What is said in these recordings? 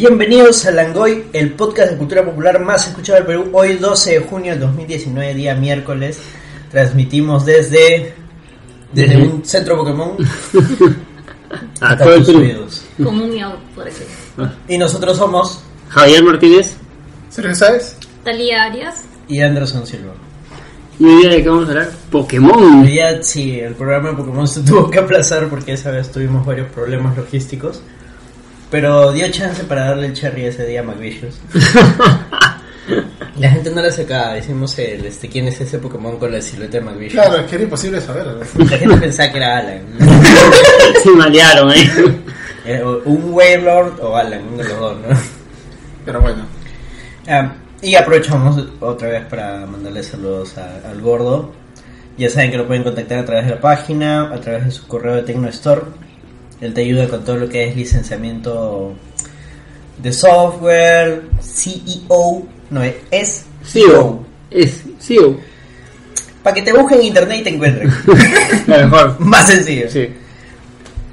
Bienvenidos a Langoy, el podcast de cultura popular más escuchado del Perú. Hoy 12 de junio del 2019, día miércoles, transmitimos desde desde un centro Pokémon A hasta todo el tus Perú. oídos. Como un miau, por ejemplo. Y nosotros somos Javier Martínez. ¿Sergio Sáez? Talía Arias. y Anderson Silva. Y hoy día de qué vamos a hablar? Pokémon. Hoy día sí, el programa de Pokémon se tuvo que aplazar porque esa vez tuvimos varios problemas logísticos. Pero dio chance para darle el cherry ese día a McVicious. La gente no la sacaba, decimos el, este, quién es ese Pokémon con la silueta de McVicious. Claro, es que era imposible saber. ¿no? La gente pensaba que era Alan. Se malearon, eh. Eh, un Wailord o Alan, uno de los dos, ¿no? Pero bueno. Ah, y aprovechamos otra vez para mandarle saludos a- al gordo. Ya saben que lo pueden contactar a través de la página, a través de su correo de TecnoStore. Él te ayuda con todo lo que es licenciamiento de software, CEO, no es CEO. Es CEO. Para que te busquen en internet y te encuentren. Mejor. Más sencillo. Sí.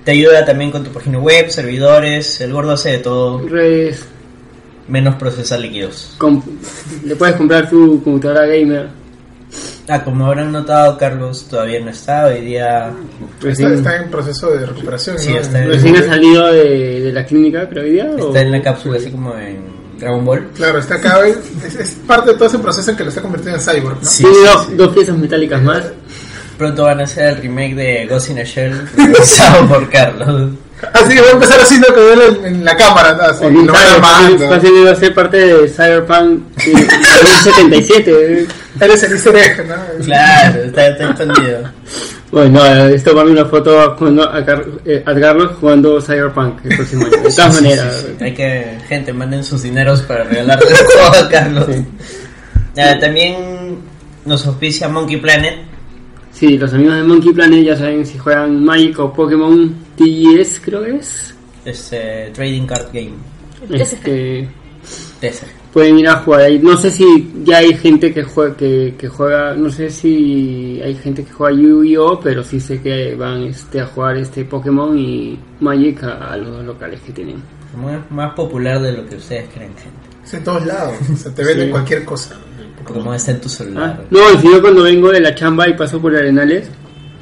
Te ayuda también con tu página web, servidores. El gordo hace de todo, Redes. menos procesar líquidos. com- le puedes comprar tu computadora gamer. Ah, como habrán notado, Carlos todavía no está. Hoy día Está, está en proceso de recuperación. Sí, ¿no? está en- recién ha salido de, de la clínica, creo, hoy día. o- está en la cápsula, así como en Dragon Ball. Claro, está acá. hoy. Es, es parte de todo ese proceso que lo está convirtiendo en cyborg, ¿no? Sí. Dos piezas metálicas más. Pronto van a hacer el remake de Ghost in a Shell, realizado por Carlos. Así que voy a empezar haciendo que verlo en, en la cámara, ¿no? Así, lo sabe, armando. fácil iba a ser parte de Cyberpunk eh, 2077. Eres el easter egg, ¿no? Claro, está, está escondido. Bueno, eh, esto va una foto jugando a, Car- eh, a Carlos jugando Cyberpunk el próximo año. De todas maneras. Hay que, gente, manden sus dineros para regalarle el juego a Carlos. Sí. Ah, también nos auspicia Monkey Planet. Sí, los amigos de Monkey Planet ya saben si juegan Magic o Pokémon TGS, creo que es. Este Trading Card Game. Este, TCG. pueden ir a jugar ahí. No sé si ya hay gente que juega, que, que juega, no sé si hay gente que juega Yu-Gi-Oh, pero sí sé que van este, a jugar este Pokémon y Magic a, a los locales que tienen. Más, más popular de lo que ustedes creen, gente. Es en todos lados. O sea, te venden Sí. cualquier cosa. Como está en tu Ah, celular. no, si yo cuando vengo de la chamba y paso por Arenales,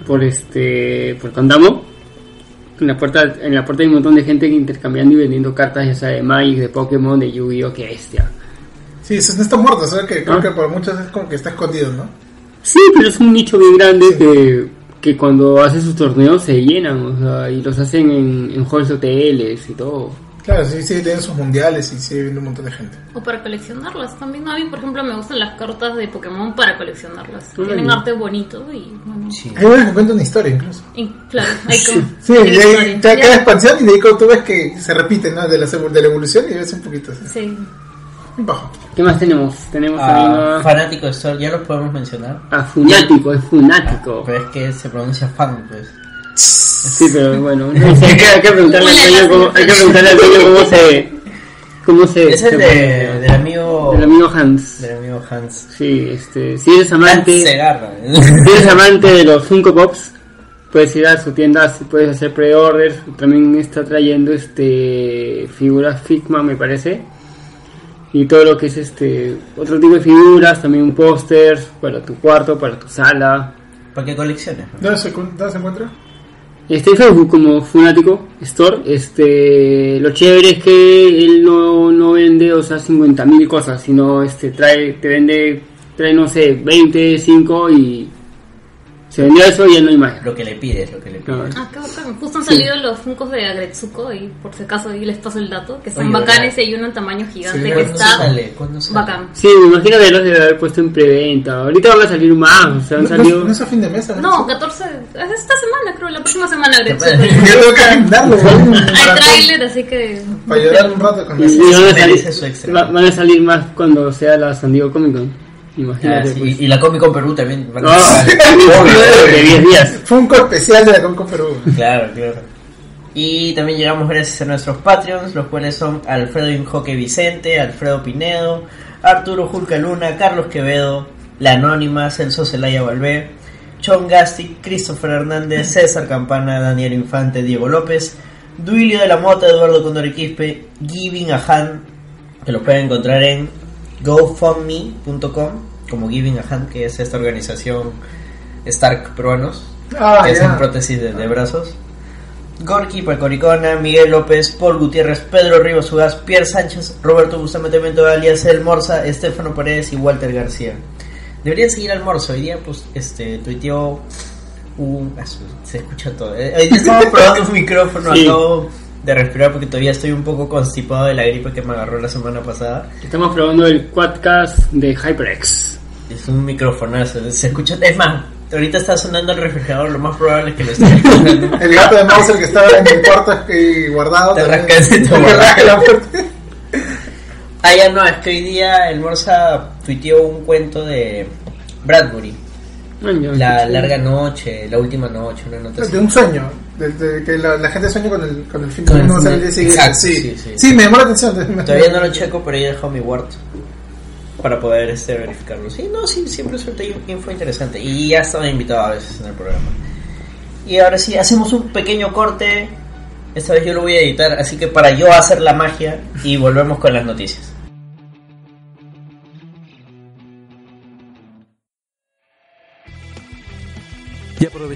por este, por Candamo, en la puerta, en la puerta hay un montón de gente intercambiando y vendiendo cartas, ya sea de Magic, de Pokémon, de Yu-Gi-Oh, que bestia. Sí, eso no está muerto, ¿sabes? Que creo Ah. que por muchos es como que está escondido, ¿no? Sí, pero es un nicho bien grande Sí. que, que cuando hace sus torneos se llenan, o sea, y los hacen en, en halls de hoteles y todo. Claro, sí, sí, tienen sus mundiales y sigue viendo un montón de gente. O para coleccionarlas también. A mí, por ejemplo, me gustan las cartas de Pokémon para coleccionarlas. Tienen arte bonito y bueno. Sí. Hay unas que cuentan una historia incluso. y claro, hay como. Sí, y ahí historia. cada, expansión y de ahí como tú ves que se repite, ¿no? De la, de la evolución y ves un poquito así. Sí. Bajo. ¿Qué más tenemos? Tenemos Ah, a, fanático de Store, ya lo podemos mencionar. a Funático, es Funático. Pero es que se pronuncia fan, pues. Sí, pero bueno, no hay, que, hay que preguntarle al dueño cómo, gas. hay que preguntarle al dueño cómo se, cómo se, Es el se- de, del amigo. del amigo Hans. Del amigo Hans. Sí, este, si eres amante, Segarra. si eres amante de los Funko Pops, puedes ir a su tienda, puedes hacer pre-orders, también está trayendo este figuras Figma me parece. Y todo lo que es este otro tipo de figuras, también pósters para tu cuarto, para tu sala. ¿Para qué colecciones? ¿Dónde se, dónde se encuentra? Este Facebook como Funático Store, este lo chévere es que él no, no vende, o sea, 50 mil cosas, sino este trae, te vende, trae no sé, 20, 5 y se vendió eso y ya no hay más. Lo que le pides, lo que le pides. Ah, qué bacán. Justo han Sí. salido los funcos de Agretsuko y por si acaso ahí les paso el dato, que son Oye, bacanes ¿verdad? y hay uno en tamaño gigante Sí, que ¿Cuándo está sale? ¿Cuándo sale? bacán. Sí, me imagino que los debe haber puesto en preventa. Ahorita van a salir más, o sea, han No, no, salido... no es a fin de mes, ¿no? No, 14, es esta semana creo, la próxima semana Agretsuko. Yo tengo que agendarlo, ¿no? Hay tráiler, así que... Para llorar un rato con eso. y van, a merece salir, su extra. va- van a salir más cuando sea la San Diego Comic Con. Imagínate, Ah, sí, pues. Y la Comic Con Perú también. a Ah, estar. de 10 días. Funko especial de la Conco Perú. Claro, claro. Y también llegamos gracias a nuestros Patreons, los cuales son Alfredo Injoque Vicente, Alfredo Pinedo, Arturo Julca Luna, Carlos Quevedo, La Anónima, Celso Celaya Valvé, Chon Gasti, Christopher Hernández, César Campana, Daniel Infante, Diego López, Duilio de la Mota, Eduardo Condor Quispe, Giving Ahan, que lo pueden encontrar en gofundme.com, como Giving Ahan, que es esta organización Stark peruanos Ah, que hacen ya. prótesis de, de brazos. Gorky Pacoricona, Miguel López, Paul Gutiérrez, Pedro Rivas Ugaz, Pierre Sánchez, Roberto Bustamante Mento alias El Morza, Estefano Paredes y Walter García. Deberían seguir al Morza, hoy día pues este tuiteó un... ah, se escucha todo. Eh, Hoy día estamos probando un micrófono, Sí. acabo de respirar porque todavía estoy un poco constipado de la gripe que me agarró la semana pasada. Estamos probando el Quadcast de HyperX. Es un microfonazo, se escucha... Es más, ahorita está sonando el refrigerador, lo más probable es que lo esté escuchando. El gato de Mauser que estaba en el cuarto guardado. Te te Me rasca la puerta. Ah, ya no, es que hoy día el Morsa tuiteó un cuento de Bradbury. La larga noche, la última noche, una nota así. De un sueño. De, de que la, la gente sueña con el, con el fin Con del el mundo. o sea, fin del- el día siguiente. Exacto, sí. sí, Sí, sí. me llamó la atención. Todavía no lo checo, pero ya he dejado mi Word para poder este, verificarlo. Sí, no, sí, siempre suelta info interesante. Y ya estaba invitado a veces en el programa. Y ahora sí, hacemos un pequeño corte. Esta vez yo lo voy a editar, así que para yo hacer la magia y volvemos con las noticias.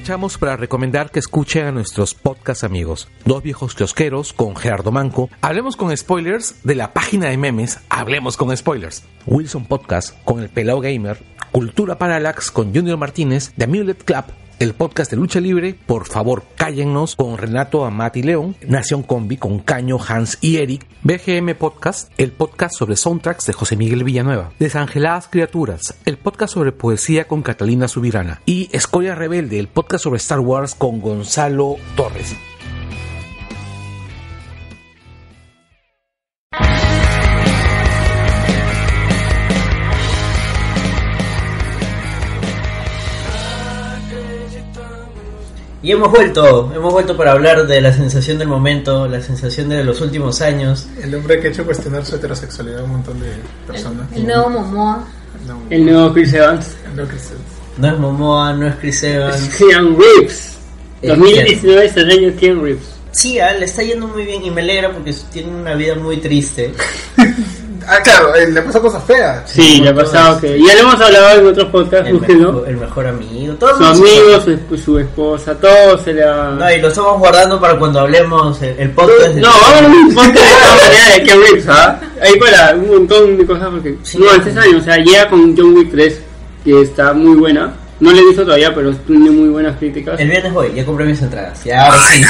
Para recomendar que escuchen a nuestros podcast amigos, Dos Viejos Kiosqueros con Gerardo Manco, Hablemos con Spoilers de la página de memes Hablemos con Spoilers, Wilson Podcast con El Pelao Gamer, Cultura Parallax con Junior Martínez, The Amulet Club, el podcast de lucha libre, por favor cállennos con Renato Amati León, Nación Combi con Caño, Hans y Eric, BGM Podcast, el podcast sobre soundtracks de José Miguel Villanueva, Desangeladas Criaturas, el podcast sobre poesía con Catalina Subirana. Y Escoria Rebelde, el podcast sobre Star Wars con Gonzalo Torres. Y hemos vuelto, hemos vuelto para hablar de la sensación del momento, la sensación de los últimos años. El hombre que ha hecho cuestionar su heterosexualidad a un montón de personas. El nuevo Momoa. No, El nuevo Chris Evans. no, Cristian. No es Momoa, no es Chris Evans. Keanu Reeves. Eh, 2019 es el año de Keanu Reeves. Sí, ah, le está yendo muy bien y me alegra porque tiene una vida muy triste. Ah, claro, eh, le pasó cosas feas. Sí, le ha pasado que. Ya lo hemos hablado en otros podcasts, El, búsquenlo. mejor, el mejor amigo, todo el Su amigo, su, esp- su esposa, todo se le ha. No, y lo estamos guardando para cuando hablemos el, el podcast. de- No, vamos a un podcast de esta manera de Keanu Reeves, ¿ah? Ahí para un montón de cosas porque. Sí. no, este año, o sea, llega con John Wick 3, que está muy buena. No le he visto todavía, pero tiene muy buenas críticas. El viernes voy, ya compré mis entradas. Ya, ahora sí.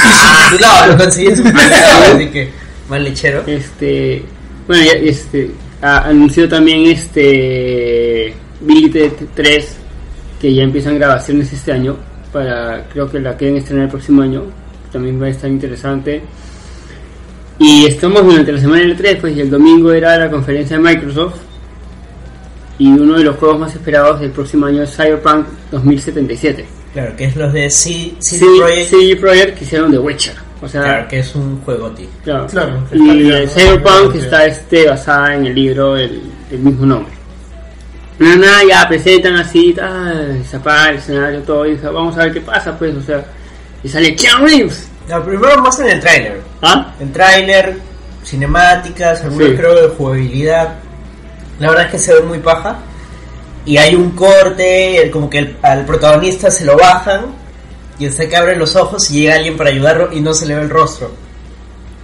no, lo conseguí en su así que mal lechero. Este, bueno, ya, este, anunció también este Billy Ted 3 que ya empiezan grabaciones este año para, creo que la quieren estrenar el próximo año, también va a estar interesante. Y estamos durante la semana del 3, pues y el domingo era la conferencia de Microsoft y uno de los juegos más esperados del próximo año es Cyberpunk 2077. Claro, que es los de C, CD Sí, Projekt. CD Projekt que hicieron The Witcher. O sea, Claro, que es un juego, tío. Claro. Claro, Y el Cyberpunk está este, basada en el libro del, del mismo nombre. Nada, nada, ya presentan así, tal, se apaga el escenario, todo, y dije, vamos a ver qué pasa, pues, o sea, y sale Keanu Reeves. No, primero muestran el tráiler. ¿Ah? El tráiler, cinemáticas, algunas Sí. creo de jugabilidad. La verdad es que se ve muy paja. Y hay un corte, el- como que el- al protagonista se lo bajan y está que abre los ojos y llega alguien para ayudarlo y no se le ve el rostro.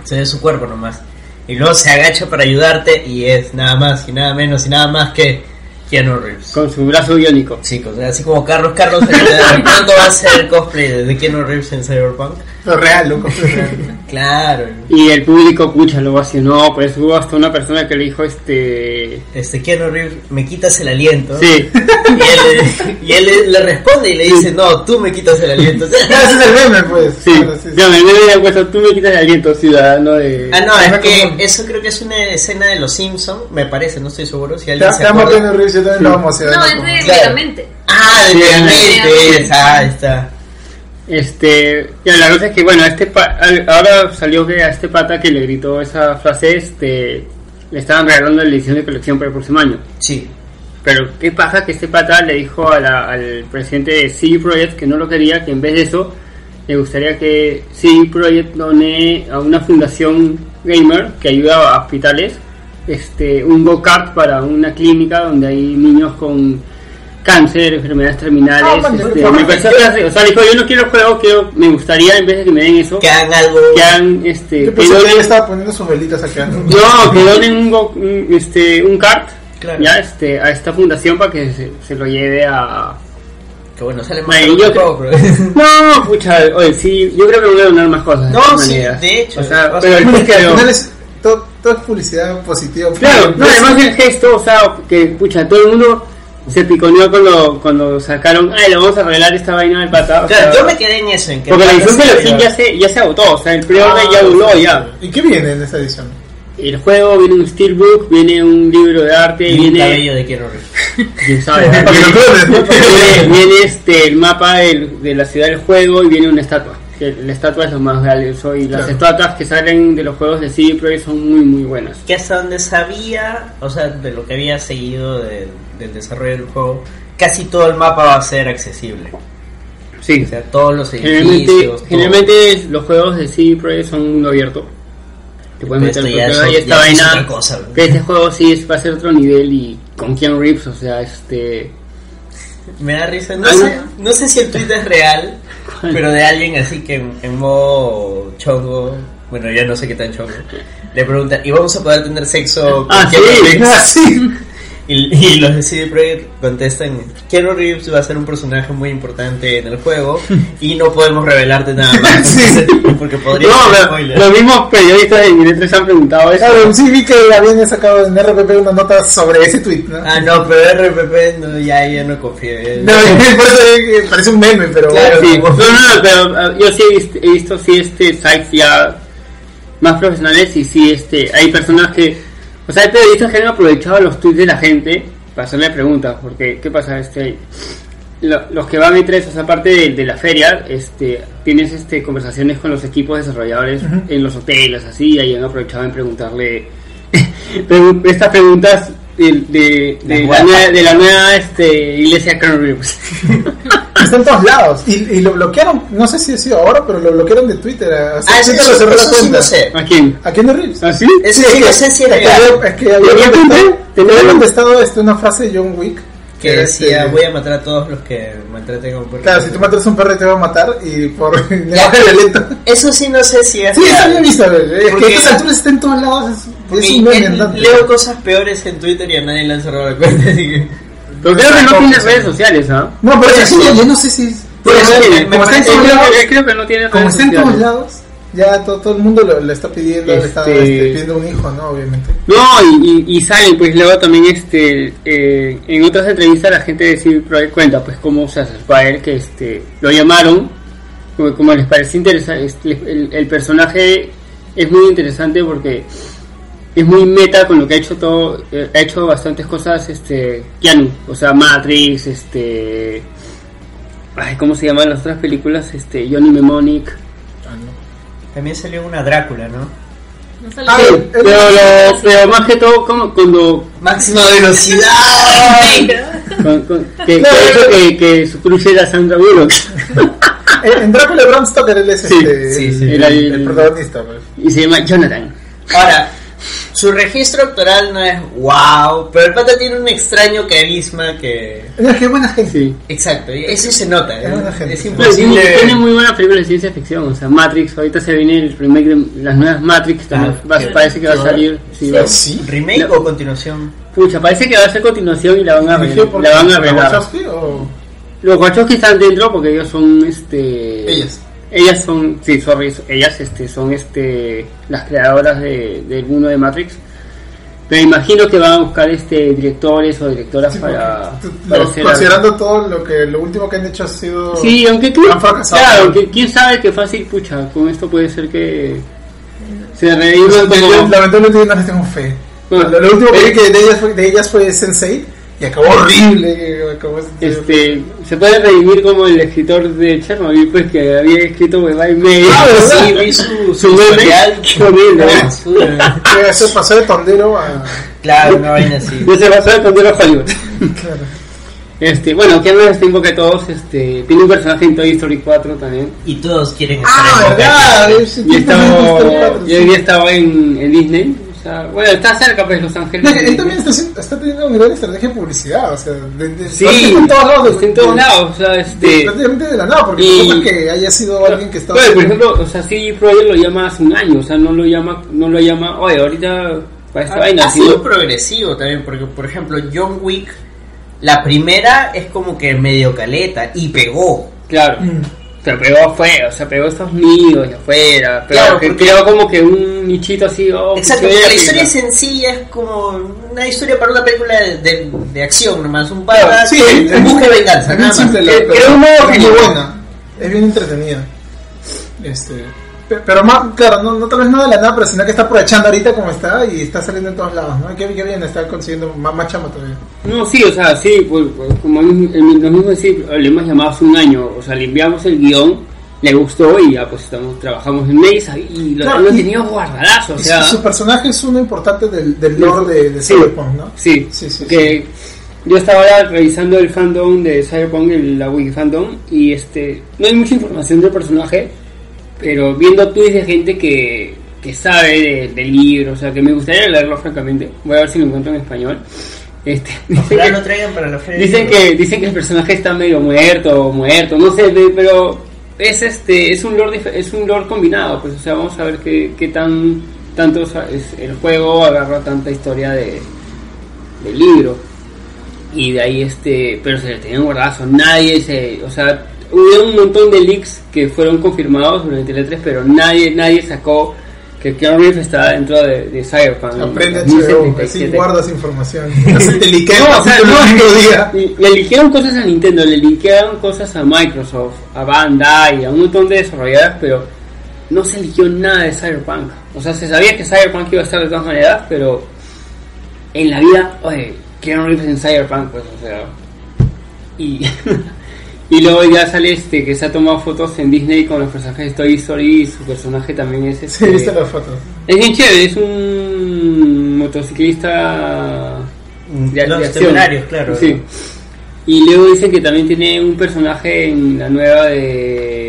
Se ve su cuerpo nomás. Y luego se agacha para ayudarte y es nada más y nada menos y nada más que Keanu Reeves. Con su brazo biónico. Chicos, así como Carlos Carlos, pronto va a ser el cosplay de Keanu Reeves en Cyberpunk. Lo real, loco, lo real. Claro. Y el público, pucha, lo vacionó, pues hubo hasta una persona que le dijo, este... este Keanu Reeves, me quitas el aliento. Sí, Y él, y él le, le responde y le dice, no, tú me quitas el aliento. Ese es el meme, pues. sí. Claro, sí, sí. Yo me había puesto, tú me quitas el aliento, ciudadano de... ah, no, es Ajá, que como- eso creo que es una escena de Los Simpsons, me parece, no estoy seguro. Si alguien se amo, acuerda. Reeves, yo también lo vamos a hacer. No, es de Claro. Megamente. Ah, de Sí, Megamente, ahí está. Este, ya, la cosa es que, bueno, este pa- ahora salió que a este pata que le gritó esa frase, este, le estaban regalando la edición de colección para el próximo año. Sí. Pero qué pasa que este pata le dijo a la- al presidente de CD Projekt que no lo quería, que en vez de eso le gustaría que CD Projekt done a una fundación gamer que ayuda a hospitales este un go-kart para una clínica donde hay niños con cáncer, enfermedades terminales. Ah, este, me pareció que- o sea, dijo, yo no quiero el juego, quiero, me gustaría en vez de que me den eso, Que hagan algo. que hagan este, Yo que pensé que donen- él estaba poniendo sus velitas acá. ¿no? no, que donen un, go- un, este, un kart Claro. ya este, a esta fundación para que se, se lo lleve a... Que bueno, sale más Bueno, que yo el creo- pero- No, pucha, oye, sí, yo creo que voy a donar más cosas. de No, todas sí, maneras. de hecho, O sea, o pero sea, el que pero- final es todo, todo es publicidad positiva. Claro, no, Es- además el gesto, o sea, que pucha, todo el mundo se piconeó cuando, cuando sacaron, ay, le vamos a regalar esta vaina del pata. o Claro, sea, yo me quedé en eso, en que porque la edición iba- ya se, ya se agotó, o sea, el pre-order Ah, ya duró sí. ya. ¿Y qué viene en esa edición? El juego, viene un steelbook, viene un libro de arte, Y un viene... cabello de Reeves. quién sabe, Para que lo viene, viene, viene, este, el mapa del- de la ciudad del juego y viene una estatua. Que la estatua es lo más valioso y las Claro. estatuas que salen de los juegos de CD Projekt son muy muy buenas. que hasta donde sabía, o sea, de lo que había seguido de- del desarrollo del juego, casi todo el mapa va a ser accesible. Sí, O sea, todos los edificios. generalmente los juegos de CD Projekt son mundo abierto. Te puedes Pero meter ya es- esta ya es vaina. otra cosa, este juego sí es, va a ser otro nivel y con Keanu Reeves, o sea, este. Me da risa. No sé, no sé si el tweet es real. pero de alguien así que en, en modo chongo, bueno, ya no sé qué tan chongo, le pregunta, ¿y vamos a poder tener sexo con Ah, sí, Reeves?" Ah, sí. Y, y los de CD Projekt contestan, Keanu Reeves va a ser un personaje muy importante en el juego y no podemos revelarte nada más Sí. porque podría No, ser pero spoiler. los mismos periodistas de Minetres se han preguntado eso. Claro, sí vi que habían sacado en RPP una nota sobre ese tweet, ¿no? Ah, no, pero RPP no, ya, ya no confío. ya- No, por eso parece un meme, pero Claro, Sí, no, como- no, no, pero ah, yo sí he visto, he visto sí este sites ya más profesionales y sí este hay personas que o sea hay periodistas que han aprovechado los tweets de la gente para hacerle preguntas porque qué pasa este lo- los que van entre esos aparte de, de la feria este tienes este conversaciones con los equipos desarrolladores en los hoteles así y ahí han aprovechado en preguntarle pregun- estas preguntas de, de, de la, nueva, de la nueva este, iglesia Reeves. está en todos lados. Y, y lo bloquearon, no sé si ha sido ahora, pero lo bloquearon de Twitter. Así Ah, eso, Twitter lo eso, cerró la eso sí cuenta. no sé. ¿A quién? ¿A quién de Reeves? ¿Ah, sí? Eso Sí, sí es no que- sé si es es que había- es que había ¿Tenía contestado- Twitter? ¿Tenía había Twitter? contestado este, una frase de John Wick Que este, decía, voy a matar a todos los que maltraten a un perro. Claro, si tú matas a un perro te va a matar y por Ya. Eso sí no sé si es Sí, está real. bien visto. Es Porque- que estas alturas está en todos lados. Es, Porque es un meme andante. leo cosas peores en Twitter y a nadie le han cerrado la cuenta. Así que... Pero creo que no tiene redes sociales, ¿ah? No, pero es Sí. yo no sé si. Pero pero es que como me está en parece- todos lados, creo que no tiene como redes está en todos lados, ya todo, todo el mundo lo- está pidiendo, le está Este- este, pidiendo un hijo, ¿no? Obviamente. No, y, y, y salen, pues luego también este eh, en otras entrevistas la gente de Projekt cuenta pues cómo se acercó a él, que este lo llamaron, como, como les pareció interesante, este, el, el personaje es muy interesante porque es muy meta con lo que ha hecho todo, eh, ha hecho bastantes cosas este Keanu, o sea Matrix, este ay, ¿cómo se llaman las otras películas? Este Johnny Mnemonic. También salió una Drácula, ¿no? No sale Ah, Pero, lo- pero más que todo como cuando Máxima velocidad. Con- con- que, que hizo que, que su cruce era Sandra Bullock En, en Drácula Bram Stoker él es Sí, este, sí, el el- protagonista. pues. y se llama Jonathan. Ahora, su registro actoral no es wow, pero el pata tiene un extraño carisma que... Es que buena gente. Sí. Exacto, y eso se nota. Es buena ¿eh? gente. Es Pero imposible... tiene, tiene muy buenas películas de ciencia ficción, o sea, Matrix, ahorita se viene el remake de las nuevas Matrix, Ah, va- parece que va a salir, sí, va- Sí. ¿Remake No. o continuación? pucha, parece que va a ser continuación y la van a ¿Dirigido arreglar, por la van a arreglar. Wachowski o Los Wachowski están dentro porque ellos son, este... ellas? Ellas son, sí, sorry, ellas este, son este, las creadoras de, del mundo de Matrix. Pero imagino que van a buscar este directores o directoras Sí, para, lo- hacer considerando todo lo que lo último que han hecho ha sido Sí, aunque Han fracasado. claro, quién sabe que fácil, pucha, con esto puede ser que se yo- como... lamentablemente yo no les tengo fe. Bueno, lo, lo último que eh, vi que de ellas fue, de ellas fue Sensei y acabó horrible. acabó Este, se puede redimir como el escritor de Chernobyl, pues que había escrito Bye May. Ah. Sí, vi su, Su su meme, historial. qué horrible. Ah, eso pasó de tondero a. Claro, una vaina así. Ya se pasó de cuando era Hollywood. Claro. Este, bueno, que no es tiempo que todos, este, tiene un personaje en Toy Story 4 también. Y todos quieren estar Ah, en verdad. Y estaba, y hoy día estaba en, en Disney. O sea, bueno, está cerca pues Los Ángeles. No, Él también está, está teniendo una gran estrategia de publicidad, o sea, de, de- Sí, está en todos lados, está en todos lados, o sea, este... prácticamente de la nada, porque Y- tampoco es que haya sido alguien que estaba. Bueno, por ejemplo, o sea, CD Projekt lo llama hace un año, o sea, no lo llama, no lo llama, oye, ahorita para esta vaina, Ha sido progresivo también, porque por ejemplo John Wick, la primera es como que medio caleta y pegó. claro, Mm. Se pegó afuera, o sea, pegó a Estados Unidos y afuera, pero Claro, que porque- creó como que un nichito así, oh, Exacto, la historia ¿no? sencilla es como una historia para una película de, de, de acción nomás, un pata Sí, que es- busca venganza, Es nada bien más. simple, pero es muy buena, es bien entretenida. Este, pero más, claro, no, no tal vez no de la nada, pero sino que está aprovechando ahorita como está y está saliendo en todos lados, ¿no? Qué, qué bien, está consiguiendo más, más chamba todavía. No, sí, o sea, sí, pues, pues, como el, el- lo mismo decir, le hemos llamado hace un año, o sea, le enviamos el guion, le gustó y ya pues estamos, trabajamos en Mesa y lo, Claro, lo tenido guardadazo, o sea... su, su personaje es uno importante del, del lore de, de Sí. Cyberpunk, ¿no? Sí, Sí, sí, que yo estaba ahora revisando el fandom de Cyberpunk, el, la wiki fandom, y este no hay mucha información del personaje, pero viendo tweets de gente que, que sabe de- del libro, o sea, que me gustaría leerlo francamente, voy a ver si lo encuentro en español. Este, dicen, que, lo traigan para la feria. dicen que dicen que el personaje está medio muerto, muerto, no sé, de- pero es este es un lore es un lore combinado, pues o sea, vamos a ver qué, qué tan tanto es- el juego agarra tanta historia de del libro y de ahí este pero se le tenían guardazo nadie se o sea hubo un montón de leaks que fueron confirmados durante el E3 pero nadie nadie sacó que Keanu Reeves estaba dentro de, de Cyberpunk en Aprende 2077. así guardas información. No se te liquea No, el o sea, no, día. Le liquearon cosas a Nintendo, le liquearon cosas a Microsoft, a Bandai, a un montón de desarrolladoras, pero no se liqueó nada de Cyberpunk. O sea, se sabía que Cyberpunk iba a estar de todas maneras, pero en la vida, oye, Keanu Reeves en Cyberpunk, pues, o sea. Y, y luego ya sale este que se ha tomado fotos en Disney con los personajes de Toy Story y su personaje también es Sí, este. viste las fotos. Es bien chévere, es un motociclista de, Los de acción. claro. Sí. Y luego dicen que también tiene un personaje en la nueva de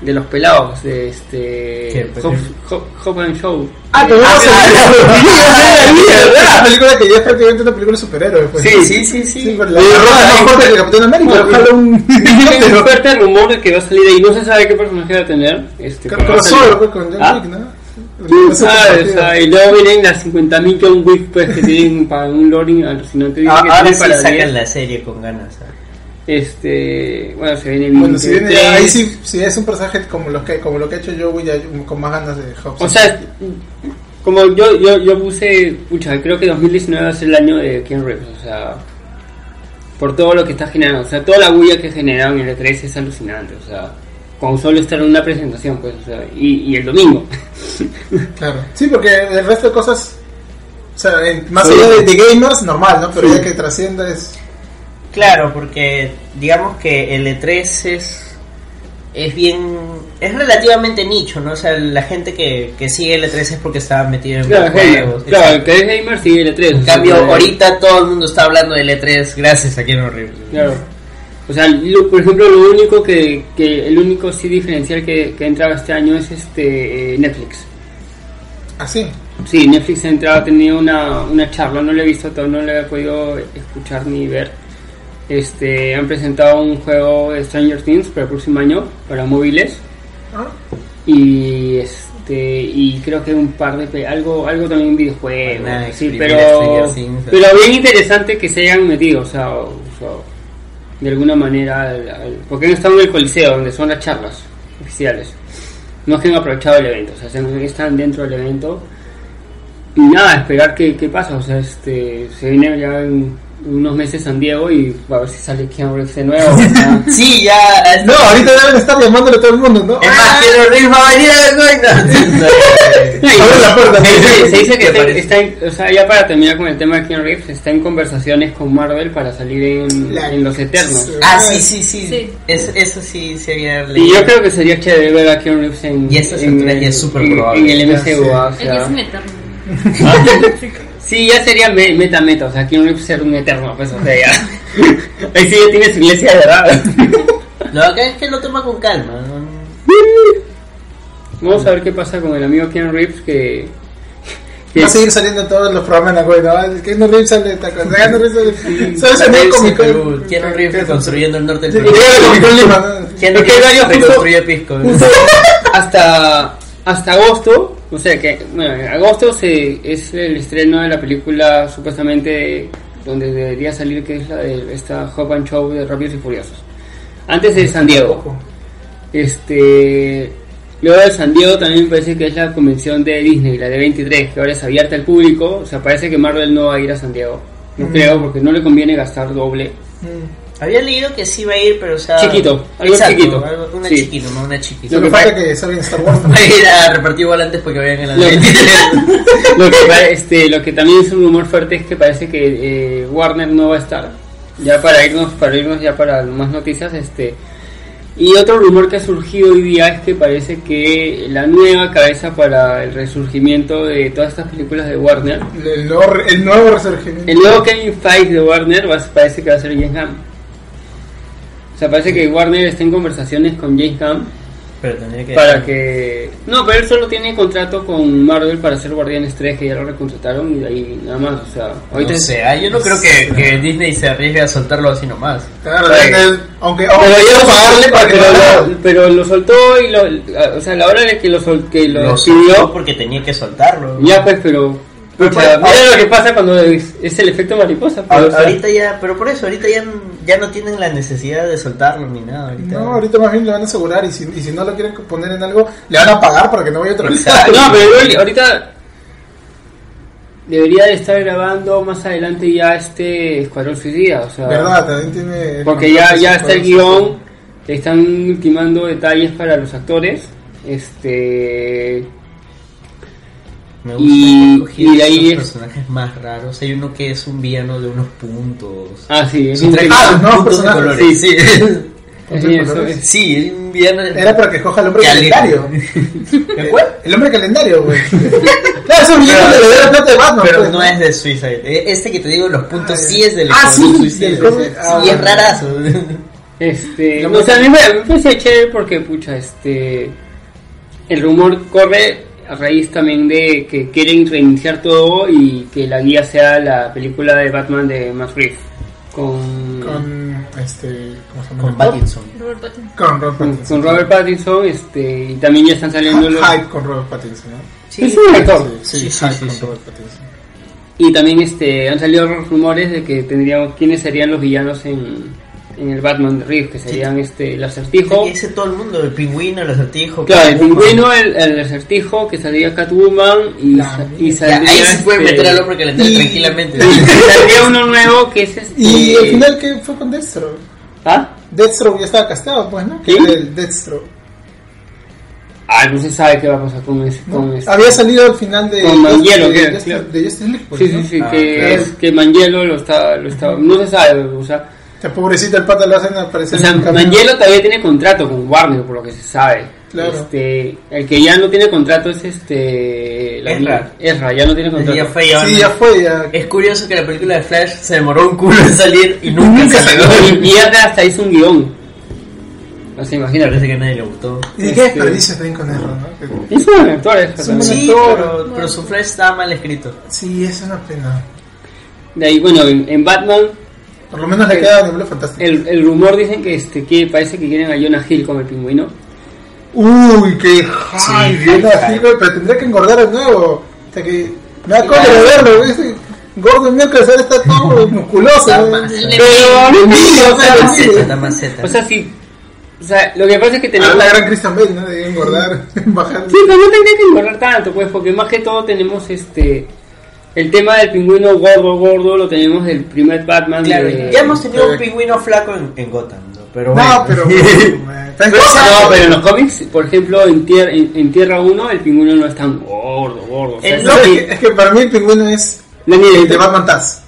de los pelados, de este ¿Qué? Hop, Hop- Hop and Show. Ah, Ah. Esa película que ya es prácticamente una película de superhéroes. Pues. Sí, Sí, sí, sí. Sí, la es más fuerte que el Capitán América. Ojalá un es fuerte rumor de que va a salir ahí, no se sabe qué personaje va a tener. Este, crossover pues, con John Ah. Wick, ¿no? Tú sabes, sea, y luego vienen las 50.000 John Wick pues, que tienen para un loading alucinante. Ah, que ahora sí sacan 10. la serie con ganas. ¿ah? Este, bueno, se viene bien. Bueno, si viene, ahí sí, si es un personaje como, los que, como lo que ha hecho Joey, ya con más ganas de Hobbs. O sea, como yo, yo, yo puse, pucha, creo que 2019 va a ser el año de Ken Reeves, o sea, por todo lo que está generando, o sea, toda la bulla que generaron en el E3 es alucinante, o sea, con solo estar en una presentación, pues, o sea, y, y el domingo. Claro. Sí, porque el resto de cosas, o sea, en- más Sí. allá de, de gamers, normal, ¿no? Pero Sí. ya que trascienda es... Claro, porque digamos que el E3 es es bien es relativamente nicho, ¿no? O sea, la gente que, que sigue el E3 es porque estaba metido en Claro, videojuegos. gamer, claro, el que es gamer sigue el E3. En sea, cambio, ahorita todo el mundo está hablando del E3 gracias a Keanu Reeves. Claro. O sea, lo- por ejemplo, lo único que, que el único sí diferencial que, que ha entrado este año es este eh, Netflix. Así. Sí, Netflix ha entrado, ha tenido una, una charla, no lo he visto todo, no lo he podido escuchar ni ver. Este, han presentado un juego de Stranger Things para el próximo año para móviles ¿Ah? y este y creo que un par de algo algo también videojuegos, Van a sí, pero Things. pero bien interesante que se hayan metido, o sea, o- o sea, de alguna manera al- al- porque han estado en el coliseo donde son las charlas oficiales. No es que han aprovechado el evento, o sea, se- están dentro del evento y nada, esperar qué, qué pasa, o sea, este se viene ya en unos meses San Diego y a ver si sale Keanu Reeves de nuevo. o sea, Sí, ya. No, ahorita deben estar llamándole a todo el mundo, ¿no? Es más, quiero reír, va a venir a la coina. Abre la puerta. Se dice, se dice que está, está en- o sea, ya para terminar con el tema de Keanu Reeves, está en conversaciones con Marvel para salir en, La- en Los Eternos. Ah, sí, sí, sí. Sí. Es- eso sí se había Y yo creo que sería chévere ver a Keanu Reeves en, Y esta en, altura ya es súper en- probable. en el MCU. O Él sea, es un eterno. sí, ya sería me- meta meta, o sea, Reeves ser un eterno, pues, o sea, ya. Ahí sí ya tiene su iglesia de verdad. Lo acá es que lo toma con calma. Vamos a ver qué pasa con el amigo Keanu Reeves que... que Va a seguir saliendo en todos los programas en la web, ¿no? Que Reeves sale. Keanu Reeves sale. Solo salió en Comic Con. Keanu Reeves construyendo el norte del que Perú. que Reeves Pisco. hasta hasta agosto, o sea que bueno, en agosto se, es el estreno de la película supuestamente donde debería salir que es la de esta Hop and Show de Rápidos y Furiosos. Antes de San Diego. Este luego de San Diego también me parece que es la convención de Disney, la de 23, que ahora es abierta al público, o sea, parece que Marvel no va a ir a San Diego. No creo porque no le conviene gastar doble. Había leído que sí iba a ir, pero o sea. Chiquito, algo Exacto, chiquito. algo- una Sí. chiquito, no una chiquita. Lo que falta pa- que salga en Star Wars. Va a ir a repartir igual antes porque vayan en la Lo- 23. lo, que, este, lo que también es un rumor fuerte es que parece que eh, Warner no va a estar. Ya para irnos, para irnos ya para más noticias, este. Y otro rumor que ha surgido hoy día es que parece que la nueva cabeza para el resurgimiento de todas estas películas de Warner, El nuevo, el nuevo resurgimiento. el nuevo Kevin Feige de Warner va, parece que va a ser James Gunn. O sea, parece que Warner está en conversaciones con James Gunn Pero tendría que. para que... No, pero él solo tiene contrato con Marvel para hacer Guardianes 3, que ya lo recontrataron y de ahí nada más. O sea, ahorita No ah, yo no creo que, que Disney se arriesgue a soltarlo así nomás. Claro, el- aunque Pero, lo pagarle para que lo pero lo soltó y lo... O sea, la hora de que lo, sol, que lo, Lo despidió... porque tenía que soltarlo. Ya pues, pero... Pucha, mira lo que pasa cuando es, es el efecto mariposa. pues, A- o sea, ahorita ya, pero por eso, ahorita ya, ya no tienen la necesidad de soltarlo ni nada. Ahorita. No, ahorita más bien le van a asegurar y si, y si no lo quieren poner en algo, le van a pagar para que no vaya a otro Exacto. No, pero ahorita debería de estar grabando más adelante ya este Escuadrón Suicida, o sea, ¿Verdad? También tiene... porque ya ya está el guion, están ultimando detalles para los actores, este Me Y- gusta han y de ahí es- personajes más raros. Hay uno que es un villano de unos puntos. ah sí, es increíble. Ah, no, de personajes. colores. Sí. Sí, Sí, es. sí, es un villano. Era para que escoja el hombre calendario. ¿Qué fue? El hombre calendario, güey. claro, es un villano da la plata de Batman. Pero pues, no es de Suicide. Eh, Este que te digo, los puntos Ah, sí es del ah, sí, Suicida. del cómic. Ah, Sí, es rarazo. Este, no, o sea, a mí me, a mí me parece chévere porque, pucha, este, el rumor corre a raíz también de que quieren reiniciar todo y que la guía sea la película de Batman de Matt Reeves con, Con, este, ¿cómo se llama? Con Pattinson. Robert Pattinson. Con Robert con, Pattinson. con Robert Pattinson, este, y también ya están saliendo los, Hype con Robert Pattinson, ¿no? Sí, es un actor. Sí, Sí, sí, sí, hype sí, con sí. Robert Pattinson. y también este, han salido rumores de que tendríamos quiénes serían los villanos en, en el Batman de Reeves, que serían este, el acertijo. Ese todo el mundo, el pingüino, el acertijo. Claro, el Catwoman. pingüino, el, el acertijo, que salía Catwoman y, La sa- y Ya, saldría. ahí se puede este, meter al hombre calendario y- tranquilamente. y saldría uno nuevo que es este. Y al final, ¿qué fue con Deathstroke? ¿Ah? Deathstroke ya estaba casteado, pues, ¿no? ¿Sí? Que el Deathstroke. Ah, no se sabe qué va a pasar con ese. ¿no? Con ese. Había salido al final de, Con Mangielo, de, que- de, Justice- claro. de Justice League, pues, Sí, sí, sí, Ah, que, claro. es, que Mangielo lo está, lo está. No se sabe, o sea. Pobrecito el pata lo hacen aparecer O sea, todavía tiene contrato con Warner, por lo que se sabe. Claro. Este, el que ya no tiene contrato es este. La Ezra. Ezra, ya no tiene contrato. Ya fue, ya Sí, no. ya fue, ya. Es curioso que la película de Flash se demoró un culo en salir y nunca, se pegó. Y, y Ezra hasta hizo un guion. O sea, imagínate. Parece que a nadie le gustó. Y qué Este- desperdicio también con eso, ¿no? Es un actor, Ezra Es un también. Sí, actor. pero, pero su Flash estaba mal escrito. Sí, es una pena. De ahí, bueno, en, en Batman, Por lo menos le queda nivel fantástico. el, el rumor dicen que, este, que parece que quieren a Jonah Hill como el pingüino. Uy, qué ay, Sí, hype. güey, pero tendría que engordar de nuevo. O sea que me da cólera de verlo, ese Gordo miércoles ahora está todo musculoso. Pero, Envidia, o sea, sí. O sea, lo que pasa es que Ah, tenemos. la gran Christian Bale, ¿no? De engordar, bajar. Sí, pero no tendría que engordar tanto, pues, porque más que todo tenemos este. El tema del pingüino gordo, gordo, lo tenemos del primer Batman. Claro, de- ya hemos tenido un pingüino flaco en, en Gotham, ¿no? Pero No, pero. eh, en los cómics, por ejemplo, en, tier- en, en Tierra 1, el pingüino no es tan gordo, gordo. O sea, El es No, es, así. que, es que para mí el pingüino es el de Batman Taz,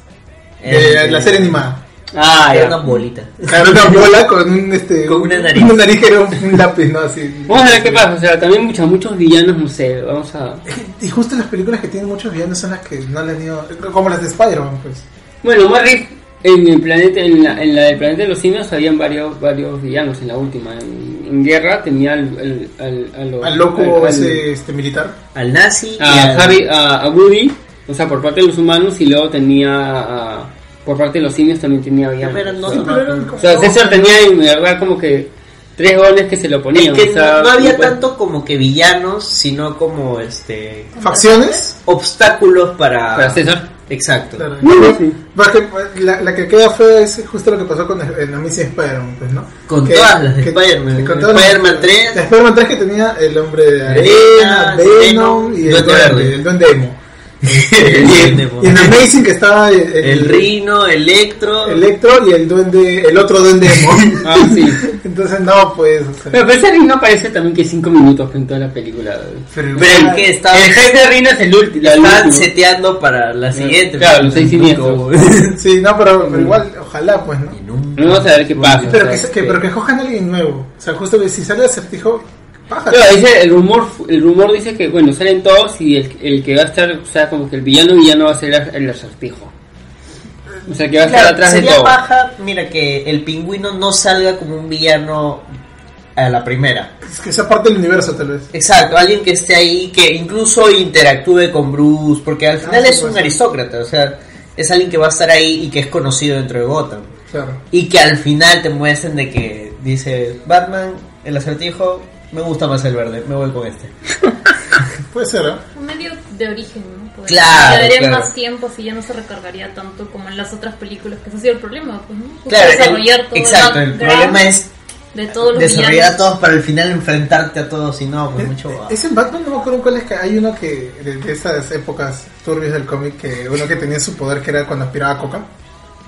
de El- la serie animada. Ah, Era ya. una bolita. Claro, una bola con un este Con una un- nariz. Una nariz que era un, un lápiz, ¿no? Así. Vamos a ver qué pasa. O sea, también muchos, muchos villanos, no sé. Vamos a. Y justo las películas que tienen muchos villanos son las que no le han ido. Como las de Spider-Man, pues. Bueno, Marrick, en el planeta, en la, en la del planeta de los simios habían varios, varios villanos en la última. En, en guerra tenía al, al, al, loco al- al- ese este, militar. Al nazi y a, al- Harry, a, a Woody, o sea, por parte de los humanos, y luego tenía a- por parte de los simios también tenía villanos. Pero no o, sea, o César tenía en verdad como que tres goles que se lo ponían. Es que o sea, no, no había pues, tanto como que villanos, sino como este ¿Facciones? obstáculos para... Para César. Exacto. Claro. Sí. La, la que queda fea es justo lo que pasó con el, el Amazing Spider-Man, pues, ¿no? Con Que- todas las Spider-Man. con todas Spider-Man 3. La Spider-Man 3 que tenía el hombre de arena, Arena, Venom Venom, y el Duende el duende emo. El, Y en, y en Amazing que estaba el, el Rino, Electro. Electro y el duende, el otro duende. Ah, sí. Entonces no, pues, o sea, Pero, pero ese Rino aparece también que cinco minutos en toda la película. pero, Pero el que estaba, El jefe de Rino es el último. el estaban último. seteando para la siguiente. Claro, los seis siniestros. Sí, no, pero, pero igual, ojalá, pues, ¿no? Vamos a ver qué pasa. Pero o que, que- pero que cojan a alguien nuevo. O sea, justo que si sale acertijo, Claro, dice, el rumor el rumor dice que bueno salen todos y el, el que va a estar o sea como que el villano villano va a ser el acertijo o sea que va a estar Claro, atrás de sería todo paja, mira, que el pingüino no salga como un villano a la primera. Es que sea parte del universo, tal vez. Exacto, alguien que esté ahí, que incluso interactúe con Bruce, porque al final sí, es un pues. aristócrata, o sea, es alguien que va a estar ahí y que es conocido dentro de Gotham. Claro. Y que al final te muestren de que dice Batman, el acertijo, me gusta más el verde, me voy con este. Puede ser, ¿eh? Un medio de origen, ¿no? Pues, Claro, Le daría claro. más tiempo si ya no se recargaría tanto como en las otras películas, que ese ha sido el problema, pues, ¿no? Justo Claro, el- desarrollar todo exacto, el problema es de todos los desarrollar a villanos. todos para al final enfrentarte a todos y no, pues mucho... Ese Batman no me acuerdo cuál es que hay uno que de, de esas épocas turbias del cómic que uno que tenía su poder que era cuando aspiraba coca.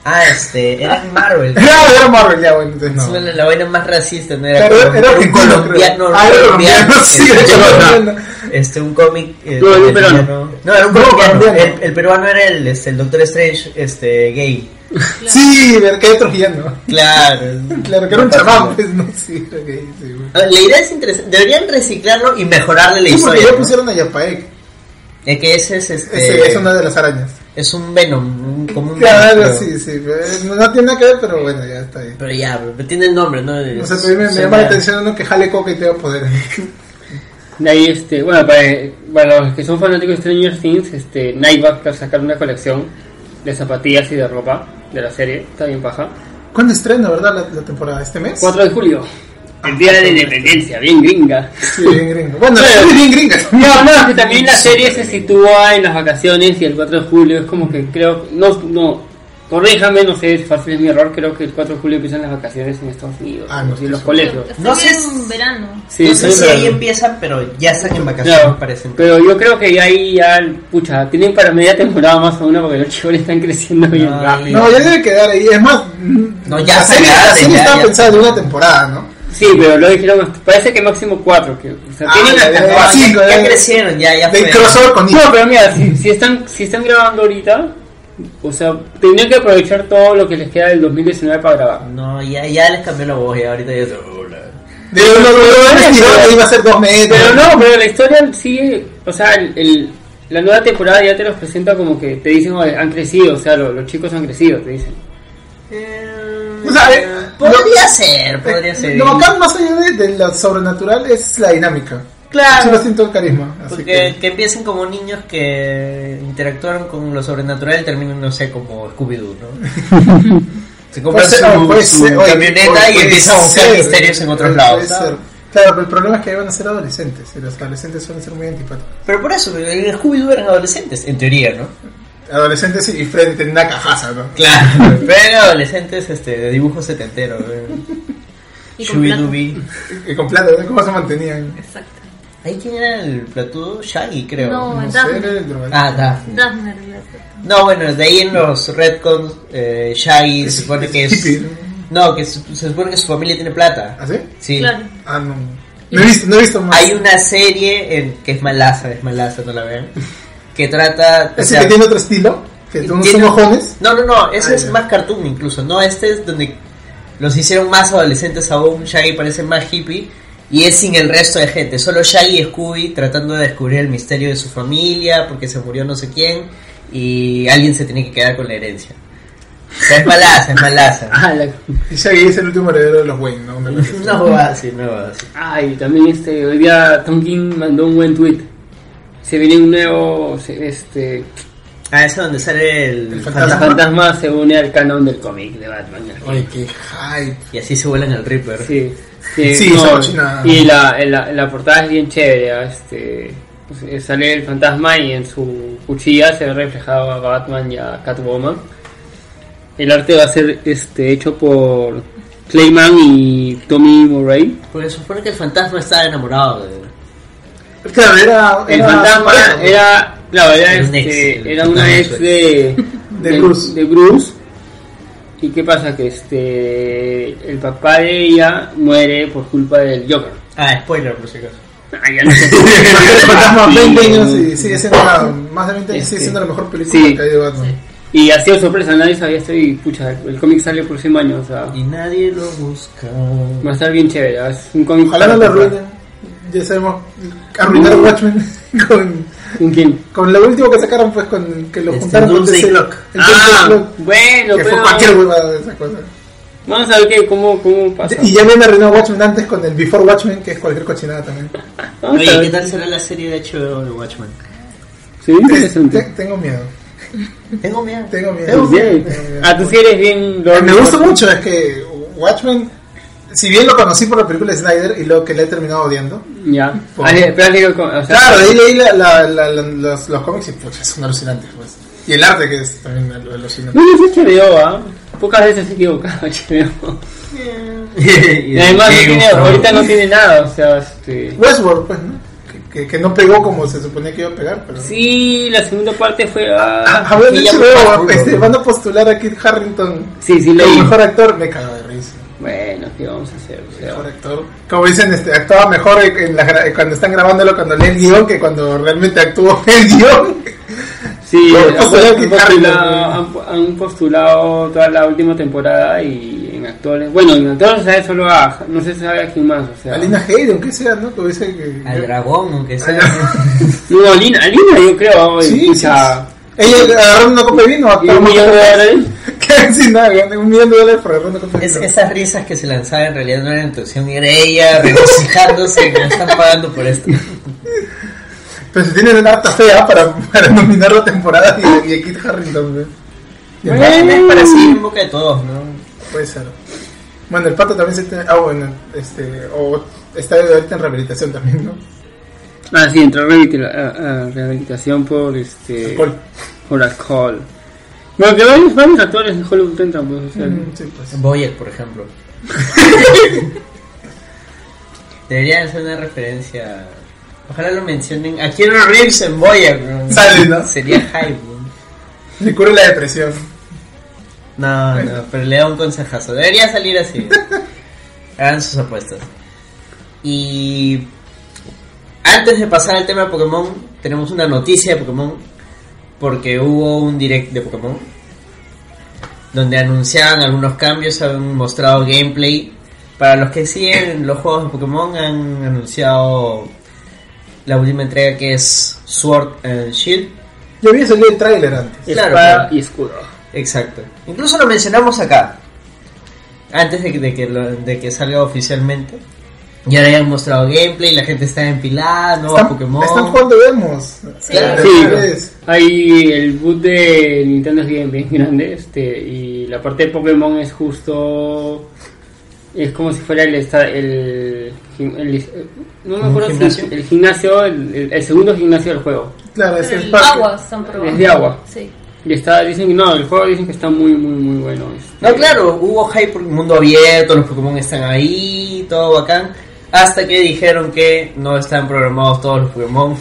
Ah, este, era Marvel. Era, era Marvel, ya bueno, entonces Es no. la, la vaina más racista, ¿no? Era, Claro, como era un colombiano. Ah, era colombiano, sí, este, era colombiano. este, un cómic eh, No, no, era un No, colombiano, el, el peruano era el, este, el Doctor Strange, este, gay, Sí, ver que hay otro villano. claro, Claro, que era un chamán, pues no, sí, ok, sí, güey. Ah, La idea es interesante, deberían reciclarlo y mejorarle la Sí, porque historia, ya ¿no? pusieron a Yapaek. Es que ese es, este, Ese es una de las arañas. Es un Venom, un- como un Claro, Venom, sí, sí. No, no tiene nada que ver, pero bueno, ya está ahí. pero ya, pero tiene el nombre, ¿no? O sea, me, me llama la atención uno que jale coca y te da poder. de ahí este bueno para, para los que son fanáticos de Stranger Things este Nightbot va a sacar una colección de zapatillas y de ropa de la serie está bien paja ¿Cuándo estrena, verdad, la, la temporada? ¿Este mes? 4 de julio el día de la independencia bien gringa Sí, bien gringo. Bueno, bien gringa. No, no, es que también la serie se sitúa en las vacaciones y el 4 de julio es como que creo, no, no, corríjame, no sé, es fácil es mi error, creo que el 4 de julio empiezan las vacaciones en Estados Unidos Ah, no, y en los colegios. Está No sé en verano. Sí, no sé si pero- ahí empiezan, pero ya están en vacaciones, Claro, parecen. pero yo creo que ya ahí ya, pucha, tienen para media temporada más o menos porque los chicos están creciendo bien Ay, rápido. No, ya debe quedar ahí. Es más, No, ya la está serie, la grande, serie ya, estaba ya. pensada de una temporada, ¿no? Sí, pero lo dijeron, parece que máximo 4, que, o sea, Ah, tienen ya, hasta ya, No, ya, ya eh, crecieron, ya, ya De fue. crossover con No, pero mira, si, si están si están grabando ahorita, o sea, tendrían que aprovechar todo lo que les queda del 2019 para grabar. No, ya, ya les cambió la voz y ahorita ya es... De uno de los iba a ser dos metros. Pero no, pero la historia sigue, o sea, el, el- la nueva temporada ya te los presenta como que te dicen, "Oye, han crecido, o sea, lo- los chicos han crecido, te dicen. Eh, podría lo- ser, podría ser. Lo bacán más allá de, de lo sobrenatural es la dinámica. Claro. Sí, lo siento el carisma. Así Porque que, que... empiecen como niños que interactuaron con lo sobrenatural y terminen, no sé, como Scooby-Doo, ¿no? Se compran ser, su, puede su ser, camioneta puede- y empiezan a buscar misterios en otros lados. ser. Claro, pero el problema es que van a ser adolescentes. Y los adolescentes suelen ser muy antipáticos. Pero por eso, en Scooby-Doo eran adolescentes, en teoría, ¿no? Adolescentes y Freddy tienen una cajaza, ¿no? Claro, pero adolescentes este, de dibujo setentero. Y con plata. Y con plata, ¿no? ¿Cómo se mantenían? Exacto. ¿Ahí quién era el platudo? Shaggy, creo. No, No sé, Daphne. era el drogadicto. Ah, Daphne. Daphne era la- No, bueno, de ahí en los Redcons, eh, Shaggy se supone que es... hippie, No, que se, se supone que su familia tiene plata. ¿Ah, sí? Sí. Claro. Ah, no. No he visto, no he visto más. Hay una serie en, que es malaza, es malaza, no la vean. Que trata... o ¿Ese sea, que tiene otro estilo? ¿Que todos tiene- son mojones? No, no, no, ese Ah, es ya. más cartoon incluso. No, este es donde los hicieron más adolescentes aún. Shaggy parece más hippie. Y es sin el resto de gente. Solo Shaggy y Scooby tratando de descubrir el misterio de su familia. Porque se murió no sé quién. Y alguien se tiene que quedar con la herencia. O sea, es malaza, es malaza. Ah, la- Y Shaggy es el último heredero de los Wayne, ¿no? No va así, no va así. Ay, también este, hoy día Tom King mandó un buen tweet. Se viene un nuevo, este, Ah, ese es donde sale el, El el fantasma. fantasma se une al canon del cómic de Batman. Ay, qué hype. Y así se vuelan el Reaper. Sí, sí, Sí, y la, la, la portada es bien chévere, este, pues, eh, sale el fantasma y en su cuchilla se ve reflejado a Batman y a Catwoman. El arte va a ser este hecho por Clayman y Tommy Murray. Porque se supone que el fantasma estaba enamorado de... Claro, era. El era fantasma era, claro, era, Era un ex, este, era una ex de, De Bruce. de Bruce. ¿Y qué pasa? Que este el papá de ella muere por culpa del Joker. Ah, spoiler por si acaso. Ah, ya no sé. El fantasma 20 Y- años y sigue siendo la, más de 20 años, Este, sigue siendo la mejor película sí. que hay de Batman. Y ha sido sorpresa, nadie sabía esto y pucha, el cómic sale el próximo año, o sea, Y nadie lo busca. va a estar bien chévere, es un cómic Ojalá no lo arruinen. Ya sabemos. Arruinar Watchmen con, ¿Con quién? con lo último que sacaron, pues con que lo Este, juntaron con DC. Clock. El Ah, Doomsday Clock, bueno, que fue pero cualquier huevada de esa cosa. vamos a ver qué, cómo, cómo pasa. Y ya habían arruinado Watchmen antes con el Before Watchmen, que es cualquier cochinada también. Oye. ¿qué tal será la serie de HBO de Watchmen? Sí, interesante. Te- tengo miedo. Tengo miedo. Tengo miedo. Tengo miedo. Tengo miedo. Ah, tú sí eres bien... Me gusta mucho, es que Watchmen, si bien lo conocí por la película de Snyder y luego que le he terminado odiando. Ya. Por- Ah, pero o sea, Claro, ahí leí la, la- la- los, los cómics y pucha, son alucinantes. Pues. Y el arte que es también al- alucinante. No, no es HBO, ¿ah? Pocas veces he equivocado HBO. y además no tiene, ahorita no tiene nada, o sea, este... Westworld, pues, ¿no? Que, que, no pegó como se suponía que iba a pegar, pero... Sí, la segunda parte fue... Ah, de ya HBO, van a postular a Kit Harrington sí, sí, como leí. mejor actor, me risa. Bueno, ¿qué vamos a hacer? O sea, Mejor actor. Como dicen, este, actuaba mejor en la gra- cuando están grabándolo, cuando lee el guion, que cuando realmente actuó el guion. sí, han, postulado han postulado, Harington. han- han postulado toda la última temporada y en actores... Bueno, en actores se sabe solo a... No se sabe a quién más, o sea... Alina Hayden, aunque sea, ¿no? Que dice que... Al dragón, aunque sea. No, Alina, Alina yo creo, Sí, o sí. Ella agarró una copa de vino. Y un millón de dólares. Sin nada, gané un millón de dólares por agarrar una copa de Es, vino. esas risas que se lanzaban en realidad no eran intención, era ella regocijándose que me están pagando por esto. Pero si tienen una harta fea para, para nominar la temporada y, y a Kit Harrington, ¿no? Y el Bueno. Batman, Es para seguir en boca de todos, ¿no? Puede ser. Bueno, el pato también se tiene. Ah, bueno, este. O está ahorita en rehabilitación también, ¿no? Ah, sí, entró a, rehabilita- a- a rehabilitación por este... Alcohol. Por alcohol. Bueno, que varios, varios actores en Hollywood entran, pues, o sea... Mm, sí, pues. Boyer, por ejemplo. Deberían hacer una referencia. Ojalá lo mencionen. A Keanu Reeves en Boyer, bro. Sale, ¿no? Sería hype, bro. Le cura la depresión. No, no, pero le da un consejazo. Debería salir así. Hagan sus apuestas. Y antes de pasar al tema de Pokémon, tenemos una noticia de Pokémon. Porque hubo un direct de Pokémon. Donde anunciaban algunos cambios, han mostrado gameplay. Para los que siguen los juegos de Pokémon, han anunciado la última entrega que es Sword and Shield. Yo había salido el tráiler antes. Claro, Espada y escudo. Exacto. Incluso lo mencionamos acá. Antes de que, de que, lo- de que salga oficialmente. Y ahora ya han mostrado gameplay, la gente está empilada, nuevos Están, Pokémon. están jugando demos. Sí. Claro. Sí, Es- hay el boot de Nintendo es bien, bien grande, este, y la parte de Pokémon es justo... Es como si fuera el... esta- el, gim- el- no me ¿Un acuerdo si- gimnasio? el gimnasio, el, el- el segundo gimnasio del juego. Claro, es el el agua están probando. Es de agua. Sí. Y está, dicen que no, el juego dicen que está muy, muy, muy bueno. este. No, claro, hubo hype por el mundo abierto, los Pokémon están ahí, todo bacán. Hasta que dijeron que no están programados todos los Pokémon.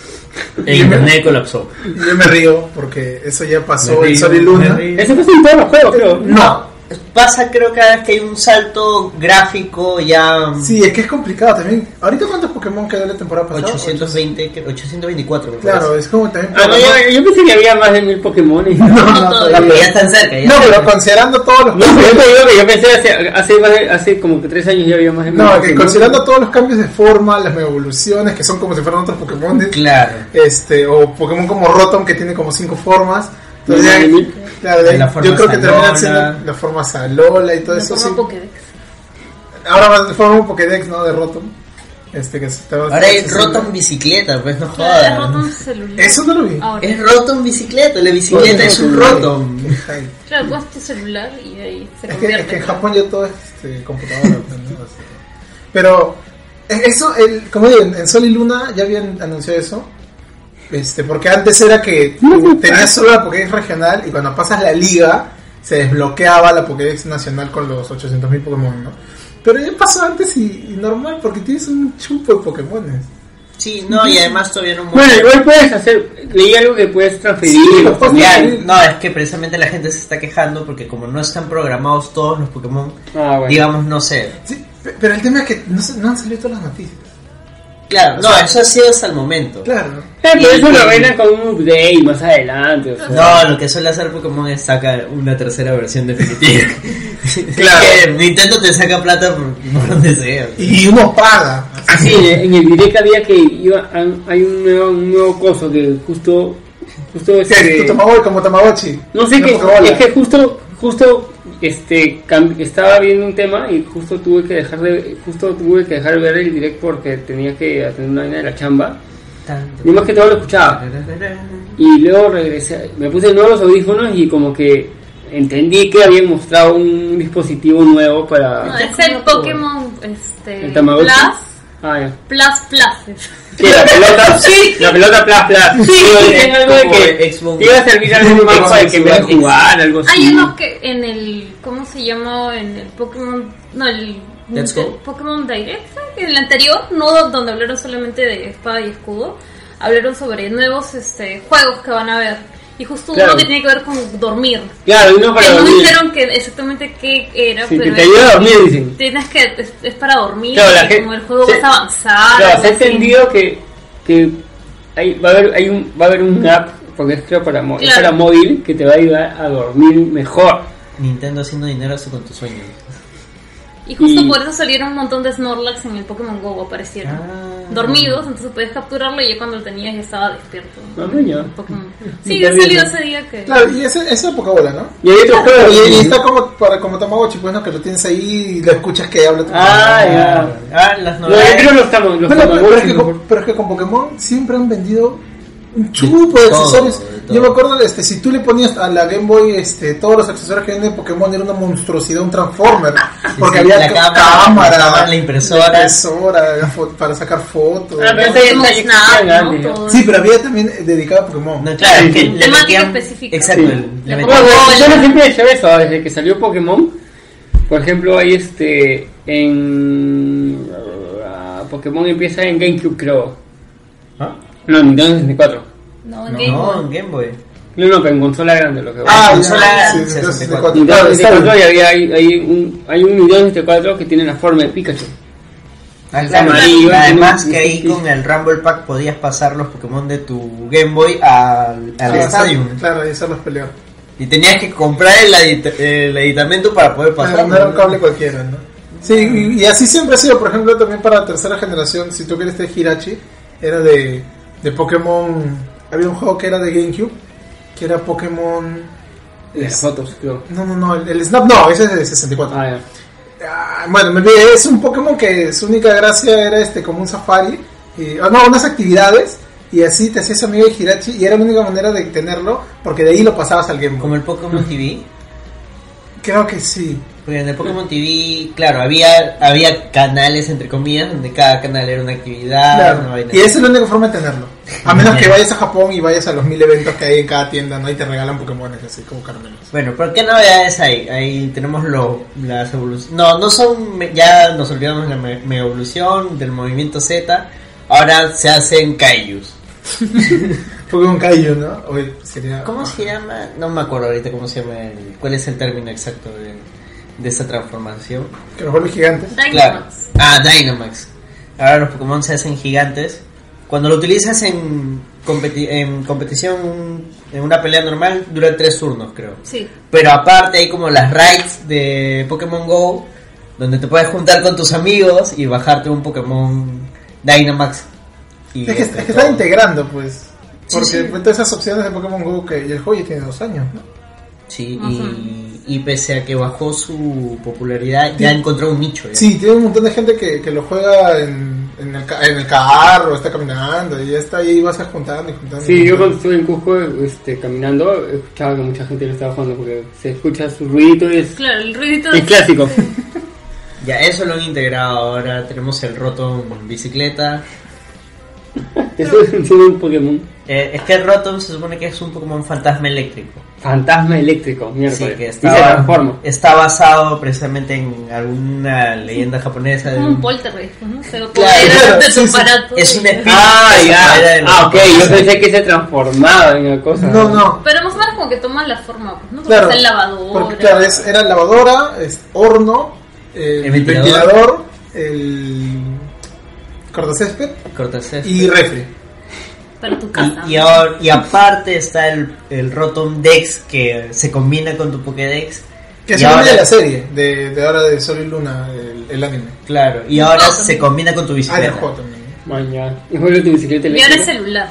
El internet colapsó. Yo me río porque eso ya pasó en Sol y Luna. Eso pasa en todos los juegos, creo. No, pasa creo cada vez que hay un salto gráfico ya Sí, es que es complicado también. ¿Ahorita cuántos Pokémon quedó la temporada pasada? 820, que- 824 me Claro, parece. es como también. Ah, no, yo, yo pensé que había más de mil Pokémon. No, no, No, todavía. No, pero ya están cerca. Ya No, pero cerca. considerando todos los No, yo te digo que yo pensé hace, hace, más de- hace como que tres años ya había más de mil No, que Pokémon. considerando todos los cambios de forma, las mega evoluciones, que son como si fueran otros Pokémon, Claro. este, o Pokémon como Rotom, que tiene como cinco formas. Entonces, No, claro, de La yo creo que terminan siendo la forma Salola y todo eso. forma sí. Pokédex. Ahora forma Pokédex, ¿no? De Rotom. Este, que se estaba- Ahora es Rotom bicicleta, pues no jodas. Rotom celular. Eso no lo vi. Ahora. Es Rotom bicicleta, la bicicleta es un Rotom. Claro, pones tu celular y ahí se Es que, es que en Japón ya todo es este, computadora. pues. Pero eh, eso, el, como digo, en Sol y Luna ya habían anunciado eso. Este, porque antes era que tú tenías solo la Pokédex regional y cuando pasas la liga se desbloqueaba la Pokédex nacional con los 800.000 Pokémon, ¿no? Pero ya pasó antes y, y normal porque tienes un chupo de Pokémones. Sí, no, y además todavía no Bueno, igual puedes hacer. Leí algo que puedes transferir. Sí, no, es que precisamente la gente se está quejando porque como no están programados todos los Pokémon, Ah, bueno. digamos, no sé. Sí, pero el tema es que no han salido todas las noticias. Claro, O no, sea- eso ha sido hasta el momento. Claro. Eh, pero eso lo ven con un update más adelante. O sea. No, lo que suele hacer Pokémon es sacar una tercera versión definitiva. Claro. Que Nintendo te saca plata por, por donde sea. Y uno paga. Sí, en el direct había que iba, hay un nuevo, un nuevo coso que justo. Justo ¿Qué? este, Tu Tamagotchi, como Tamagotchi. No sé qué, es que justo, justo, este, estaba viendo un tema y justo tuve que dejar de, justo tuve que dejar de ver el direct porque tenía que atender una vaina de la chamba. Y más que todo lo escuchaba. Y luego regresé, me puse de nuevo los audífonos y como que entendí que habían mostrado un dispositivo nuevo para No, es el Pokémon este, el Tamagotchi. Plus. Ah, ya. Plus Plus. Que la pelota, la pelota plas plas. Sí, es algo de que de iba a servir algo más Xbox, para que me jugar, algo así. Hay uno que en el. ¿Cómo se llama? En el Pokémon. No, el. Let's go. Pokémon Direct. ¿sabes? En el anterior, no donde hablaron solamente de espada y escudo. Hablaron sobre nuevos este, juegos que van a ver. Y justo Claro. uno que tiene que ver con dormir. Claro, y no para Que no dormir. dijeron que exactamente qué era, Sí, que pero te es- ayuda a dormir, dicen. Tienes que. Es, es para dormir. Claro, la gente- como el juego se- vas a avanzar. Claro, se ha entendido que, que hay, va, a haber, hay un, va a haber un app, porque es creo para, mo- es Claro. para móvil, que te va a ayudar a dormir mejor. Nintendo haciendo dinero con tus sueños. Y justo Y- por eso salieron un montón de Snorlax en el Pokémon Go, aparecieron. Ah. Dormidos, entonces podías capturarlo y ya cuando lo tenías ya estaba despierto. Ah. Pokémon. Sí, salido bien. ese día que... Claro, y ese, ese es Pokébola, ¿no? Y sí. está como, para, como Tamagotchi, pues, ¿no? Que lo tienes ahí y lo escuchas que habla tu Ah, ya. Ah, las No, yo novedades. creo los tamo- los Bueno, pero, pero es Tamagotchi que mejor. con, pero es que con Pokémon siempre han vendido un chupo de accesorios. de. Yo me acuerdo, este, si tú le ponías a la Game Boy este, todos los accesorios que vienen de Pokémon, era una monstruosidad, un Transformer. Porque sí, había la cámara, cámara, la cámara, la impresora. la para sacar fotos. Ah, pero ¿no? Todo. Sí, pero había también eh, dedicado a Pokémon. No, claro, Sí, que Temática metían- específica. Exacto, Sí. Bueno, yo siempre he hecho eso, desde que salió Pokémon. Por ejemplo, hay este. En. ah, Pokémon empieza en GameCube, creo. ¿Ah? No, en Nintendo 64. No, en No, Game no, Boy. en Game Boy. No, no, pero en consola grande lo que va. Ah, consola ya, sí, 64. 64. Nintendo Claro, está 64 bien. y había, hay, hay un, hay un Nintendo 64 que tiene la forma de Pikachu. Ah, amarillo, Además que ahí con el Rumble Pack podías pasar los Pokémon de tu Game Boy al, al Ah, Stadium. Claro, ahí se los peleó. Y tenías que comprar el, adit- el aditamento para poder pasar. Ah, No era un cable cualquiera, ¿no? Sí, y, y así siempre ha sido, por ejemplo, también para la tercera generación, si tú quieres de Hirachi, era de, de Pokémon, había un juego que era de GameCube, que era Pokémon... Las fotos, creo. no, no, no, el, el Snap no, ese es de 64. Ah, ya. Ah, bueno, me olvidé, es un Pokémon que su única gracia era este como un safari, y, ah, no, unas actividades, y así te hacías amigo de Hirachi, y era la única manera de tenerlo, porque de ahí lo pasabas al Game Boy. Como el Pokémon TV. Creo que sí. Porque en el Pokémon TV, claro, había había canales, entre comillas, donde cada canal era una actividad. Claro. una vaina Y esa es la única forma de tenerlo. A menos que vayas a Japón y vayas a los mil eventos que hay en cada tienda, ¿no? Y te regalan Pokémon así como caramelos. Bueno, pero ¿qué novedades hay? Ahí tenemos lo, las evoluciones. No, no son. Ya nos olvidamos de la me- mega evolución, del movimiento Z. Ahora se hacen Kaijus. Pokémon Kaiju, ¿no? Oye, sería... ¿Cómo se llama? No me acuerdo ahorita cómo se llama. el- ¿Cuál es el término exacto de, de esa transformación? Que los vuelve gigantes. Claro. Dynamax. Ah, Dynamax. Ahora los Pokémon se hacen gigantes. Cuando lo utilizas en, competi- en competición, en una pelea normal, dura tres turnos, creo. Sí. Pero aparte hay como las raids de Pokémon Go, donde te puedes juntar con tus amigos y bajarte un Pokémon Dynamax. Y Es que, este, es que está integrando, pues. Porque sí. todas esas opciones de Pokémon Go que y el juego ya tiene dos años, ¿no? Sí, y, y pese a que bajó su popularidad, ya encontró un nicho. ya. Sí, tiene un montón de gente que, que lo juega en, en, el, en el carro, está caminando y ya está ahí vas a juntando y juntando. y Sí, yo cuando estuve en Cusco este, caminando, escuchaba que mucha gente lo estaba jugando porque se escucha su ruidito y es, Claro, el ruidito es clásico. Ya eso lo han integrado ahora. Tenemos el Rotom bicicleta. Eso es un Pokémon. Eh, es que el Rotom se supone que es un Pokémon fantasma eléctrico. Fantasma eléctrico, mierda. Sí, que y se está, transforma. está basado precisamente en alguna leyenda japonesa. de como un un- poltergeist, ¿no? Se lo Claro, sí, tu sí. aparato. Es un espíritu. Ah, ya. Ah, ok, yo pensé que se transformaba en una cosa. No, no. Pero más o menos como que toman la forma, pues, ¿no? Como Claro, está el lavador. porque claro, es- era lavadora, es horno, el, El ventilador. ventilador, el cortacésped Cortacésped. y refri. Para tu casa. Y, y ahora- y aparte está el, el Rotom Dex que se combina con tu Pokédex. Que es ahora- de la serie, de, de ahora de Sol y Luna, el, el anime. Claro, y ahora se combina con tu Ah, de bicicleta. juego también. Mañana. ¿Y juego tu bicicleta Y ahora celular.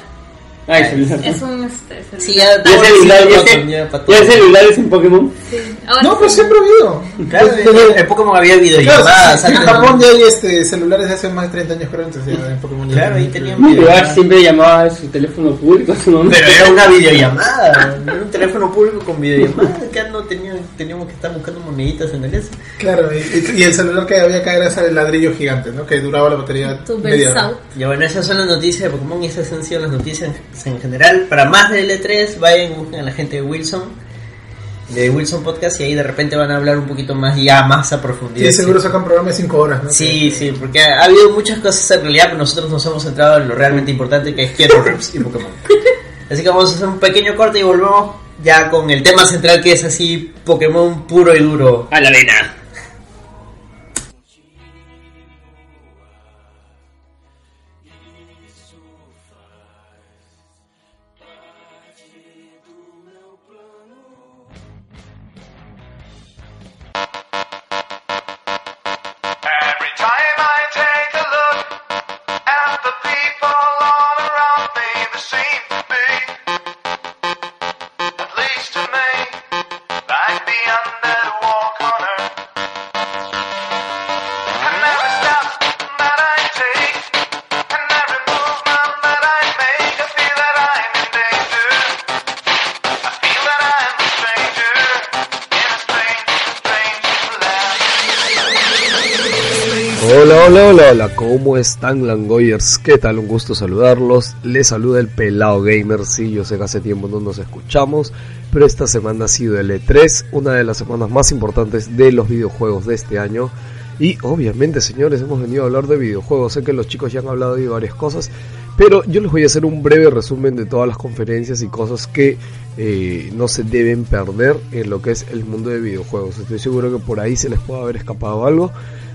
Ah, celular. Es un este, celular. Sí, ya, Ya el celular, ya, ya, el celular es un Pokémon. Sí. Ahora No, sí. pero siempre ha habido. Claro, Pues, en, desde- en Pokémon había Claro, videollamadas. sí, en. Japón ya hay este, celulares de hace más de 30 años, creo, entonces ya en Pokémon ya Claro, ahí teníamos- Mi lugar siempre llamaba a su teléfono público a su. Pero era una videollamada, era un teléfono público con videollamada. Que no tenía, teníamos que estar buscando moneditas en el eso. Claro, y, y- el celular que había acá era ese ladrillo gigante, ¿no? Que duraba la batería Tu media hora. Y bueno, esas son las noticias de Pokémon y esas han sido las noticias en, en general. Para más de L3, vayan y busquen a la gente de Wilson, de Wilson Podcast, y ahí de repente van a hablar un poquito más, ya más a profundidad. Sí, seguro sacan programa de 5 horas, ¿no? Sí, sí, porque ha, ha habido muchas cosas en realidad, pero nosotros nos hemos centrado en lo realmente importante que es Quiero Reps y Pokémon. Así que vamos a hacer un pequeño corte y volvemos ya con el tema central que es así Pokémon puro y duro. A la arena. Hola, hola, ¿cómo están Langoyers? ¿Qué tal? Un gusto saludarlos. Les saluda el pelado gamer. Sí, yo sé que hace tiempo no nos escuchamos, pero esta semana ha sido el E3, una de las semanas más importantes de los videojuegos de este año. Y obviamente, señores, hemos venido a hablar de videojuegos. Sé que los chicos ya han hablado de varias cosas, pero yo les voy a hacer un breve resumen de todas las conferencias y cosas que eh, no se deben perder en lo que es el mundo de videojuegos. Estoy seguro que por ahí se les puede haber escapado algo.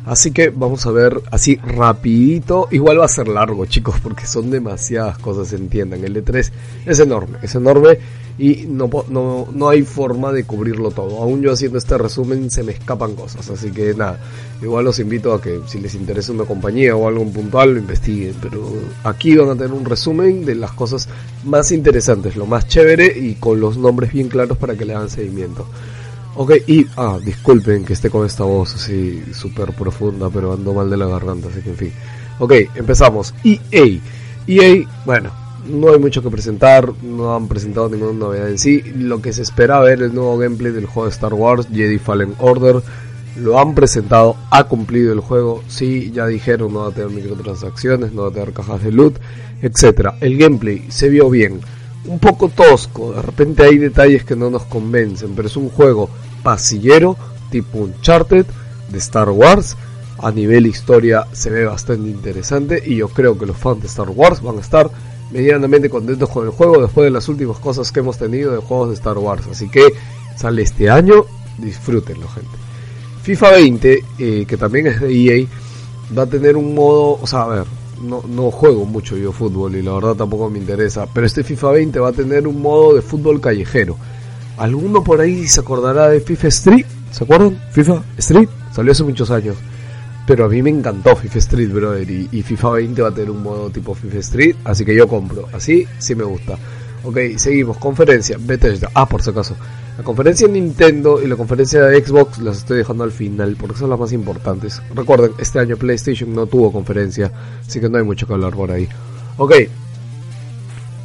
Así que vamos a ver así rapidito. Igual va a ser largo, chicos, porque son demasiadas cosas, entiendan. El E3 es enorme, es enorme y no, no, no hay forma de cubrirlo todo. Aún yo haciendo este resumen se me escapan cosas. Así que nada, igual los invito a que si les interesa una compañía o algo puntual lo investiguen. Pero aquí van a tener un resumen de las cosas más interesantes, lo más chévere y con los nombres bien claros para que le hagan seguimiento. Ok, y, ah, disculpen que esté con esta voz así súper profunda, pero ando mal de la garganta, así que en fin. Ok, empezamos. EA. EA, bueno, no hay mucho que presentar, no han presentado ninguna novedad en sí. Lo que se espera ver el nuevo gameplay del juego de Star Wars, Jedi Fallen Order. lo han presentado, ha cumplido el juego, sí, ya dijeron no va a tener microtransacciones, no va a tener cajas de loot, etcétera. El gameplay se vio bien, un poco tosco, de repente hay detalles que no nos convencen, pero es un juego pasillero tipo Uncharted de Star Wars. A nivel historia se ve bastante interesante y yo creo que los fans de Star Wars van a estar medianamente contentos con el juego después de las últimas cosas que hemos tenido de juegos de Star Wars. Así que sale este año, disfrútenlo gente. FIFA 20, eh, que también es de EA, va a tener un modo, o sea, a ver, no, no juego mucho yo fútbol y la verdad tampoco me interesa, pero este FIFA 20 va a tener un modo de fútbol callejero. ¿Alguno por ahí se acordará de FIFA Street? ¿Se acuerdan? FIFA Street salió hace muchos años. Pero a mí me encantó FIFA Street, brother. Y, y FIFA 20 va a tener un modo tipo FIFA Street. Así que yo compro. Así sí me gusta. Ok, seguimos. Conferencia. Bethesda. Ah, por si acaso. La conferencia de Nintendo y la conferencia de Xbox las estoy dejando al final porque son las más importantes. Recuerden, este año PlayStation no tuvo conferencia. Así que no hay mucho que hablar por ahí. Ok.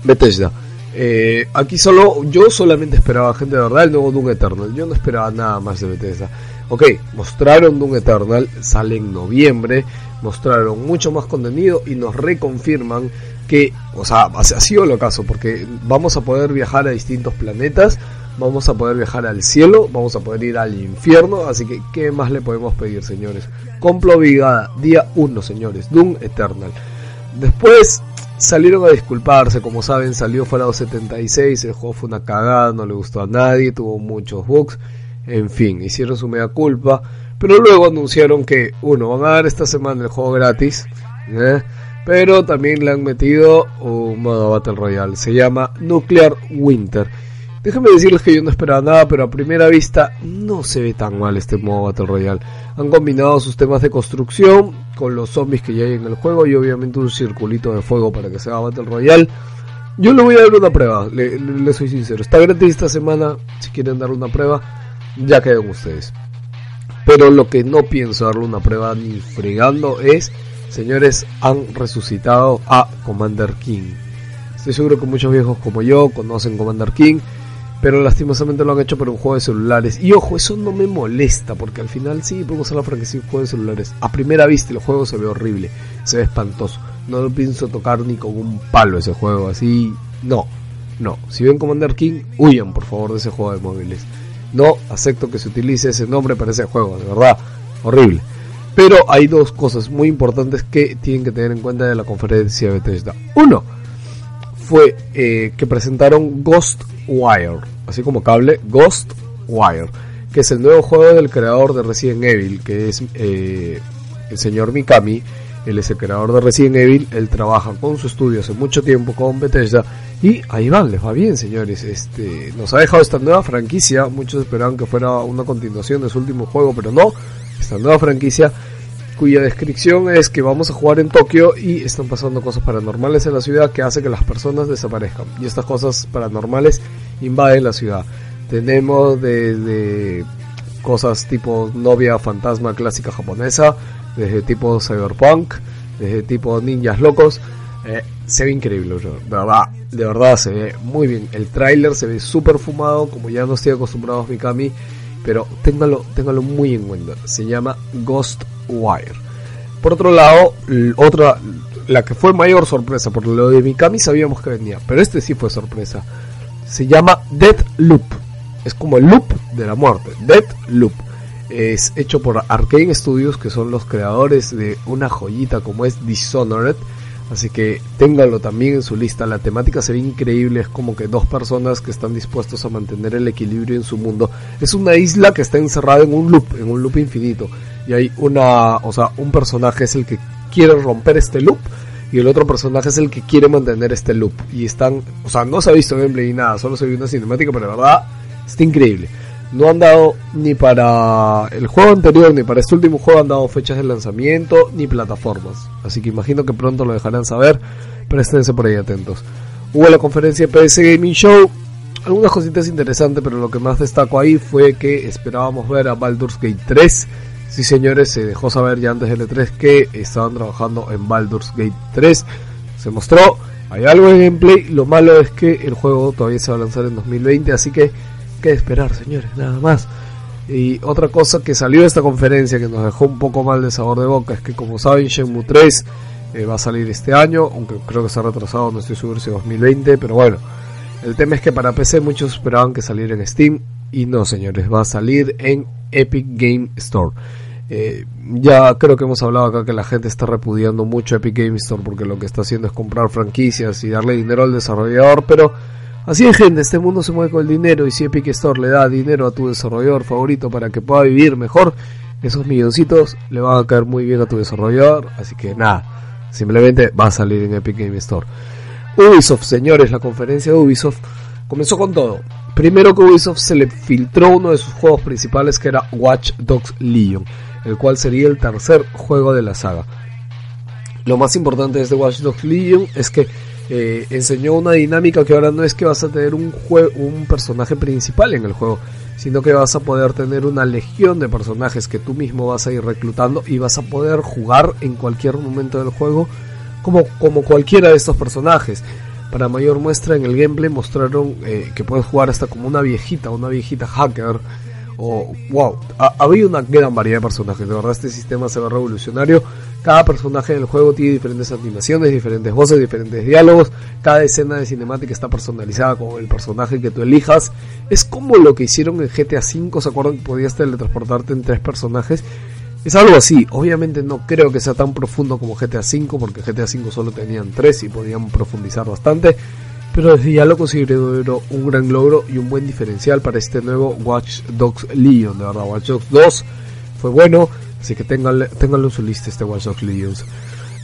Bethesda. Eh, aquí solo, yo solamente esperaba, gente de verdad, el nuevo Doom Eternal. Yo no esperaba nada más de Bethesda. Ok, mostraron Doom Eternal, sale en noviembre, mostraron mucho más contenido y nos reconfirman que, o sea, ha sido lo caso, porque vamos a poder viajar a distintos planetas, vamos a poder viajar al cielo, vamos a poder ir al infierno, así que, ¿qué más le podemos pedir, señores? Complo Vigada, día 1, señores, Doom Eternal. Después salieron a disculparse, como saben, salió Fallout 76, el juego fue una cagada, no le gustó a nadie, tuvo muchos bugs, en fin, hicieron su mega culpa, pero luego anunciaron que, uno, van a dar esta semana el juego gratis, ¿eh? Pero también le han metido un modo Battle Royale, se llama Nuclear Winter. Déjenme decirles que yo no esperaba nada, pero a primera vista no se ve tan mal este modo Battle Royale. Han combinado sus temas de construcción con los zombies que ya hay en el juego y obviamente un circulito de fuego para que sea Battle Royale. Yo le voy a dar una prueba, le, soy sincero. Está gratis esta semana, si quieren darle una prueba, ya queden ustedes. Pero lo que no pienso darle una prueba ni fregando es, señores, han resucitado a Commander King. Estoy seguro que muchos viejos como yo conocen Commander King, pero lastimosamente lo han hecho por un juego de celulares. Y ojo, eso no me molesta, porque al final sí podemos usar la franquicia de un juego de celulares. A primera vista el juego se ve horrible, se ve espantoso. No lo pienso tocar ni con un palo ese juego, así no. No, si ven Commander King, huyan por favor de ese juego de móviles. No acepto que se utilice ese nombre para ese juego, de verdad, horrible. Pero hay dos cosas muy importantes que tienen que tener en cuenta de la conferencia de Bethesda. Uno, fue eh, que presentaron Ghostwire, así como cable, Ghostwire, que es el nuevo juego del creador de Resident Evil, que es eh, el señor Mikami. Él es el creador de Resident Evil, él trabaja con su estudio hace mucho tiempo con Bethesda y ahí van, les va bien señores. Este, nos ha dejado esta nueva franquicia, muchos esperaban que fuera una continuación de su último juego, pero no, esta nueva franquicia cuya descripción es que vamos a jugar en Tokio y están pasando cosas paranormales en la ciudad que hace que las personas desaparezcan. Y estas cosas paranormales invaden la ciudad. Tenemos desde cosas tipo novia fantasma clásica japonesa, desde tipo cyberpunk, desde tipo ninjas locos. Eh, se ve increíble, bro. de verdad, de verdad se ve muy bien. El tráiler se ve súper fumado, como ya no estoy acostumbrado a Mikami, pero téngalo, téngalo muy en cuenta. Se llama Ghostwire. Por otro lado, otra, la que fue mayor sorpresa, por lo de Mikami sabíamos que venía, pero este sí fue sorpresa. Se llama Death Loop. Es como el loop de la muerte. Death Loop. Es hecho por Arkane Studios, que son los creadores de una joyita como es Dishonored. Así que ténganlo también en su lista. La temática se ve increíble. Es como que dos personas que están dispuestos a mantener el equilibrio en su mundo. Es una isla que está encerrada en un loop, en un loop infinito. Y hay una, o sea, un personaje es el que quiere romper este loop y el otro personaje es el que quiere mantener este loop. Y están, o sea, no se ha visto gameplay ni nada, solo se vio una cinemática, pero de verdad está increíble. No han dado ni para el juego anterior ni para este último juego han dado fechas de lanzamiento ni plataformas. Así que imagino que pronto lo dejarán saber. Préstense por ahí atentos. Hubo la conferencia PS Gaming Show. Algunas cositas interesantes, pero lo que más destaco ahí fue que esperábamos ver a Baldur's Gate 3. Sí, señores, se dejó saber ya antes del E3 que estaban trabajando en Baldur's Gate 3. Se mostró, hay algo de gameplay. Lo malo es que el juego todavía se va a lanzar en 2020, así que, ¿qué esperar, señores? Nada más. Y otra cosa que salió de esta conferencia que nos dejó un poco mal de sabor de boca es que como saben Shenmue 3 eh, va a salir este año, aunque creo que se ha retrasado, no estoy seguro si 2020, pero bueno, el tema es que para PC muchos esperaban que saliera en Steam y no señores, va a salir en Epic Game Store. Eh, ya creo que hemos hablado acá que la gente está repudiando mucho Epic Game Store porque lo que está haciendo es comprar franquicias y darle dinero al desarrollador, pero así es gente, este mundo se mueve con el dinero y si Epic Store le da dinero a tu desarrollador favorito para que pueda vivir mejor, esos milloncitos le van a caer muy bien a tu desarrollador, así que nada, simplemente va a salir en Epic Game Store. Ubisoft, señores, la conferencia de Ubisoft comenzó con todo. Primero que Ubisoft se le filtró uno de sus juegos principales que era Watch Dogs Legion, el cual sería el tercer juego de la saga. Lo más importante de este Watch Dogs Legion es que eh, enseñó una dinámica que ahora no es que vas a tener un, un personaje principal en el juego, sino que vas a poder tener una legión de personajes que tú mismo vas a ir reclutando y vas a poder jugar en cualquier momento del juego como, como cualquiera de estos personajes. Para mayor muestra en el gameplay mostraron eh, que puedes jugar hasta como una viejita, una viejita hacker. O, wow, ha- había una gran variedad de personajes. De verdad, este sistema se ve revolucionario. Cada personaje del juego tiene diferentes animaciones, diferentes voces, diferentes diálogos. Cada escena de cinemática está personalizada con el personaje que tú elijas. Es como lo que hicieron en GTA V. ¿Se acuerdan que podías teletransportarte en tres personajes? Es algo así, obviamente no creo que sea tan profundo como GTA V, porque GTA V solo tenían tres y podían profundizar bastante, pero desde ya lo considero un gran logro y un buen diferencial para este nuevo Watch Dogs Legion, de verdad, Watch Dogs 2 fue bueno, así que ténganlo en su lista este Watch Dogs Legions.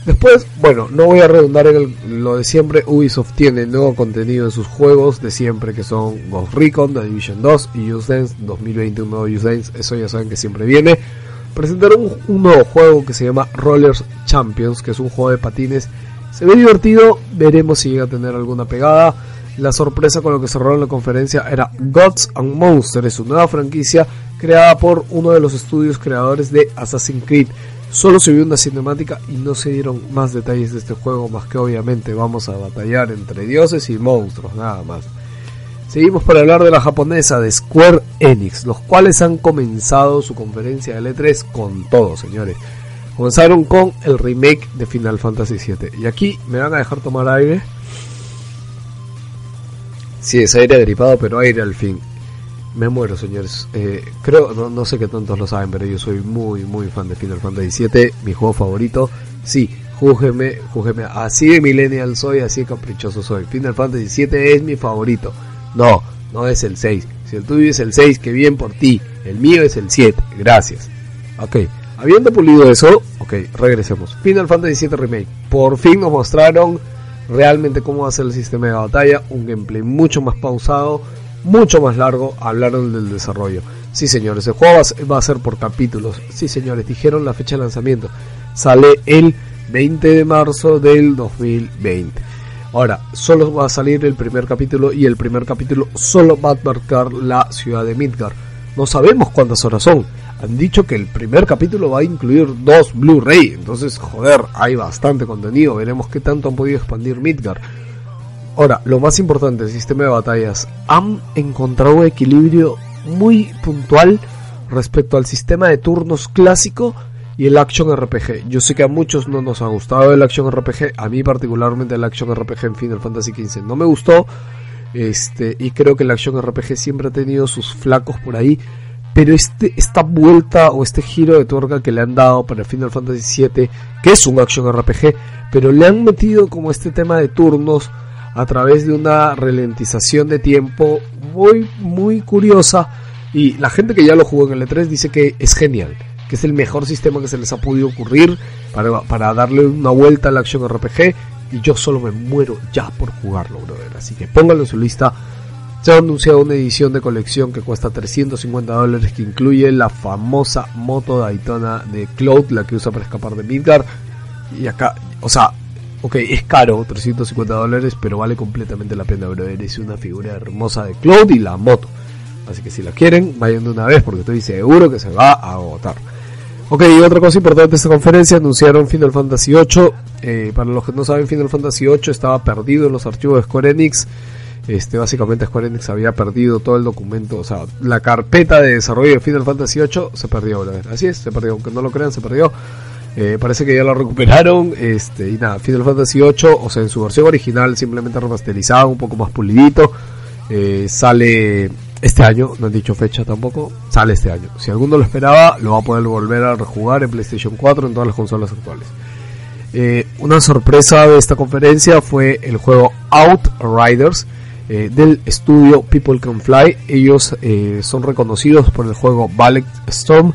Después, bueno, no voy a redundar en el- lo de siempre, Ubisoft tiene nuevo contenido en sus juegos de siempre que son Ghost Recon, The Division 2 y Just Dance 2020, un nuevo Just Dance, eso ya saben que siempre viene presentaron un nuevo juego que se llama Rollers Champions, que es un juego de patines. Se ve divertido, veremos si llega a tener alguna pegada. La sorpresa con lo que cerraron la conferencia era Gods and Monsters, su nueva franquicia creada por uno de los estudios creadores de Assassin's Creed. Solo se vio una cinemática y no se dieron más detalles de este juego, más que obviamente vamos a batallar entre dioses y monstruos, nada más. Seguimos para hablar de la japonesa de Square Enix, los cuales han comenzado su conferencia de L3 con todo, señores. Comenzaron con el remake de Final Fantasy VII. Y aquí me van a dejar tomar aire. Sí, es aire gripado, pero aire al fin. Me muero, señores. Eh, creo, no, sé que tantos lo saben, pero yo soy muy, muy fan de Final Fantasy VII, mi juego favorito. Sí, júgeme, júgeme. Así de millennial soy, así de caprichoso soy. Final Fantasy VII es mi favorito. No, no es el 6. Si el tuyo es el 6, que bien por ti. El mío es el 7. Gracias. Ok, habiendo pulido eso, ok, regresemos. Final Fantasy VII Remake. Por fin nos mostraron realmente cómo va a ser el sistema de batalla. Un gameplay mucho más pausado, mucho más largo. Hablaron del desarrollo. Sí, señores, el juego va a ser- por capítulos. Sí, señores, dijeron la fecha de lanzamiento. Sale el 20 de marzo del 2020. Ahora, solo va a salir el primer capítulo y el primer capítulo solo va a marcar la ciudad de Midgar. No sabemos cuántas horas son. Han dicho que el primer capítulo va a incluir dos Blu-ray. Entonces, joder, hay bastante contenido. Veremos qué tanto han podido expandir Midgar. Ahora, lo más importante, el sistema de batallas. Han encontrado un equilibrio muy puntual respecto al sistema de turnos clásico y el Action RPG. Yo sé que a muchos no nos ha gustado el Action RPG, a mí particularmente el Action RPG en Final Fantasy XV no me gustó, este, y creo que el Action RPG siempre ha tenido sus flacos por ahí, pero este, esta vuelta o este giro de tuerca que le han dado para Final Fantasy VII, que es un Action RPG, pero le han metido como este tema de turnos a través de una ralentización de tiempo muy, muy curiosa. Y la gente que ya lo jugó en el E3 dice que es genial, que es el mejor sistema que se les ha podido ocurrir para, para darle una vuelta al Action RPG. Y yo solo me muero ya por jugarlo, brother. Así que pónganlo en su lista. Se ha anunciado una edición de colección que cuesta 350 dólares, que incluye la famosa moto Daytona de Cloud, la que usa para escapar de Midgar. Y acá, o sea, ok, es caro, 350 dólares, pero vale completamente la pena, brother. Es una figura hermosa de Cloud y la moto. Así que si la quieren, vayan de una vez porque estoy seguro que se va a agotar. Ok, y otra cosa importante de esta conferencia, anunciaron Final Fantasy VIII. Eh, para los que no saben, Final Fantasy VIII estaba perdido en los archivos de Square Enix. Este, básicamente Square Enix había perdido todo el documento, o sea, la carpeta de desarrollo de Final Fantasy VIII se perdió. Así es, se perdió, aunque no lo crean, se perdió. Eh, parece que ya lo recuperaron. Este, y nada, Final Fantasy VIII, o sea, en su versión original, simplemente remasterizado, un poco más pulidito. Eh, sale este año, no han dicho fecha tampoco. Sale este año. Si alguno lo esperaba, lo va a poder volver a rejugar en PlayStation 4 en todas las consolas actuales. Eh, una sorpresa de esta conferencia fue el juego Outriders eh, del estudio People Can Fly. Ellos eh, son reconocidos por el juego Ballet Storm,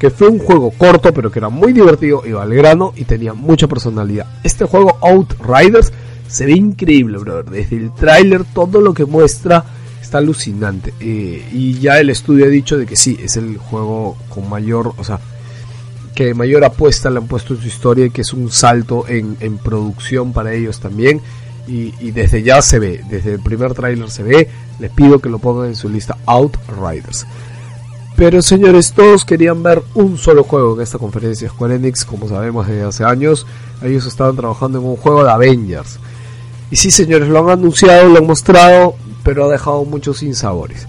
que fue un juego corto pero que era muy divertido, iba al grano y tenía mucha personalidad. Este juego Outriders se ve increíble, brother. Desde el tráiler todo lo que muestra está alucinante. Eh, y ya el estudio ha dicho de que sí, es el juego con mayor, o sea, que mayor apuesta le han puesto en su historia y que es un salto en producción para ellos también. Y, desde ya se ve, desde el primer tráiler se ve. Les pido que lo pongan en su lista Outriders. Pero señores, todos querían ver un solo juego en esta conferencia. Square Enix, como sabemos desde hace años, ellos estaban trabajando en un juego de Avengers. Y sí, señores, lo han anunciado, lo han mostrado, pero ha dejado muchos sinsabores.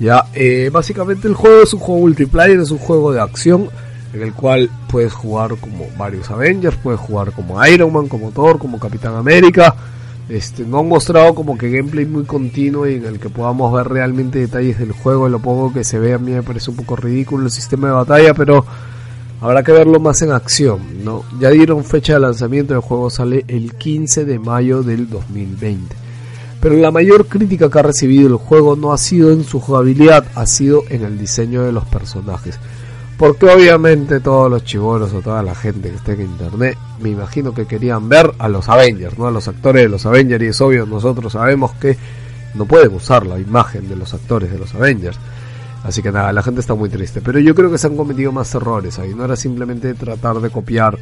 Ya, eh, básicamente el juego es un juego multiplayer, es un juego de acción en el cual puedes jugar como varios Avengers, puedes jugar como Iron Man, como Thor, como Capitán América. Este, no han mostrado como que gameplay muy continuo y en el que podamos ver realmente detalles del juego. Lo poco que se ve a mí me parece un poco ridículo el sistema de batalla, pero habrá que verlo más en acción. ¿no? Ya dieron fecha de lanzamiento, el juego sale el 15 de mayo del 2020. Pero la mayor crítica que ha recibido el juego no ha sido en su jugabilidad, ha sido en el diseño de los personajes. Porque obviamente todos los chivoros o toda la gente que esté en internet, me imagino que querían ver a los Avengers, ¿no? A los actores de los Avengers y es obvio, nosotros sabemos que no pueden usar la imagen de los actores de los Avengers. Así que nada, la gente está muy triste. Pero yo creo que se han cometido más errores ahí. No era simplemente tratar de copiar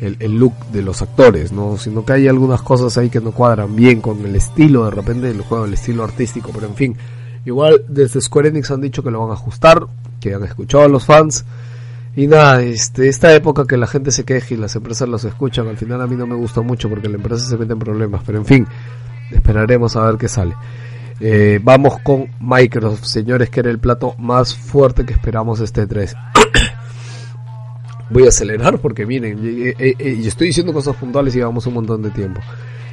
el, el look de los actores, ¿no? Sino que hay algunas cosas ahí que no cuadran bien con el estilo de repente del juego, el estilo artístico. Pero en fin, igual desde Square Enix han dicho que lo van a ajustar, que han escuchado a los fans. Y nada, este, esta época que la gente se queje y las empresas los escuchan, al final a mí no me gusta mucho porque la empresa se mete en problemas. Pero en fin, esperaremos a ver qué sale. Eh, vamos con Microsoft, señores, que era el plato más fuerte que esperamos este 3. Voy a acelerar porque miren, eh, eh, eh, y estoy diciendo cosas puntuales y llevamos un montón de tiempo.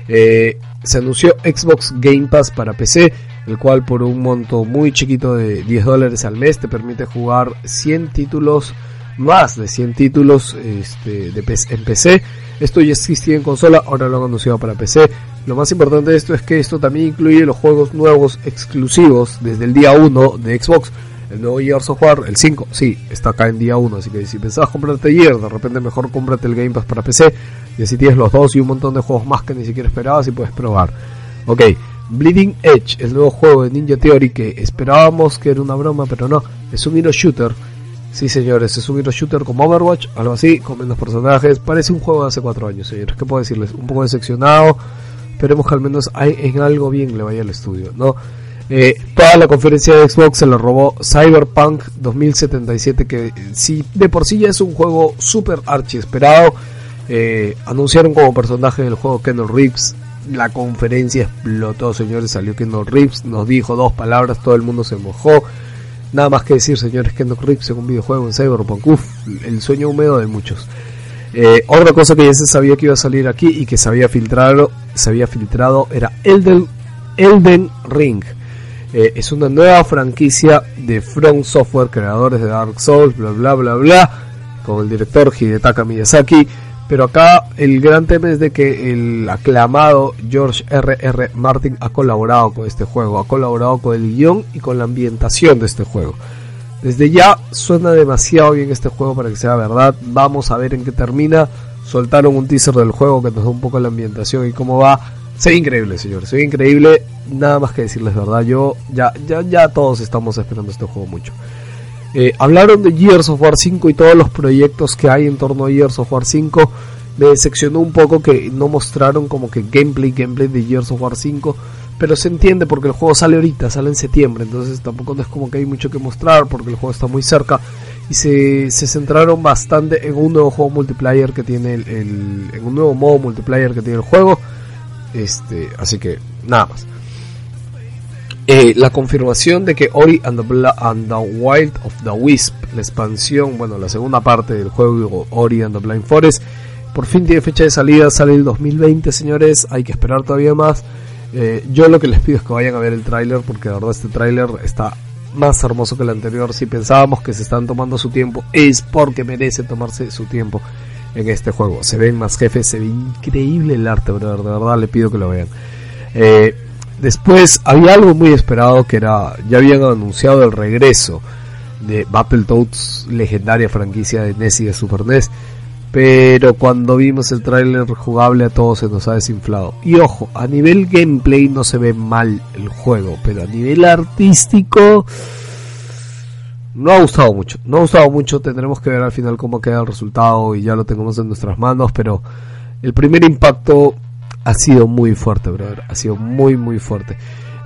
Eh, se anunció Xbox Game Pass para PC, el cual por un monto muy chiquito de 10 dólares al mes te permite jugar 100 títulos, más de 100 títulos este, de PC, en PC. Esto ya existía en consola, ahora lo han anunciado para PC. Lo más importante de esto es que esto también incluye los juegos nuevos exclusivos desde el día 1 de Xbox. El nuevo Gears of War, el 5, sí, está acá en día 1, así que si pensabas comprarte Gears, de repente mejor cómprate el Game Pass para PC y así tienes los dos y un montón de juegos más que ni siquiera esperabas y puedes probar. Ok, Bleeding Edge, el nuevo juego de Ninja Theory que esperábamos que era una broma, pero no, es un hero shooter. Sí, señores, es un hero shooter como Overwatch, algo así, con menos personajes. Parece un juego de hace 4 años, señores. ¿Qué puedo decirles? Un poco decepcionado. Esperemos que al menos hay, en algo bien le vaya al estudio, ¿no? Eh, toda la conferencia de Xbox se la robó Cyberpunk 2077, que si de por sí ya es un juego super archi esperado. Eh, anunciaron como personaje del juego Kendall Reeves. La conferencia explotó, señores. Salió Kendall Reeves, nos dijo dos palabras, todo el mundo se mojó. Nada más que decir, señores, Kendall Reeves en un videojuego en Cyberpunk. Uf, el sueño húmedo de muchos. Eh, otra cosa que ya se sabía que iba a salir aquí y que se había filtrado, se había filtrado era Elden, Elden Ring. Eh, es una nueva franquicia de From Software, creadores de Dark Souls, bla bla bla bla, con el director Hidetaka Miyazaki. Pero acá el gran tema es de que el aclamado George R.R. R. Martin ha colaborado con este juego, ha colaborado con el guion y con la ambientación de este juego. Desde ya suena demasiado bien este juego para que sea verdad. Vamos a ver en qué termina. Soltaron un teaser del juego que nos da un poco la ambientación y cómo va. Se ve increíble, señores. Se ve increíble. Nada más que decirles verdad. Yo ya, ya, ya todos estamos esperando este juego mucho. Eh, hablaron de Gears of War 5 y todos los proyectos que hay en torno a Gears of War 5. Me decepcionó un poco que no mostraron como que gameplay, gameplay de Gears of War 5. Pero se entiende porque el juego sale ahorita, sale en septiembre. Entonces tampoco es como que hay mucho que mostrar porque el juego está muy cerca. Y se, se centraron bastante en un nuevo juego multiplayer que tiene el, el- en un nuevo modo multiplayer que tiene el juego. Este, así que nada más. Eh, la confirmación de que Ori and the, Wild of the Wisp, la expansión, bueno, la segunda parte del juego Ori and the Blind Forest, por fin tiene fecha de salida, sale el 2020, señores, hay que esperar todavía más. Eh, yo lo que les pido es que vayan a ver el tráiler, porque de verdad este tráiler está más hermoso que el anterior. Si pensábamos que se están tomando su tiempo, es porque merece tomarse su tiempo en este juego. Se ven más jefes, se ve increíble el arte, brother, de verdad le pido que lo vean. Eh, después había algo muy esperado que era, ya habían anunciado el regreso de Battletoads, legendaria franquicia de NES y de Super NES. Pero cuando vimos el tráiler jugable a todos se nos ha desinflado. Y ojo, a nivel gameplay no se ve mal el juego, pero a nivel artístico no ha gustado mucho. No ha gustado mucho, tendremos que ver al final cómo queda el resultado y ya lo tenemos en nuestras manos, pero el primer impacto ha sido muy fuerte, brother. Ha sido muy, muy fuerte.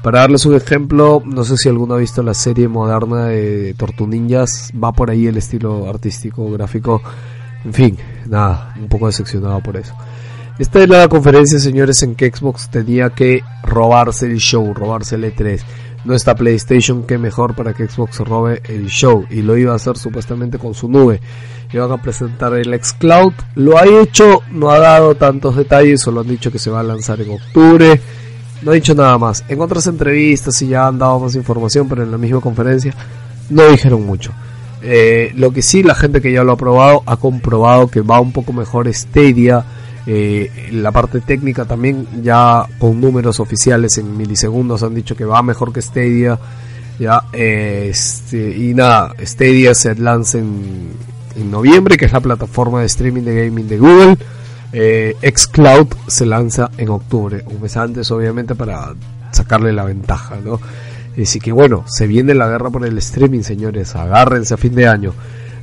Para darles un ejemplo, no sé si alguno ha visto la serie moderna de Tortuninjas, va por ahí el estilo artístico, gráfico, en fin, nada, un poco decepcionado por eso. Esta es la conferencia, señores, en que Xbox tenía que robarse el show, robarse el E3. No está PlayStation, que mejor para que Xbox robe el show. Y lo iba a hacer supuestamente con su nube. Iban a presentar el xCloud. Lo ha hecho, no ha dado tantos detalles, solo han dicho que se va a lanzar en octubre. No ha dicho nada más. En otras entrevistas sí ya han dado más información, pero en la misma conferencia no dijeron mucho. Eh, lo que sí, la gente que ya lo ha probado ha comprobado que va un poco mejor Stadia. Eh, la parte técnica también ya con números oficiales en milisegundos han dicho que va mejor que Stadia. Ya, eh, este, y nada, Stadia se lanza en, en noviembre, que es la plataforma de streaming de gaming de Google. Eh, xCloud se lanza en octubre, un mes antes obviamente para sacarle la ventaja, ¿no? Así que bueno, se viene la guerra por el streaming, señores, agárrense a fin de año.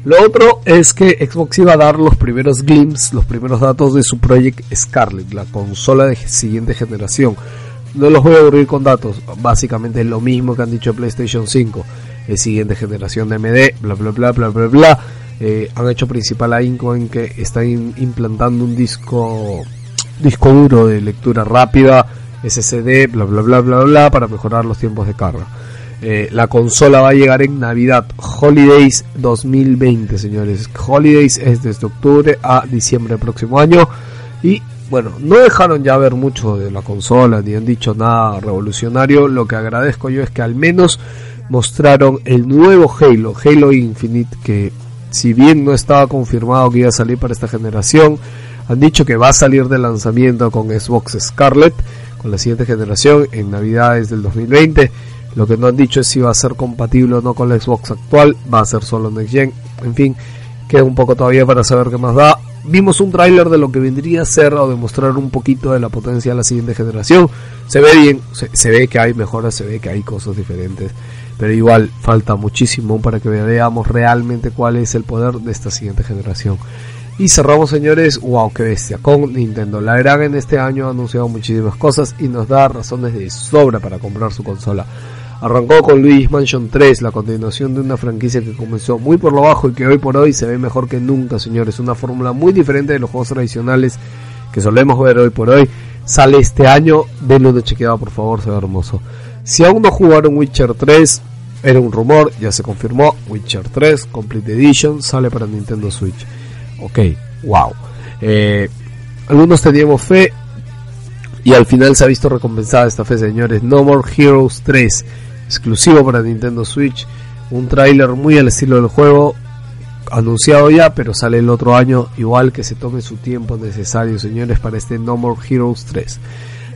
Lo otro es que Xbox iba a dar los primeros glimpses, los primeros datos de su Project Scarlet, la consola de siguiente generación. No los voy a aburrir con datos, básicamente es lo mismo que han dicho PlayStation 5, es siguiente generación de MD, bla bla bla bla bla bla. Eh, han hecho principal a Inco en que están implantando un disco disco duro de lectura rápida, SSD, bla bla bla bla bla para mejorar los tiempos de carga. Eh, la consola va a llegar en Navidad, Holidays 2020, señores. Holidays es desde octubre a diciembre del próximo año. Y bueno, no dejaron ya ver mucho de la consola, ni han dicho nada revolucionario. Lo que agradezco yo es que al menos mostraron el nuevo Halo, Halo Infinite, que si bien no estaba confirmado que iba a salir para esta generación, han dicho que va a salir de lanzamiento con Xbox Scarlet, con la siguiente generación, en Navidades del 2020. Lo que no han dicho es si va a ser compatible o no con la Xbox actual, va a ser solo Next Gen, en fin, queda un poco todavía para saber qué más da. Vimos un tráiler de lo que vendría a ser o demostrar un poquito de la potencia de la siguiente generación. Se ve bien, se, se ve que hay mejoras, se ve que hay cosas diferentes, pero igual falta muchísimo para que veamos realmente cuál es el poder de esta siguiente generación. Y cerramos, señores, wow, qué bestia, con Nintendo. La gran en este año ha anunciado muchísimas cosas y nos da razones de sobra para comprar su consola. Arrancó con Luigi's Mansion 3, la continuación de una franquicia que comenzó muy por lo bajo y que hoy por hoy se ve mejor que nunca, señores. Una fórmula muy diferente de los juegos tradicionales que solemos ver hoy por hoy. Sale este año, denle una chequeada por favor, se ve hermoso. Si aún no jugaron Witcher 3, era un rumor, ya se confirmó. Witcher 3 Complete Edition sale para Nintendo Switch. Ok, wow. Eh, algunos teníamos fe y al final se ha visto recompensada esta fe, señores. No More Heroes 3, exclusivo para Nintendo Switch. Un tráiler muy al estilo del juego, anunciado ya, pero sale el otro año. Igual que se tome su tiempo necesario, señores, para este No More Heroes 3.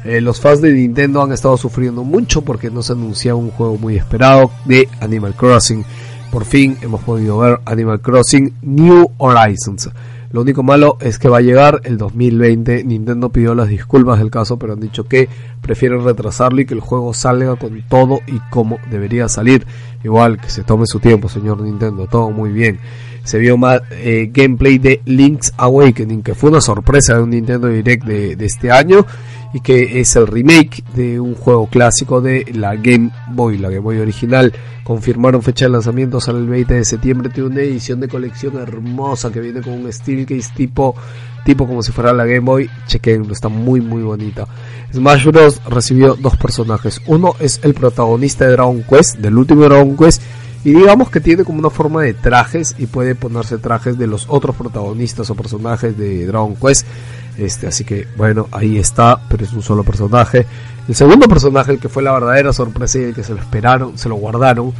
Eh, los fans de Nintendo han estado sufriendo mucho porque no se anunciaba un juego muy esperado de Animal Crossing. Por fin hemos podido ver Animal Crossing New Horizons. Lo único malo es que va a llegar el 2020. Nintendo pidió las disculpas del caso, pero han dicho que prefieren retrasarlo y que el juego salga con todo y como debería salir. Igual que se tome su tiempo, señor Nintendo. Todo muy bien. Se vio más eh, gameplay de Link's Awakening, que fue una sorpresa de un Nintendo Direct de, de este año y que es el remake de un juego clásico de la Game Boy, la Game Boy original. Confirmaron fecha de lanzamiento, sale el 20 de septiembre. Tiene una edición de colección hermosa que viene con un steel case tipo tipo como si fuera la Game Boy, chequenlo, está muy muy bonita. Smash Bros. recibió dos personajes. Uno es el protagonista de Dragon Quest, del último Dragon Quest, y digamos que tiene como una forma de trajes y puede ponerse trajes de los otros protagonistas o personajes de Dragon Quest. Este, así que bueno, ahí está, pero es un solo personaje. El segundo personaje, el que fue la verdadera sorpresa y el que se lo esperaron, se lo guardaron,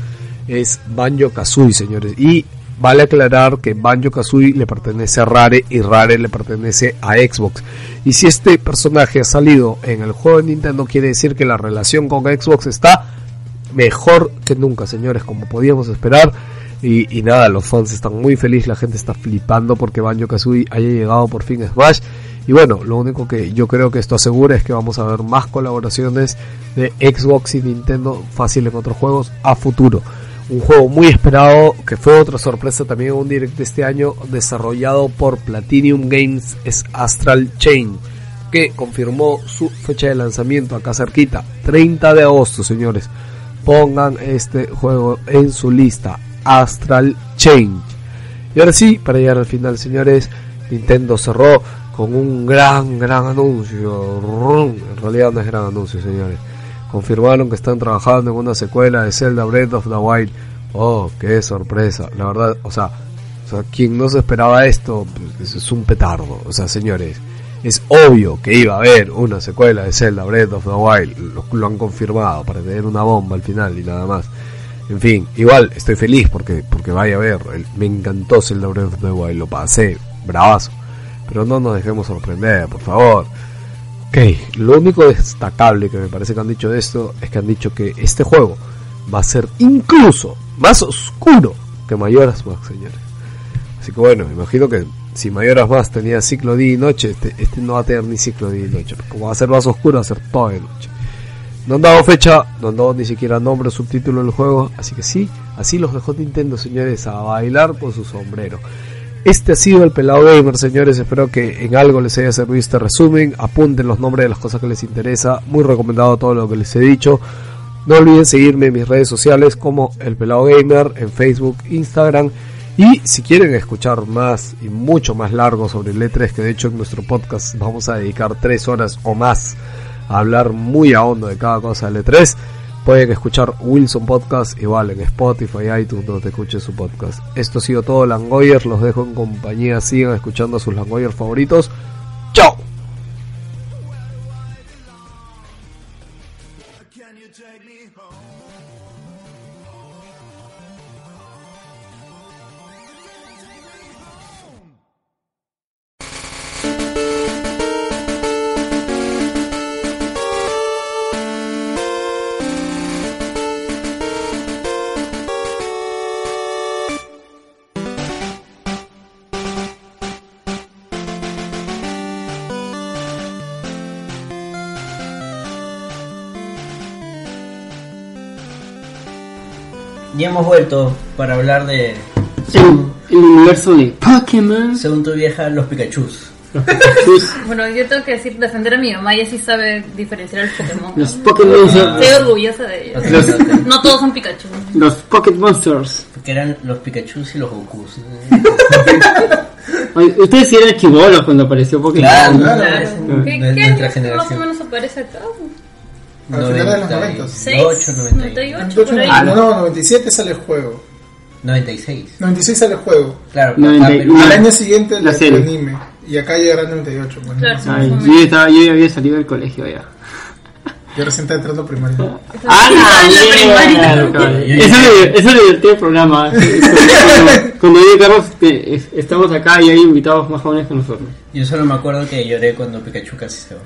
es Banjo Kazooie, señores. Y vale aclarar que Banjo Kazooie le pertenece a Rare y Rare le pertenece a Xbox. Y si este personaje ha salido en el juego de Nintendo, quiere decir que la relación con Xbox está mejor que nunca, señores, como podíamos esperar. Y, nada, los fans están muy felices, la gente está flipando porque Banjo Kazooie haya llegado por fin a Smash. Y bueno, lo único que yo creo que esto asegura es que vamos a ver más colaboraciones de Xbox y Nintendo fácil en otros juegos a futuro. Un juego muy esperado que fue otra sorpresa también en un direct de este año desarrollado por Platinum Games es Astral Chain que confirmó su fecha de lanzamiento acá cerquita, 30 de agosto, señores. Pongan este juego en su lista, Astral Chain. Y ahora sí, para llegar al final, señores, Nintendo cerró con un gran, gran anuncio. En realidad no es gran anuncio, señores. Confirmaron que están trabajando en una secuela de Zelda Breath of the Wild. Oh, qué sorpresa. La verdad, o sea, o quien no se esperaba esto, pues, es un petardo. O sea, señores, es obvio que iba a haber una secuela de Zelda Breath of the Wild. Lo, han confirmado para tener una bomba al final y nada más. En fin, igual estoy feliz porque, porque vaya a ver. me encantó Zelda Breath of the Wild, lo pasé, bravazo. Pero no nos dejemos sorprender, por favor. Ok, lo único destacable que me parece que han dicho de esto es que han dicho que este juego va a ser incluso más oscuro que Mayoras Mask, señores. Así que bueno, imagino que si Mayoras Mask tenía ciclo día y noche, este, este no va a tener ni ciclo día y noche. Como va a ser más oscuro, va a ser toda de noche. No han dado fecha, no han dado ni siquiera nombre o subtítulo del juego, así que sí, así los dejó Nintendo, señores, a bailar con su sombrero. Este ha sido el Pelado Gamer, señores. Espero que en algo les haya servido este resumen. Apunten los nombres de las cosas que les interesa. Muy recomendado todo lo que les he dicho. No olviden seguirme en mis redes sociales como El Pelado Gamer en Facebook, Instagram. Y si quieren escuchar más y mucho más largo sobre el E3, que de hecho en nuestro podcast vamos a dedicar tres horas o más a hablar muy a hondo de cada cosa del E3, pueden escuchar Wilson Podcast igual en Spotify, iTunes, donde te su podcast. Esto ha sido todo Langoyer, los dejo en compañía, sigan escuchando a sus Langoyer favoritos. ¡Chao! Hemos vuelto para hablar de, El, el universo de Pokémon. según tu vieja, los Pikachus. Sus- Bueno, yo tengo que decir, defender a mi mamá, ella sí sabe diferenciar el Pokémon. Los Pokémon Estoy orgullosa de ella. Los- No todos son Pikachu. Los Pocket Monsters. Que eran los Pikachus y los Gokus. Ustedes sí eran chibolos cuando apareció Pokémon. Claro, claro. ¿Qué, qué nuestra años más o generación. menos aparece acá? Al final de los 90. 6, 98, 98, por ahí. Ah, no, no, 97 sale el juego. 96. 96 sale el juego. Claro, Noventa acá, y- pero- Al año siguiente La el serie. anime. Y acá llegará el 98. Pues, Claro. ¿no? Ay, yo, ya estaba, yo ya había salido del colegio ya. Yo recién estaba entrando a primaria. ¡Ah, la primaria. Claro, claro. Yo- Eso es eso es divertido el programa. Cuando, yo y Carlos estamos acá y hay invitados más jóvenes que nosotros. Yo solo me acuerdo que lloré cuando Pikachu casi se va.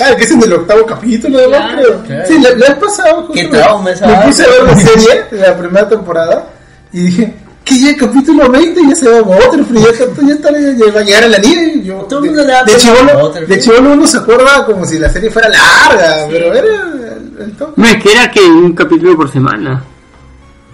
Ah, que es en el octavo capítulo, ¿no? Claro. Creo. Claro. Sí, le, le has pasado. justo Qué me- trauma esa Me puse a ver la serie de la primera temporada y dije, que ya capítulo 20 ya se va a Butterfree, ya, está- ya, está, ya va a llegar a la nieve. Yo, Todo de, mundo le de, chivolo, de uno se acuerda como si la serie fuera larga, pero era el, el top. No, es que era que un capítulo por semana.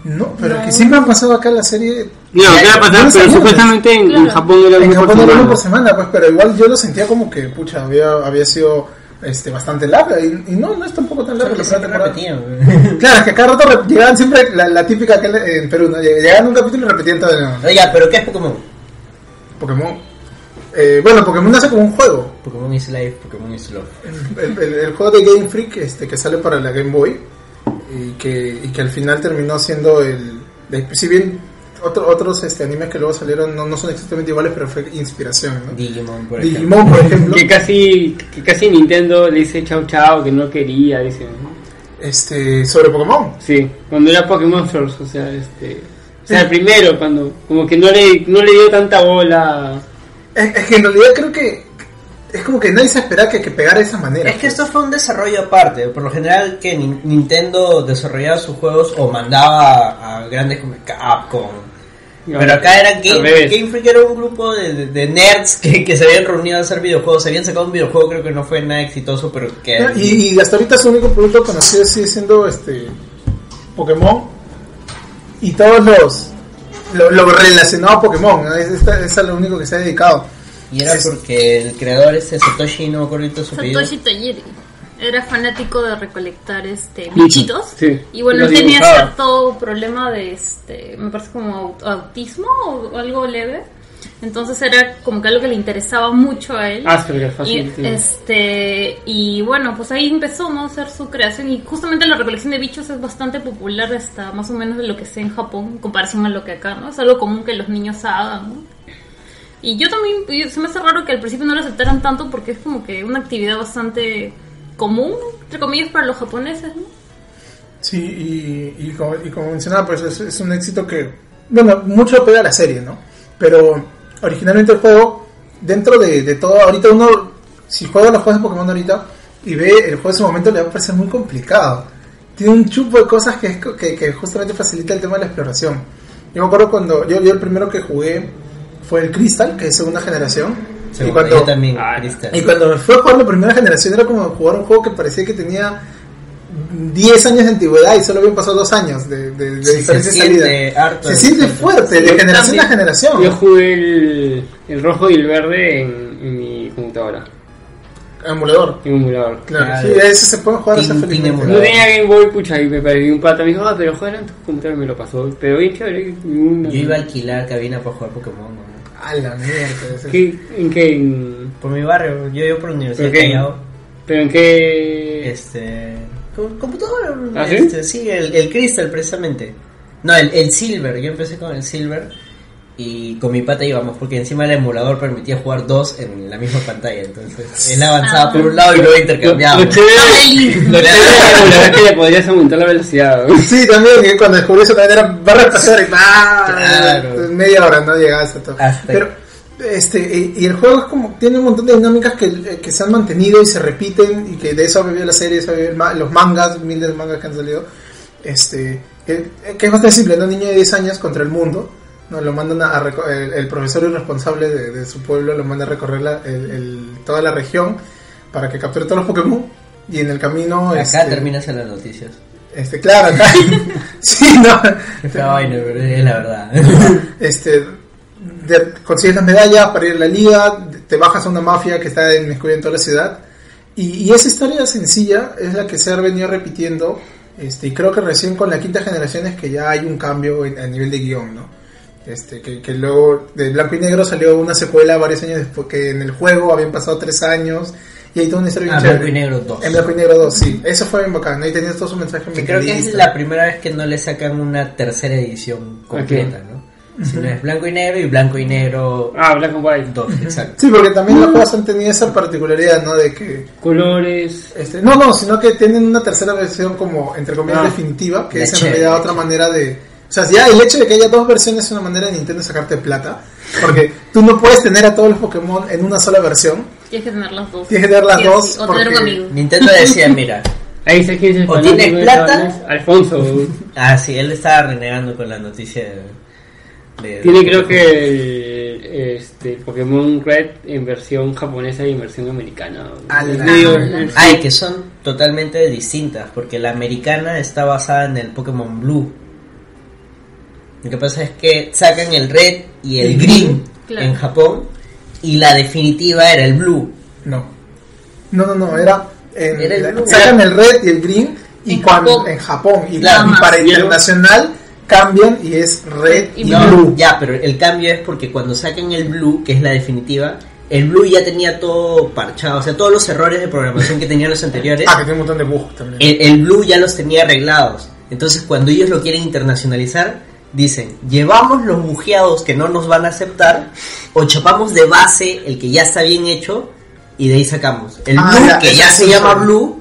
No, pero es que siempre han pasado acá la serie. No, Ya, ¿qué va a no pasar? lo Pero supuestamente en, en Claro. Japón era En uno por Japón era uno semana. por semana, pues, pero igual yo lo sentía como que, pucha, había, había sido este, bastante larga. Y, y no, no es tampoco tan larga la que repetían. güey. Claro, es que cada rato llegaban siempre la, la típica que en Perú, ¿no? Llegaban un capítulo y repetían todo. Oiga, pero ¿qué es Pokémon? Pokémon. Eh, bueno, Pokémon nace como un juego. Pokémon is Life, Pokémon is Love. El, el- el juego de Game Freak este, que sale para la Game Boy y que, y que al final terminó siendo el... de- si bien otro- otros este, animes que luego salieron no, no son exactamente iguales, pero fue inspiración. ¿no? Digimon, por ejemplo. Digimon, por ejemplo, Que casi, que casi Nintendo le dice chau chau, que no quería, dicen. este, sobre Pokémon. Sí, cuando era Pokémon Source, o sea, este... O sea, el primero, cuando como que no le, no le dio tanta bola. Es, es que en realidad creo que es como que nadie se esperaba que, que pegara de esa manera. Es que esto fue un desarrollo aparte. Por lo general que Nin- Nintendo desarrollaba sus juegos o mandaba a grandes como Capcom. Pero acá era Game. Game Freak era un grupo de, de- de nerds que, que se habían reunido a hacer videojuegos. Se habían sacado un videojuego, creo que no fue nada exitoso, pero que... Y, y hasta ahorita su único producto conocido sigue siendo este Pokémon y todos los lo, lo relacionado a Pokémon, ¿no? es, es, es a lo único que se ha dedicado. Y era Es- porque el creador este Satoshi, no me acuerdo su apellido. Satoshi Tajiri era fanático de recolectar este bichitos sí. y bueno él tenía dibujaba. cierto problema de este me parece como au- autismo o algo leve entonces era como que algo que le interesaba mucho a él Asperger, y, fácil. sí. este y bueno pues ahí empezó ¿no? a hacer su creación y justamente la recolección de bichos es bastante popular hasta más o menos de lo que sé en Japón en comparación a lo que acá no es algo común que los niños hagan ¿no? y yo también se me hace raro que al principio no lo aceptaran tanto porque es como que una actividad bastante común entre comillas para los japoneses ¿no? Sí, y, y, como, y como mencionaba, pues es, es un éxito que, bueno, mucho pega a la serie, ¿no? Pero originalmente el juego, dentro de, de todo, ahorita uno, si juega los juegos de Pokémon ahorita y ve el juego en su momento, le va a parecer muy complicado. Tiene un chupo de cosas que, que, que justamente facilita el tema de la exploración. Yo me acuerdo cuando, yo, yo el primero que jugué fue el Crystal, que es segunda generación. Y cuando, yo también, Ah, y cuando me fue a jugar la primera generación era como jugar un juego que parecía que tenía 10 años de antigüedad y solo habían pasado 2 años de, de, de Sí, diferencia se de salida. siente harto Se siente fuerte, de generación a generación. Yo jugué el, el rojo y el verde en, en mi computadora, Emulador. en un emulador. Claro, Claro. sí, ese se puede jugar pin felizmente. No tenía Game Boy, pucha, y me perdí un pata. Me dijo, ah, pero juega en tu computadora y me lo pasó. Pero bien chévere. una- Yo iba a alquilar cabina para jugar Pokémon. ¿no? A la mierda. ese- ¿Qué- ¿En qué? En- Por mi barrio, yo iba por la Universidad ¿Pero de qué? Callao. ¿Pero en qué? Este. con computadora. ¿Ah, sí? este, sí, el, el Crystal precisamente. No, el, el Silver. Yo empecé con el Silver. Y con mi pata íbamos, porque encima el emulador permitía jugar dos en la misma pantalla. Entonces, él avanzaba Ah. por un lado y luego intercambiaba. lo chévere, lo chévere es que le podrías aumentar la velocidad. ¿no? Sí, también, cuando descubrí eso también era barra espacial y ¡ah! Claro. media hora no llegabas a todo. Hasta- Pero, este, y, el juego es como, tiene un montón de dinámicas que, eh, que se han mantenido y se repiten y que de eso ha vivido la serie, eso ha los mangas, miles de mangas que han salido. Este, que, que es bastante simple, ¿no? Un niño de 10 años contra el mundo. ¿No? Lo mandan a, a el, el profesor irresponsable de, de su pueblo lo manda a recorrer la- el- el- toda la región para que capture todos los Pokémon y en el camino Acá este, terminas en las noticias. este claro acá sí no vaina, pero es la verdad. este de- consigues las medallas para ir a la liga, te bajas a una mafia que está inmiscuida en toda la ciudad. Y, y esa historia sencilla es la que se ha venido repitiendo. Este, y creo que recién con la quinta generación es que ya hay un cambio en- a nivel de guion, ¿no? Este, que, que luego de Blanco y Negro salió una secuela varios años después, que en el juego habían pasado tres años. Y hay toda una historia Ah. Blanco y Negro 2. En Blanco y Negro 2, sí. Eso fue bien bacán. Ahí tenías todo su mensaje Que creo que es la primera vez que no le sacan una tercera edición completa, ¿no? Si no es blanco y negro y blanco y negro Ah, Black and White. 2, exacto. Sí, porque también los juegos han tenido esa particularidad, ¿no? De que Colores. Este, no, no, sino que tienen una tercera versión como, entre comillas, Ah. definitiva, que es en realidad otra manera de... O sea, ya el hecho de que haya dos versiones es una manera de Nintendo sacarte plata, porque tú no puedes tener a todos los Pokémon en una sola versión, Tienes que tener las dos. Tienes que tener las Sí o dos sí, O tener un porque- amigo. Nintendo decía, mira, Ahí el O tienes plata. Alfonso. ah, sí, él estaba renegando con la noticia de... de- Tiene creo que el, este, Pokémon Red en versión japonesa y en versión americana. Ay, que son totalmente distintas, porque la americana está basada en el Pokémon Blue. Lo que pasa es que sacan el red y el El green green, claro. en Japón, y la definitiva era el blue. no. No, no, no, era... en- Era el la- blue. sacan el red y el green y En cuando, Japón. en Japón. Y, Nada y para internacional cambian y es red Y y No, blue. ya, pero el cambio es porque cuando sacan el blue, que es la definitiva, el Blue ya tenía todo parchado, o sea, todos los errores de programación que tenían los anteriores, Ah, que tiene un montón de bugs también. el, el Blue ya los tenía arreglados. Entonces, cuando ellos lo quieren internacionalizar, dicen, llevamos los bujeados que no nos van a aceptar, o chapamos de base el que ya está bien hecho, y de ahí sacamos el Ah, Blue, que ya se llama. Blue,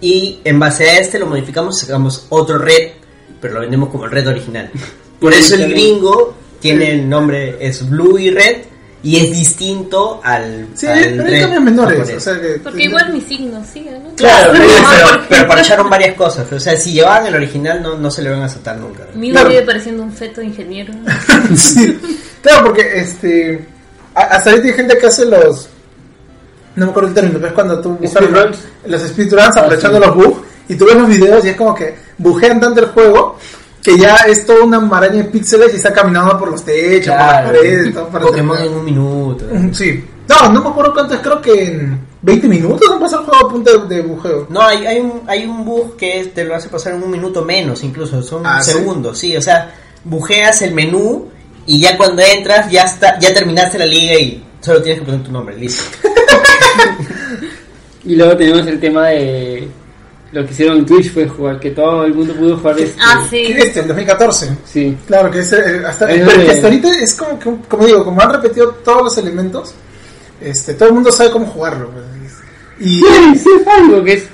y en base a este lo modificamos y sacamos otro Red, pero lo vendemos como el Red original. Por eso el gringo tiene el nombre, es Blue y Red, y es distinto al. Sí, al pero hay cambios menores. japonés. O sea que, Porque igual mi signo sigue, ¿no? Claro, pero, pero, parcharon varias cosas. O sea, si llevaban el original, no, no se le van a aceptar nunca. Mi Claro. sigue pareciendo un feto de ingeniero. sí. Claro, porque este. Hasta ahorita hay gente que hace los. No me acuerdo el término, pero es cuando tú buscas los speedruns Ah, aprovechando sí. los bugs y tú ves los videos y es como que bujean tanto el juego que ya es toda una maraña de píxeles y está caminando por los techos, por las paredes, todo para Pokémon en un minuto. Mm, Sí. No, no me acuerdo cuánto es, creo que en 20 minutos han pasado el juego a punto de, de bujeo. No, hay, hay, un, hay un bug que te lo hace pasar en un minuto menos, incluso. Son Ah, ¿sí? segundos, sí. O sea, bujeas el menú y ya cuando entras, ya está ya terminaste la liga y solo tienes que poner tu nombre, listo. Y luego tenemos el tema de lo que hicieron en Twitch fue jugar, que todo el mundo pudo jugar este. Ah, sí. ¿Qué este? El 2014. Sí. Claro, que es, eh, hasta, Es pero de- que hasta ahorita es como que, como digo, como han repetido todos los elementos, este, todo el mundo sabe cómo jugarlo. pues. Y Sí, sí, es algo que es.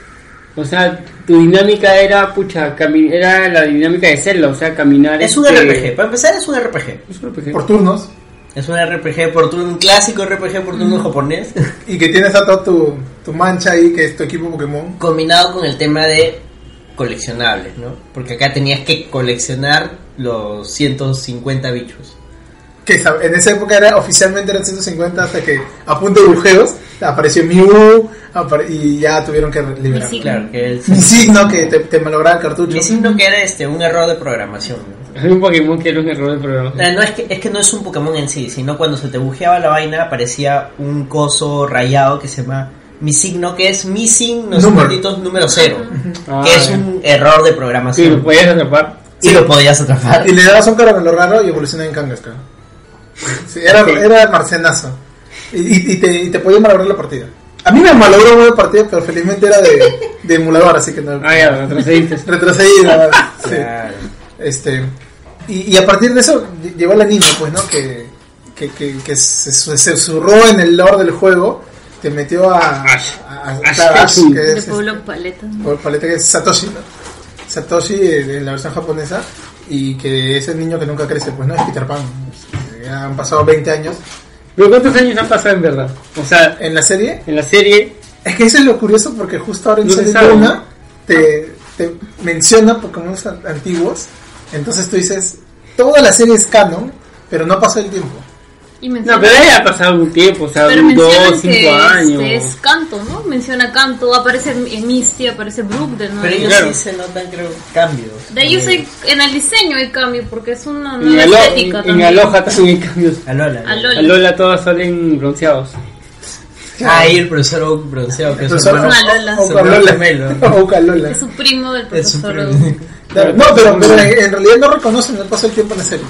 O sea, tu dinámica era, pucha, era la dinámica de Zelda, o sea, caminar. Es un este, RPG. Para empezar, es un RPG. Es un RPG. por turnos, Es un RPG por turno, un clásico RPG por turno japonés. y que tienes a toda tu, tu mancha ahí, que es tu equipo Pokémon. combinado con el tema de coleccionables, ¿no? Porque acá tenías que coleccionar los 150 bichos. Que en esa época era oficialmente eran 150 hasta que a punto de bujeos apareció Mew apare- y ya tuvieron que liberar. Mi signo. Claro, que el Mi signo que te, te malograba el cartucho. mi signo que era este un error de programación. ¿no? Hay un Pokémon que era un error de programa. Eh, No es que es que no es un Pokémon en sí, sino cuando se te bujeaba la vaina aparecía un coso rayado que se llama mi signo que es missing no sé Número. cuántitos número cero, Ah, que es un error de Sí, lo programación podías atrapar. y lo podías atrapar. Y le dabas un caramelo raro y evoluciona en Kangaskhan. Sí, era, Ok. era marcianazo. Y, y- y te, y te podía malograr la partida. A mí me malogró una partida, pero felizmente era de, de emulador, así que no. Ah, ya, retrocediste. Retrocedí. Sí. Claro. Este, y, y a partir de eso ll- llegó el anime, pues, ¿no? Que, que, que, que se, se en el lore del juego, te metió a. Ash. a- a- Ash claro, Ash, Ketchum. que De es, Pueblo Paleta. que es Satoshi, ¿no? Satoshi en la versión japonesa y que es el niño que nunca crece, pues no es Peter Pan. Ya han pasado 20 años. Pero ¿cuántos años han pasado en verdad? O sea, En la serie, en la serie, es que eso es lo curioso porque justo ahora en Serie Luna te, te menciona Pokémon an- antiguos, entonces tú dices, toda la serie es canon, pero no pasó el tiempo. Y no, pero ya ha pasado un tiempo, o sea, pero un dos, cinco que años. este es canto, ¿no? Menciona canto, aparece en Misty, aparece Brook de nuevo. Pero ellos Claro. sí se notan creo cambios. De ellos hay, en el diseño hay cambio porque es una En, nueva Alo- estética en también. Aloha también hay cambios. Alola. A Lola. A Lola todas salen bronceados. Ah, y el profesor Oak bronceado, que es su Profesor hermano gemelo. Oka Lola. Es su primo del profesor. primo. Claro, No, pero, pero en, realidad no reconocen el paso del tiempo en la serie.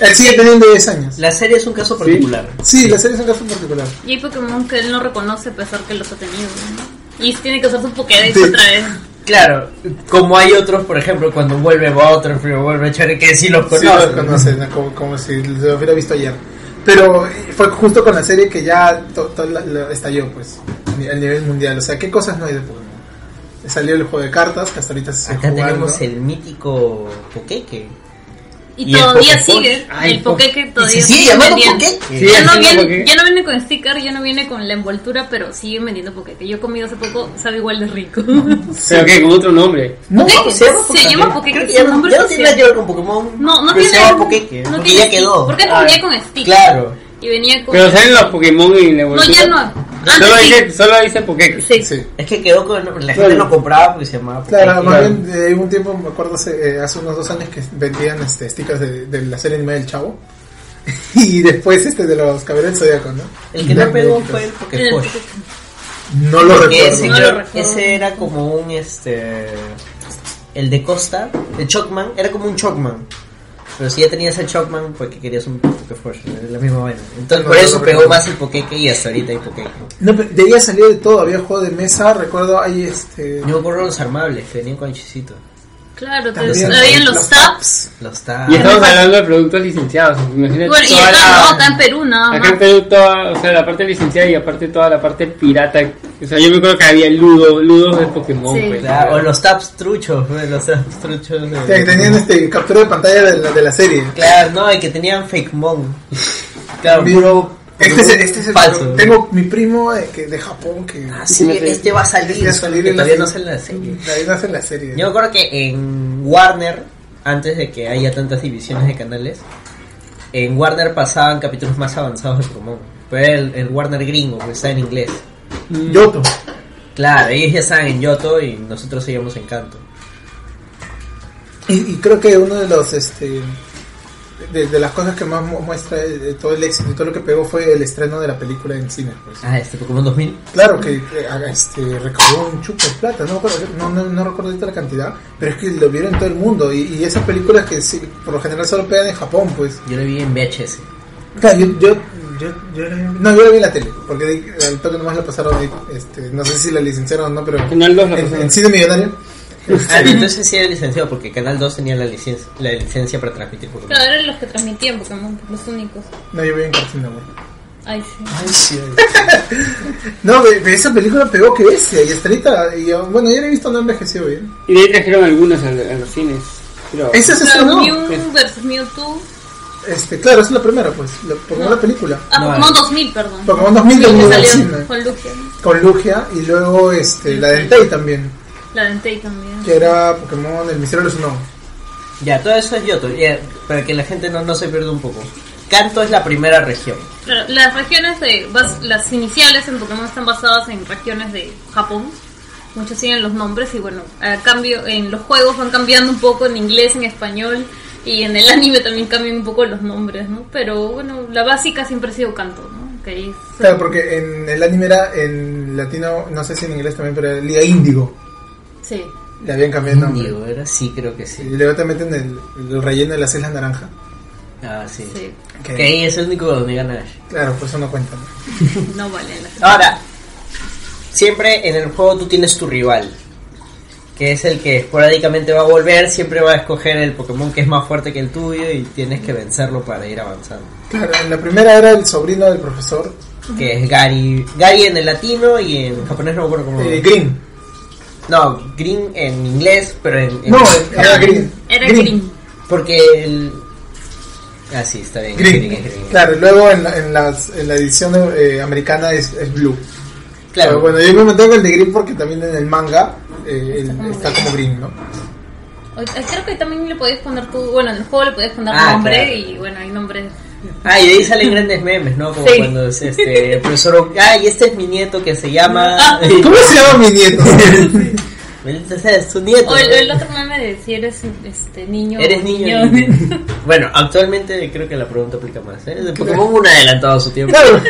Él sigue teniendo 10 años. La serie es un caso particular. Sí, la serie es un caso particular. Y hay Pokémon que él no reconoce a pesar que los ha tenido. ¿no? Y tiene que usar su Pokédex Sí. otra vez. Claro, como hay otros, por ejemplo, cuando vuelve Butterfree o vuelve Cherry, que sí los Sí, conocen. lo conocen, ¿no? como, como si lo hubiera visto ayer. Pero eh, fue justo con la serie que ya to- to- la- la- estalló, pues, a nivel mundial. O sea, ¿qué cosas no hay de Pokémon? Salió el juego de cartas, que hasta ahorita se sigue Acá jugando. tenemos el mítico Pokéque. Y, Y todavía sigue. Ay, el Pokéque Y todavía sigue sigue llamando. Sí, ya, no viene, ya no viene con sticker, ya no viene con la envoltura, pero siguen vendiendo Pokéque. Yo he comido hace poco, sabe igual de rico. Pero que con otro nombre. No, Se llama se llama Pokéque, Creo que su ya no, no tiene nada que ver con Pokémon. No, no pero tiene. se llama no porque ya quedó. Porque Ah, venía con stick. Claro. Y venía con. Pero salen los Pokémon en la no, envoltura. ya no. Solo Antes dice, sí. solo dice. Sí. Sí. Es que quedó con. La gente no compraba porque se llamaba Claro, más bien eh, un tiempo, me acuerdo hace, eh, hace unos dos años que vendían este, stickers de, de la serie animada del Chavo. y después este de los Caballeros del Zodiaco, ¿no? El que no pegó fue el. Pokémon. No lo Porque recuerdo. ese, No creo- lo recuerdo. ese era como un este el de Costa, el Chocman, era como un Chocman. Pero si ya tenías el Shockman, ¿por qué querías un Pokéforce? Es la misma vaina. Entonces No, por eso no pegó recuerdo. más el Pokéque y hasta ahorita hay Pokéque. No, pero de ahí ha salido de todo. Había juego de mesa, recuerdo, hay este. Yo de los armables que venían con chisito. Claro, te también habían los taps. Los tabs. Y estamos hablando de productos licenciados. Imagínate Bueno, y acá la- no, acá en Perú nada Acá más. en Perú toda, o sea, la parte licenciada y aparte toda la parte pirata. O sea, yo me acuerdo que había ludo, ludos de Pokémon. Sí. pues. Claro, o los tabs truchos, los tabs truchos. de- que tenían este captura de pantalla de la, de la serie. Claro, no, y que tenían fake mon. Claro, puro. Este es, el- este es el falso. Tengo mi primo de, que, de Japón que. Ah, sí, este va a salir. Este va a salir que en la todavía no sale en la serie. Ahí no hace la serie. Yo me acuerdo que en Warner, antes de que haya tantas divisiones de canales, en Warner pasaban capítulos más avanzados de Pokémon. Pero era el, el Warner gringo, que está en inglés. Yoto. Claro, ellos ya estaban en Yoto y nosotros seguíamos en Kanto. Y, y creo que uno de los este de, de las cosas que más mu- muestra de, todo el éxito y todo lo que pegó fue el estreno de la película en cine. Pues. Ah, este Pokémon 2000. Claro que este, recaudó un chupo de plata, no, no, no, no recuerdo ahorita la cantidad, pero es que lo vieron en todo el mundo y, y esas películas que sí, por lo general solo pegan en Japón, pues. Yo lo vi en VHS. Claro, yo, yo, yo, yo la vi- no, yo la vi en la tele, porque al toque nomás la pasaron ahí, este, no sé si la licenciaron o no, pero Canal 2 la en, en cine millonario. Ah, no, entonces sí era licenciado porque Canal 2 tenía la licencia, la licencia para transmitir Pokémon. Claro, eran los que transmitían Pokémon, los únicos. No, yo vi en Cartoon Network. Ay, sí. Ay, sí. No, esa película pegó que bestia, y hasta ahorita, y yo- bueno, ya la he visto, no envejeció bien. Y de ahí trajeron algunos a, a los cines. Pero, Esa se Claro, estrenó. Mew versus Mewtwo. Este, claro, esa es la primera, pues, la, Pokémon la película. Ah, No, Pokémon eh. 2000, perdón. Pokémon 2000 Sí, del que del salió con Lugia. Con Lugia, y luego este, la de Entei también, La de Entei también. que era Pokémon El Misterio de los Unknown. Ya, todo eso es Yoto, ya, para que la gente no, no se pierda un poco. Kanto es la primera región. Claro, las regiones de bas- las iniciales en Pokémon están basadas en regiones de Japón. Muchos siguen los nombres y bueno, a cambio en los juegos van cambiando un poco en inglés, en español y en el anime también cambian un poco los nombres, ¿no? Pero bueno, la básica siempre ha sido Kanto, ¿no? Que ahí es- Claro, porque en el anime era en latino, no sé si en inglés también, pero era Liga Índigo. Sí. Le habían cambiado el nombre. Digo, ¿era? Sí, creo que Y sí. luego te meten el, el relleno de las Islas Naranja. Ah, sí. Sí, Que, Que ahí es el único donde gana Ash. Claro, pues eso no cuenta. ¿no? no vale la Ahora, siempre en el juego tú tienes tu rival. Que es el que esporádicamente va a volver, siempre va a escoger el Pokémon que es más fuerte que el tuyo y tienes que vencerlo para ir avanzando. Claro, en la primera era el sobrino del profesor, Que es Gary. Gary en el latino y en japonés no me acuerdo cómo. eh, Green. No, Green en inglés, pero en. en- No, era Green. Era Green. Porque el. Ah, sí, está bien. Green. es Green. Claro, y luego en la, en las- en la edición eh, americana es, es Blue. Claro. Pero bueno, yo me mantengo el de Green porque también en el manga eh, el- está como Green, ¿no? Creo que también le podías poner tu. Bueno, en el juego le podías poner Ah, nombre claro. y bueno, hay nombres. Ah, y de ahí salen grandes memes, ¿no? Como Sí. cuando es este, el profesor. Ay, este es mi nieto que se llama. Ah. ¿Cómo se llama mi nieto? Maldita sea, es tu nieto. O el, otro meme de si eres este niño. Eres niño. bueno, actualmente creo que la pregunta aplica más. ¿eh? De Pokémon un adelantado a su tiempo. claro.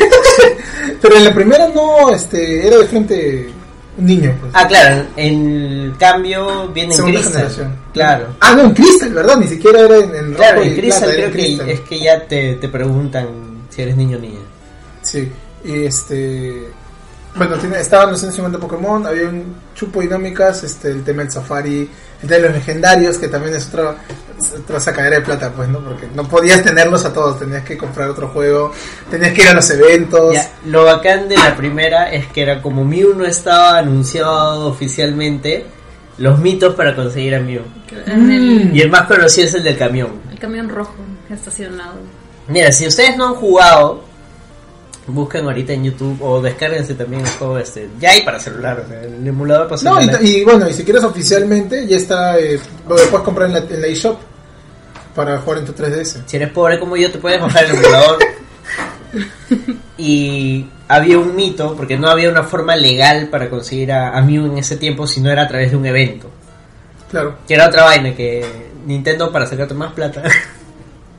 Pero en la primera no, este, era de frente un niño, pues. Ah, claro, en cambio viene en Segunda Crystal. generación. Claro. Ah, no, en Crystal, ¿verdad? Ni siquiera era en, en Claro, en Crystal creo en que Crystal. es que ya te, te preguntan si eres niño o niña. Sí, y este. Bueno, tiene, estaban los 150 Pokémon, había un chupo dinámicas, este, el tema del Safari, de los legendarios, que también es otra, otra sacadera de plata, pues, ¿no? Porque no podías tenerlos a todos, tenías que comprar otro juego, tenías que ir a los eventos. Ya, lo bacán de la primera es que era como Mew no estaba anunciado oficialmente, los mitos para conseguir a Mew. Y el más conocido es el del camión. el camión rojo estacionado. Mira, si ustedes no han jugado, busquen ahorita en YouTube o descárguense también el juego este. Ya hay para celular, o sea, el emulador para No, y, celular. y bueno, y si quieres oficialmente, ya está, eh, lo puedes comprar en la, en la eShop para jugar en tu 3DS. Si eres pobre como yo, te puedes bajar el emulador. y había un mito, porque no había una forma legal para conseguir a, a Mew en ese tiempo si no era a través de un evento. Claro. Que era otra vaina, que Nintendo para sacarte más plata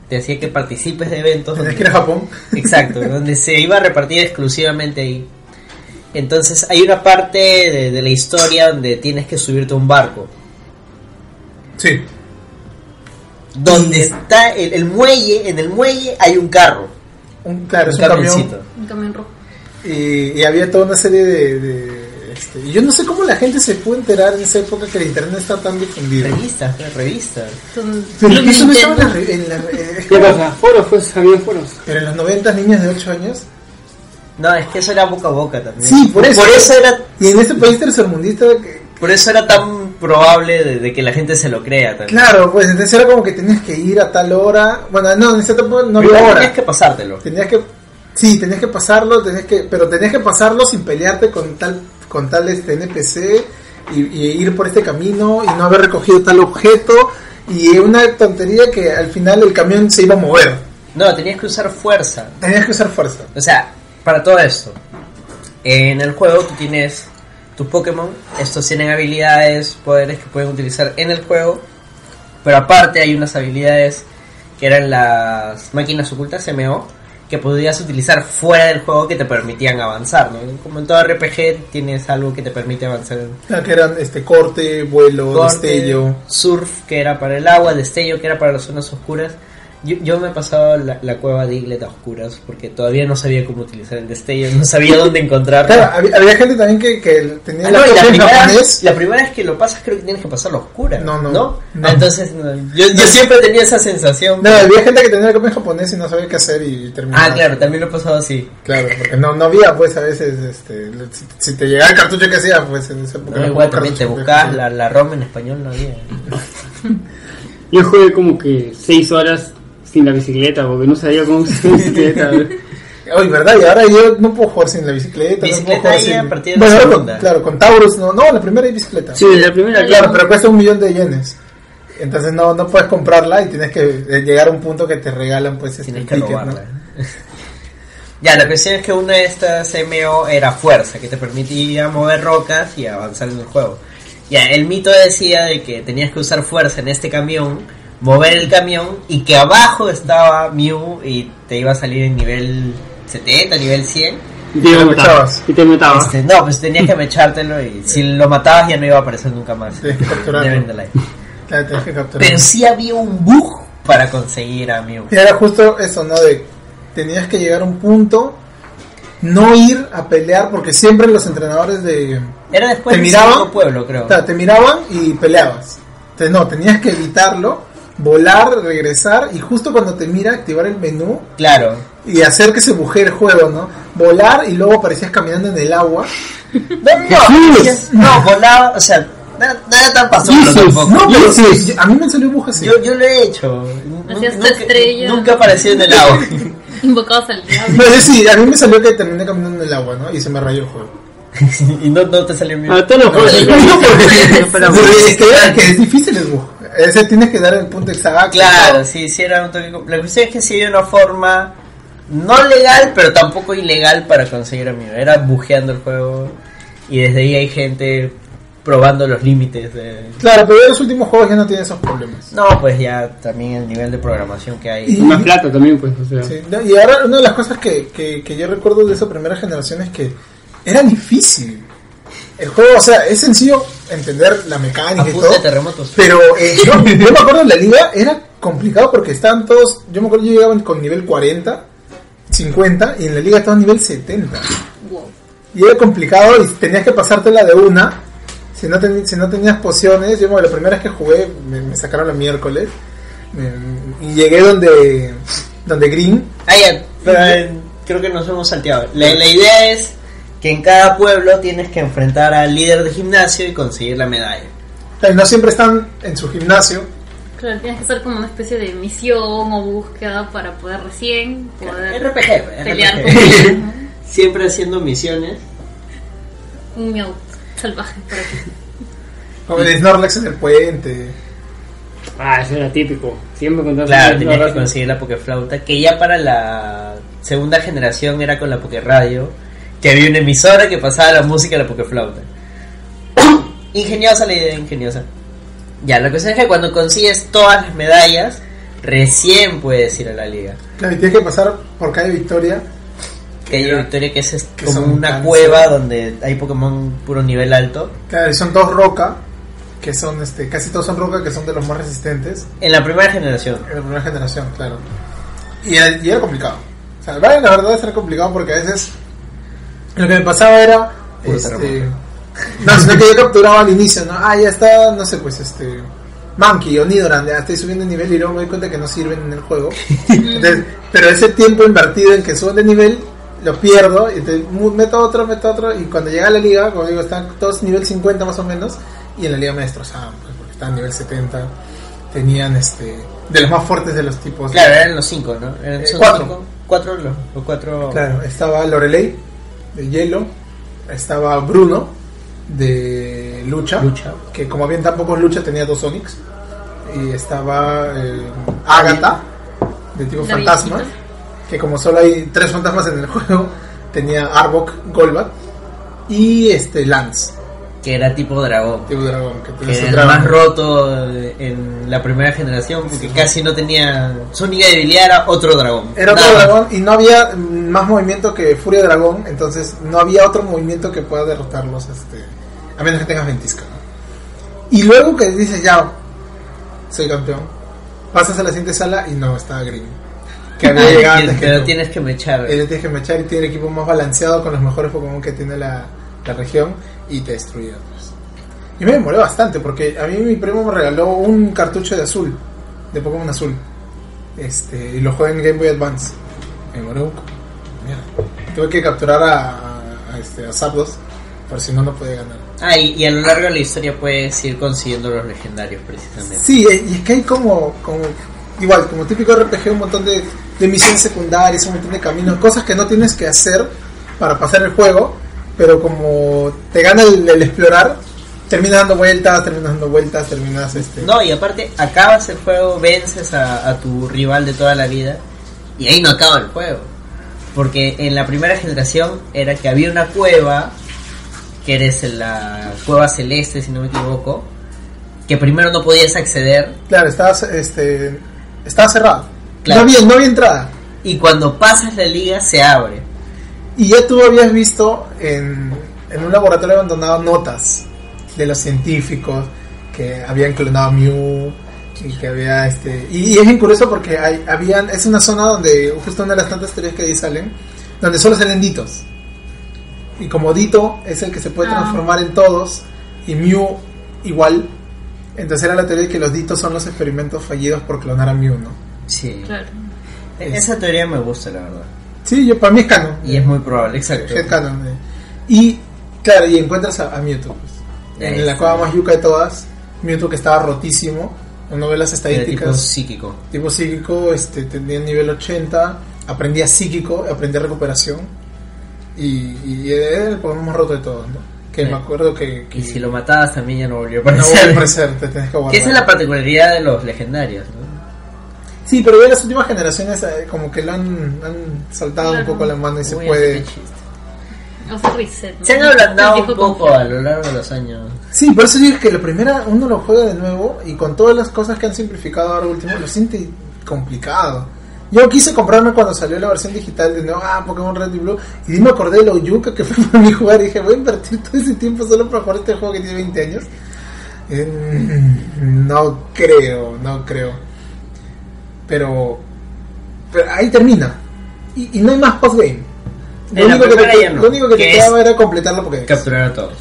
te hacía que participes de eventos. Donde- que ir a Japón. Exacto, donde se iba a repartir exclusivamente ahí. Entonces hay una parte de, de la historia donde tienes que subirte a un barco. Sí. donde está el, el muelle, en el muelle hay un carro, Un, claro, es un camión. camioncito. Un camión rojo. Y, y había toda una serie de... de, este, y yo no sé cómo la gente se pudo enterar en esa época que el internet está tan difundido. Revistas, pues, revistas. Pero eso no estaba en la, en eh, ¿Qué pasa? Foros, pues, había foros. Pero en los 90 niños de 8 años. No, es que eso era boca a boca también. Sí, por eso. Por eso era, Y en este país tercermundista, que- por eso era tan probable de, de que la gente se lo crea también. claro, pues entonces era como que tenías que ir a tal hora. Bueno, no, en esa etapa no había hora. tenías que pasártelo. Tenías que, sí, tenías que pasarlo, tenías que, pero tenías que pasarlo sin pelearte con tal, con tal este NPC y, y ir por este camino y no haber recogido tal objeto y una tontería que al final el camión se iba a mover. No, tenías que usar fuerza. Tenías que usar fuerza. O sea, para todo esto, en el juego tú tienes tus Pokémon, estos tienen habilidades, poderes que pueden utilizar en el juego, pero aparte hay unas habilidades que eran las máquinas ocultas, MO, que podías utilizar fuera del juego que te permitían avanzar, ¿no? Como en todo RPG tienes algo que te permite avanzar en Ah, Que eran este corte, vuelo, corte, destello. surf, que era para el agua, destello, que era para las zonas oscuras. Yo, yo me he pasado la, la cueva de Iglet a oscuras porque todavía no sabía cómo utilizar el destello, no sabía dónde encontrarlo. Claro, había, había gente también que, que tenía Ah, la no, la primera, la primera vez que lo pasas creo que tienes que pasarlo a oscuras. No, no, ¿no? no. Ah, entonces, no, yo, yo siempre tenía esa sensación. No, había gente que tenía la copia en japonés y no sabía qué hacer y terminaba. ah, claro, también lo he pasado así. Claro, porque no, no había, pues a veces, este, si, si te llegaba el cartucho que hacía, pues en esa época. No, igual también te buscabas pues, la, la ROM en español, no había. Yo jugué como que 6 horas sin la bicicleta, porque no sabía cómo usar la bicicleta. Oye, ¿verdad? Y ahora yo no puedo jugar sin la bicicleta. Bicicleta no puedo jugar ahí sin... a partir de bueno, la con- segunda. claro, con Taurus, no, no, la primera hay bicicleta. sí, la primera Claro, pero cuesta un millón de yenes. Entonces no, no puedes comprarla y tienes que eh, llegar a un punto que te regalan, pues, este Tienes que ticket, robarla. ¿no? ya, la cuestión es que una de estas MO era fuerza, que te permitía mover rocas y avanzar en el juego. Ya, el mito decía de que tenías que usar fuerza en este camión, mover el camión y que abajo estaba Mew y te iba a salir en nivel 70, nivel 100. Y te matabas. mechabas. Y te matabas. Este, no, pues tenías que mechártelo y si lo matabas ya no iba a aparecer nunca más. Tienes que capturarlo. Claro, tienes que. Pero sí había un bug para conseguir a Mew. Y era justo eso, ¿no? De tenías que llegar a un punto, no ir a pelear, porque siempre los entrenadores de... Era después ¿Te miraban? pueblo, creo. O sea, te miraban y peleabas. Entonces, no, tenías que evitarlo, volar, regresar, y justo cuando te mira, activar el menú Claro. y hacer que se bujee el juego, ¿no? Volar y luego aparecías caminando en el agua. No, no, volaba, o sea, nada, nada tan pasado tampoco. No, pero sí. a mí me salió buja así. Yo, yo lo he hecho. Hacías nunca, estrella. nunca apareció en el agua. Invocados al diablo. No, sí, a mí me salió que terminé caminando en el agua, ¿no? Y se me rayó el juego. y no, no te salió bien. A todos los juegos. Es, que, es difícil el bug. Ese tienes que dar el punto exacto. Claro, sí, sí era un toque. La cuestión es que sí había una forma no legal, pero tampoco ilegal para conseguir amigo. Era bujeando el juego y desde ahí hay gente probando los límites de... Claro, pero los últimos juegos ya no tienen esos problemas. No, pues ya también el nivel de programación que hay. Y- más plata también, pues, o sea. Sí, no, y ahora una de las cosas que, que, que yo recuerdo de esa primera generación es que era difícil. El juego, o sea, es sencillo entender la mecánica y terremotos. Pero eh, yo, yo me acuerdo en la liga era complicado porque estaban todos, yo me acuerdo yo llegaba con nivel 40, 50 y en la liga estaban nivel 70. Wow. Y era complicado y tenías que pasártela de una. Si no, teni- si no tenías pociones, yo me- la primera vez que jugué me, me sacaron el miércoles me- y llegué donde donde Green. Ah, ya, pero eh, creo que nos hemos salteado. La, la idea es que en cada pueblo tienes que enfrentar al líder de gimnasio y conseguir la medalla. No siempre están en su gimnasio. Claro, tienes que hacer como una especie de misión o búsqueda para poder recién poder RPG, pelear RPG. con. Siempre haciendo misiones. Un miau salvaje por aquí. Como el Snorlax en el puente. Ah, eso era típico. Siempre contabas Claro, tenías que conseguir la Pokeflauta, que ya para la segunda generación era con la Pokeradio, que había una emisora que pasaba la música de la Pokeflauta. ingeniosa la idea, ingeniosa. Ya, la cuestión es que cuando consigues todas las medallas, recién puedes ir a la liga. Claro, y tienes que pasar por calle Victoria. Que hay una victoria que es est- Que como una cueva donde hay Pokémon puro nivel alto. Claro, y son dos roca. que son este casi todos son roca, que son de los más resistentes En la primera generación. en la primera generación, claro. Y era, y era complicado. O sea, la verdad era complicado porque a veces lo que me pasaba era este, no, sino que yo capturaba al inicio, ¿no? Ah, ya está, no sé, pues este Monkey o Nidoran, ya estoy subiendo de nivel y luego me doy cuenta que no sirven en el juego. Entonces, pero ese tiempo invertido en que suben de nivel lo pierdo y entonces mu- meto otro, meto otro y cuando llega a la liga, como digo, están todos nivel 50 más o menos y en la liga me destrozaban, pues, porque estaban nivel 70, tenían este de los más fuertes de los tipos. Claro, eran los cinco, ¿no? Eran, Eh, cuatro. cinco. Cuatro los, los cuatro. Claro, estaba Lorelei de hielo, estaba Bruno de lucha, Lucha. que como bien tampoco es lucha tenía dos Sonics, y estaba eh, Agatha de tipo La fantasma, viejita. que como solo hay tres fantasmas en el juego, tenía Arbok, Golbat y este Lance, Que era tipo dragón. tipo dragón, que Que era el más roto en la primera generación porque casi no tenía. Su única debilidad era otro dragón. Era otro Nada dragón y no había más movimiento que Furia Dragón, entonces no había otro movimiento que pueda derrotarlos, este, a menos que tengas ventisca. Y luego que dices, ya, soy campeón, pasas a la siguiente sala y no, estaba Green. Que había llegado antes que Pero tú. tienes que mechar. Tienes que mechar y tiene el equipo más balanceado con los mejores Pokémon que tiene la, la región y te destruía. pues. Y me demoré bastante porque a mí mi primo me regaló un cartucho de azul, de Pokémon azul. Este, y lo jugué en Game Boy Advance. Me demoré un... Mierda. Tuve que capturar a, a, este, a Zapdos, por si no, no podía ganar. Ah, y, y a lo largo de la historia puedes ir consiguiendo los legendarios precisamente. Sí, eh, y es que hay como, como igual, como típico RPG, un montón de, de misiones secundarias, un montón de caminos, cosas que no tienes que hacer para pasar el juego, pero como te gana el, el explorar, terminas dando vueltas, terminas dando vueltas, terminas este... No, y aparte, acabas el juego, vences a, a tu rival de toda la vida, y ahí no acaba el juego. Porque en la primera generación era que había una cueva, que eres la cueva celeste, si no me equivoco, que primero no podías acceder, Claro, estaba, este, estaba cerrado. Claro. No, había, no había entrada. y cuando pasas la liga se abre. Y ya tú habías visto en, en un laboratorio abandonado notas de los científicos que habían clonado a Mew y que había este y, y es bien curioso porque hay, habían es una zona donde justo una de las tantas teorías que ahí salen donde solo salen ditos y como Dito es el que se puede Ah. transformar en todos y Mew igual entonces era la teoría de que los ditos son los experimentos fallidos por clonar a Mew ¿no? Sí. Claro. Esa teoría me gusta, la verdad. Sí yo para mí es canon Y es muy probable, exacto. Headcanon, eh. Y claro, y encuentras a, a Mewtwo. pues. En la cueva más yuca de todas, Mewtwo que estaba rotísimo. Uno ve las Era tipo estadísticas. psíquico. Tipo psíquico, este, tenía nivel 80, aprendía psíquico, aprendía recuperación. Y, y era el Pokémon más roto de todos, ¿no? Que Sí. me acuerdo que, que Y si lo matabas también ya no volvió a no aparecer. vuelve a aparecer, te tienes que guardar. Que esa es la particularidad de los legendarios, ¿no? Sí, pero ya las últimas generaciones eh, como que lo han, han saltado Claro. un poco la mano y se Uy, puede... O sea, reset. ¿no? Se han ablandado un poco a lo largo de los años. Sí, por eso digo que la primera uno lo juega de nuevo y con todas las cosas que han simplificado ahora último lo siente complicado. Yo quise comprarme cuando salió la versión digital de nuevo, ah, Pokémon Red y Blue, y me acordé de lo yuca que fue para mí jugar y dije, voy a invertir todo ese tiempo solo para jugar este juego que tiene 20 años. Eh, no creo, no creo. Pero, pero ahí termina. Y, y no hay más postgame. Lo único que te, no, lo único que te que quedaba era completarlo porque Capturar a todos.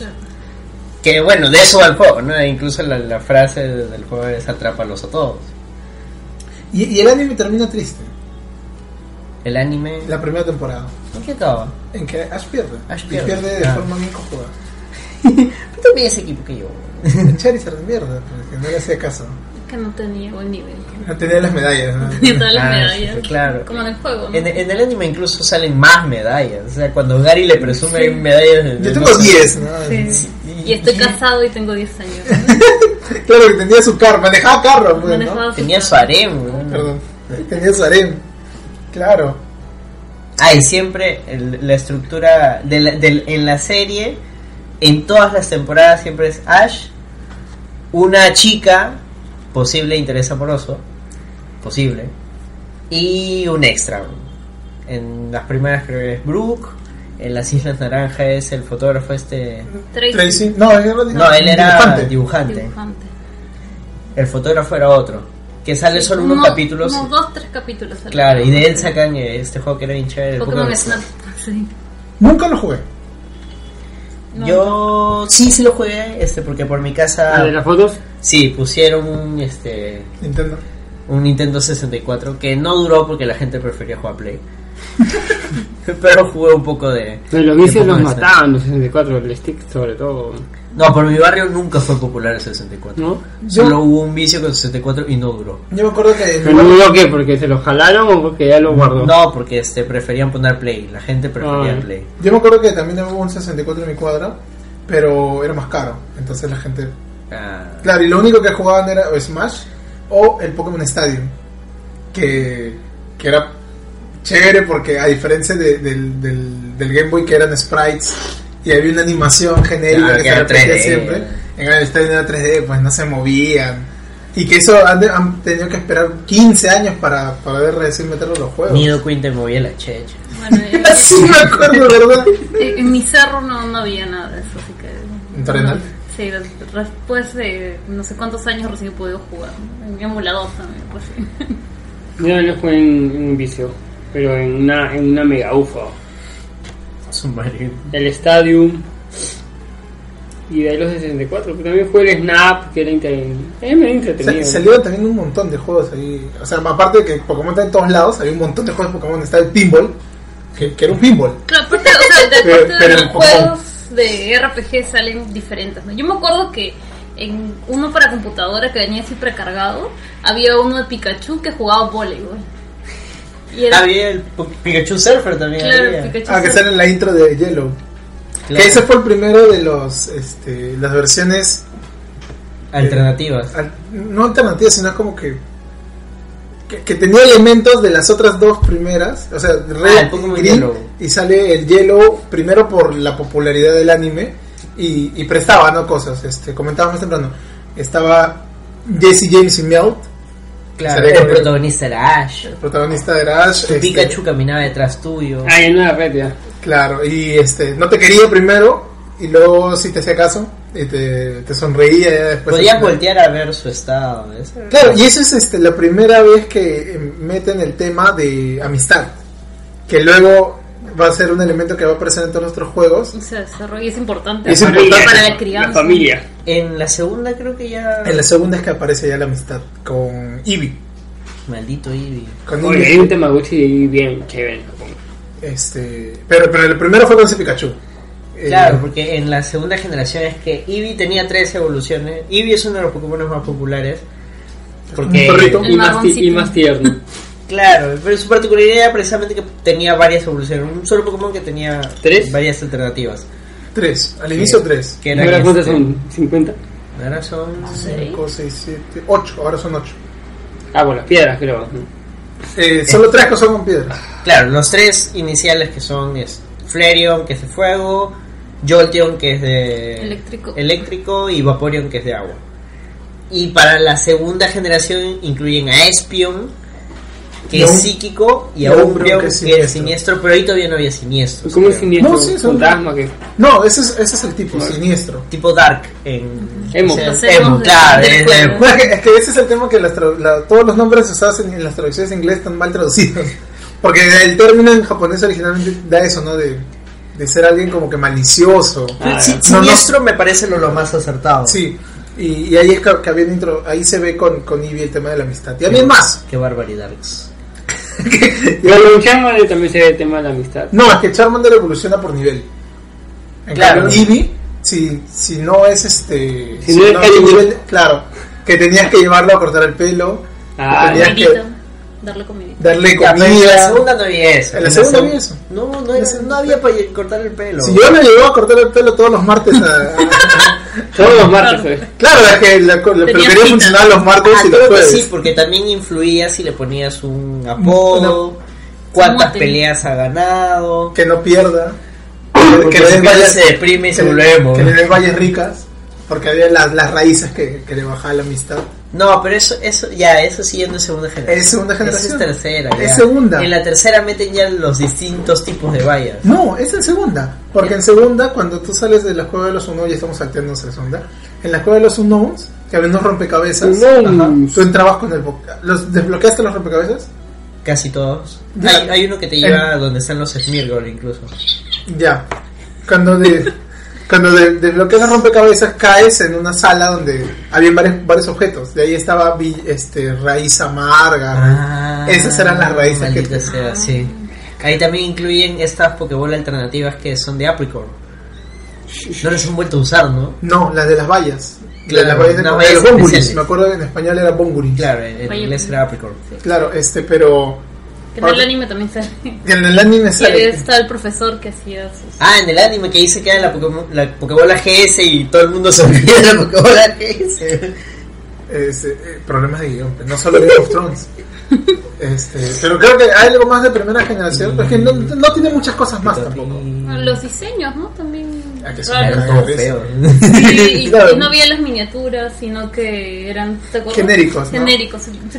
Que bueno, de eso va el juego, ¿no? Incluso la, la frase del juego es atrápalos a todos. Y, y el anime termina triste. El anime. La primera temporada. ¿En qué acaba? En que Ash pierde. Ash Y pierde. pierde de Ah. forma bien cojuda. Tú también ese equipo que yo. Charizard mierda, porque no le hacía caso. Que no tenía buen nivel. No tenía las medallas, ¿no? Tenía todas las Ah, medallas. sí, claro. Como en el juego. ¿no? En, en el anime incluso salen más medallas. O sea, cuando Gary le presume hay medallas. de- Yo de tengo no sé- 10, ¿no? Sí. Y estoy casado y tengo 10 años. Claro que tenía su carro, manejaba carro, pues, ¿no? Su Tenía su harem, ¿no? Perdón. Tenía su harem. Claro. Ah, y siempre el- la estructura de la- del- en la serie, en todas las temporadas siempre es Ash, una chica, posible interés amoroso, posible, y un extra. En las primeras creo que es Brooke, En las Islas Naranja es el fotógrafo este... Tracy, Tracy. No, él era, No, él era dibujante. dibujante. dibujante. El fotógrafo era otro. Que sale solo unos Uno- capítulos. Unos dos, tres capítulos. Claro, y de él sacan eh, este juego que era el Pokémon Pokémon Snap. Sí. Nunca lo jugué. No. Yo sí, sí lo jugué, este, porque por mi casa Ah, de las fotos. sí pusieron un, este, Nintendo. un Nintendo 64 que no duró porque la gente prefería jugar Play. Pero jugué un poco de. Pero los vicios los mataban, los 64, el stick sobre todo. No, por mi barrio nunca fue popular el 64. ¿No? Solo hubo un vicio con el 64 y no duró. Yo me acuerdo que. Pero no duró qué, porque se lo jalaron o porque ya lo guardó. No, porque este preferían poner Play. La gente prefería Ah. Play. Yo me acuerdo que también hubo un 64 en mi cuadra, pero era más caro. Entonces la gente. Ah, Claro, y lo único que jugaban era o Smash o el Pokémon Stadium. Que, que era chévere porque a diferencia de- del, del, del Game Boy que eran sprites y había una animación genérica Claro, que que se repetía 3D. siempre, en el Stadium era 3D, pues no se movían. Y que eso han, de- han tenido que esperar 15 años para poder recién meterlo en los juegos. Nido Queen te movía la checha. Bueno, eh, Sí me acuerdo, ¿verdad? en, mi cerro no, no había nada de eso, así que... ¿En Torrenal? Sí, después de no sé cuántos años recién he podido jugar. En emulador también, pues sí. Yo no jugué en, en un vicio, pero en una, en una mega ufa. Submarino. El Stadium. Y de ahí los de 64, pero también jugué el Snap, que era, inter- era medio entretenido. Sa- salieron también un montón de juegos ahí. O sea, aparte de que Pokémon está en todos lados, había un montón de juegos de Pokémon. Está el Pinball, que, que era un pinball. Aparte, o sea, de, Pero- de pero los juegos de RPG salen diferentes, ¿no? Yo me acuerdo que en uno para computadora que venía así precargado, había uno de Pikachu que jugaba voleibol. Y era, Había el Pikachu Surfer también. claro, había. Pikachu. Ah, que sale en la intro de Yellow. Claro. Que ese fue el primero de los este, las versiones Alternativas. al- no alternativas, sino como que, que que tenía elementos de las otras dos primeras, o sea, Ah, Red Pokémon y Green, y sale el Yellow primero por la popularidad del anime y, y prestaba no cosas, este, comentaba más temprano, estaba Jesse James y Melt, Claro, Sería el protagonista era Ash. el protagonista era Ash, Tu este, Pikachu caminaba detrás tuyo. Ah, en una red ya. Claro, y este, no te quería primero y luego sí te hacía caso y te, te sonreía ya después. Podías voltear a ver su estado. ¿ves? Claro, y eso es este, la primera vez que eh, meten el tema de amistad, que luego va a ser un elemento que va a aparecer en todos nuestros juegos. Y se desarrolla y es importante. Es para, importante. para la crianza. La familia. En la segunda creo que ya... En la segunda es que aparece ya la amistad con Eevee. Maldito Eevee. Con Oye, Eevee. hay un Tamagotchi bien chévere. Este, pero, pero el primero fue con ese Pikachu. Eh, Claro, porque en la segunda generación es que Eevee tenía tres evoluciones. Eevee es uno de los Pokémon más populares. Porque, Un perrito. Más, y más tierno. claro, pero su particularidad era precisamente que tenía varias evoluciones. Un solo Pokémon que tenía ¿Tres? varias alternativas. Tres, al inicio tres. Que eran ¿Ahora cuántas este, son? ¿50? Ahora son... Cinco, seis, siete, ocho, ahora son ocho. Ah, bueno, las piedras creo. Eh, solo tres que son con piedras. Claro, los tres iniciales que son es Flareon, que es de fuego, Jolteon, que es de Eléctrico. eléctrico, y Vaporeon, que es de agua. Y para la segunda generación incluyen a Espion, que es a un- psíquico, y y a a Umbreon, que es es siniestro. siniestro. pero ahí todavía no había siniestros. ¿Cómo es siniestro? No, sí, son- Fantasma que. No, ese es, ese es el tipo, siniestro. Tipo Dark en... Emo. o sea, emo, claro, es es, que, es que ese es el tema que las tra- la- todos los nombres usados en, en las traducciones en inglés están mal traducidos. Porque el término en japonés originalmente da eso, ¿no? De, de ser alguien como que malicioso. Ah, Si- No, no. siniestro me parece lo, lo más acertado. Sí, y, y ahí es que, que había intro, ahí se ve con, con Eevee el tema de la amistad. Y había más. Qué barbaridad. Pero en Charmander también se ve el tema de la amistad. No, es que Charmander evoluciona por nivel. En Claro. cambio, Eevee, si, si no es este. Si no es es cariño. nivel, claro, que tenías que llevarlo a cortar el pelo, Ah, tenías que Darle comidita. darle pero en la comida. segunda no había eso. En la segunda segun- había eso. No, no, era- no había para cortar el pelo. Si yo me llevaba a cortar el pelo todos los martes a- a, Todos los martes, ¿eh? Claro, es que la, la peluquería cita. funcionaba los martes Ah, y los jueves. sí, porque también influía si le ponías un apodo, cuántas peleas ha ganado. Que no pierda. Porque que le si den pierde vallas, se deprime y se vuelve que le den vallas ricas. Porque había las, las raíces que, que le bajaba la amistad. No, pero eso, eso, ya, eso sí ya no es segunda generación. Es segunda generación. Esa es tercera. Es ya. segunda. En la tercera meten ya los distintos tipos de vallas. No, es en segunda. Porque en segunda, cuando tú sales de la cueva de los unknowns, ya estamos salteando a segunda. En la cueva de los unknowns, que había unos rompecabezas. Ajá, Tú entrabas con el. ¿Los desbloqueaste los rompecabezas? Casi todos. Ya. Hay, hay uno que te lleva a donde están los Smirgol incluso. Ya. Cuando de, cuando de- desbloqueas el rompecabezas, caes en una sala donde había varios, varios objetos. De ahí estaba este, raíz amarga. Ah, Esas eran las raíces que sea, sí. Ahí también incluyen estas Pokéball alternativas que son de Apricorn. No las han vuelto a usar, ¿no? No, las de las vallas. Claro, las vallas de, unas de vallas los bonguris. Me acuerdo que en español era bonguris. Claro, en en inglés era Apricorn. Claro, este, pero. Que en el anime también se. En el anime Y sale. está el profesor que hacía sus. Ah, en el anime que dice que era la, Pokémon, la Pokébola GS y todo el mundo se olvida de la Pokébola GS. este, eh, problemas de guion, no solo Game of Thrones. Este, pero creo que hay algo más de primera generación, porque no, no tiene muchas cosas más tampoco. Los diseños, ¿no? También. Ah, que raros. Feos. Sí, y, Claro. y no había las miniaturas, sino que eran. Genéricos, ¿no? Genéricos, un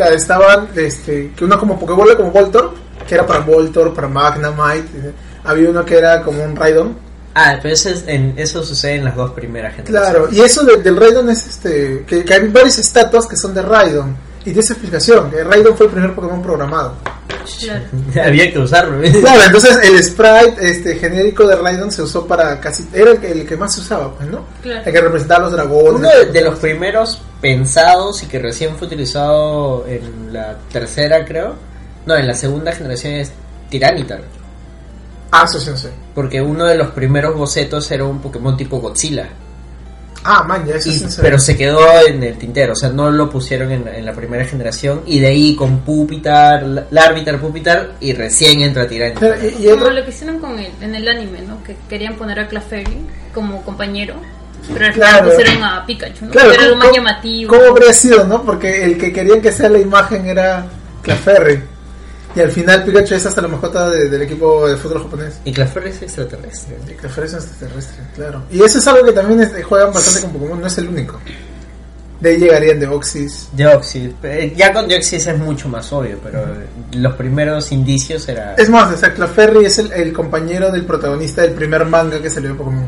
Claro, estaban, este, que uno como Pokébola, como Voltor, que era para Voltor, para Magnemite. eh, Había uno que era como un Raidon. Ah, pero eso, es en, eso sucede en las dos primeras generaciones. Claro, y eso de- del Raidon es este, que, que hay varias estatuas que son de Raidon. Y tiene esa explicación, que Raidon fue el primer Pokémon programado. Claro. Había que usarlo. Claro, entonces el sprite este genérico de Raidon se usó para casi. Era el que, el que más se usaba, pues, ¿no? Claro. El que representaba a los dragones. Uno de, de los primeros pensados y que recién fue utilizado en la tercera, creo. No, en la segunda generación es Tiranitar. Ah, eso sí, no sé. Porque uno de los primeros bocetos era un Pokémon tipo Godzilla. Ah, man, ya eso Y- sé. pero se quedó en el tintero, o sea, no lo pusieron en, la- en la primera generación. Y de ahí con Pupitar, La- Larvitar, Pupitar, y recién entra Tiranitar. Pero, y, y Como lo que hicieron con el, en el anime, ¿no? Que querían poner a Clefairy como compañero. Pero al final Claro. pusieron a Pikachu, ¿no? Claro, Era lo ¿cómo- más llamativo. ¿Cómo habría sido, no? Porque el que querían que sea la imagen era Clefairy. Y al final Pikachu es hasta la mascota de- del equipo de fútbol japonés. Y Clefairy es extraterrestre. Y Clefairy es extraterrestre, claro. Y eso es algo que también juegan bastante con Pokémon, no es el único. De ahí llegarían Deoxys. Deoxys. Eh, Ya con Deoxys es mucho más obvio, pero los primeros indicios era... Es más, o sea, Clefairy es el, el compañero del protagonista del primer manga que salió de Pokémon.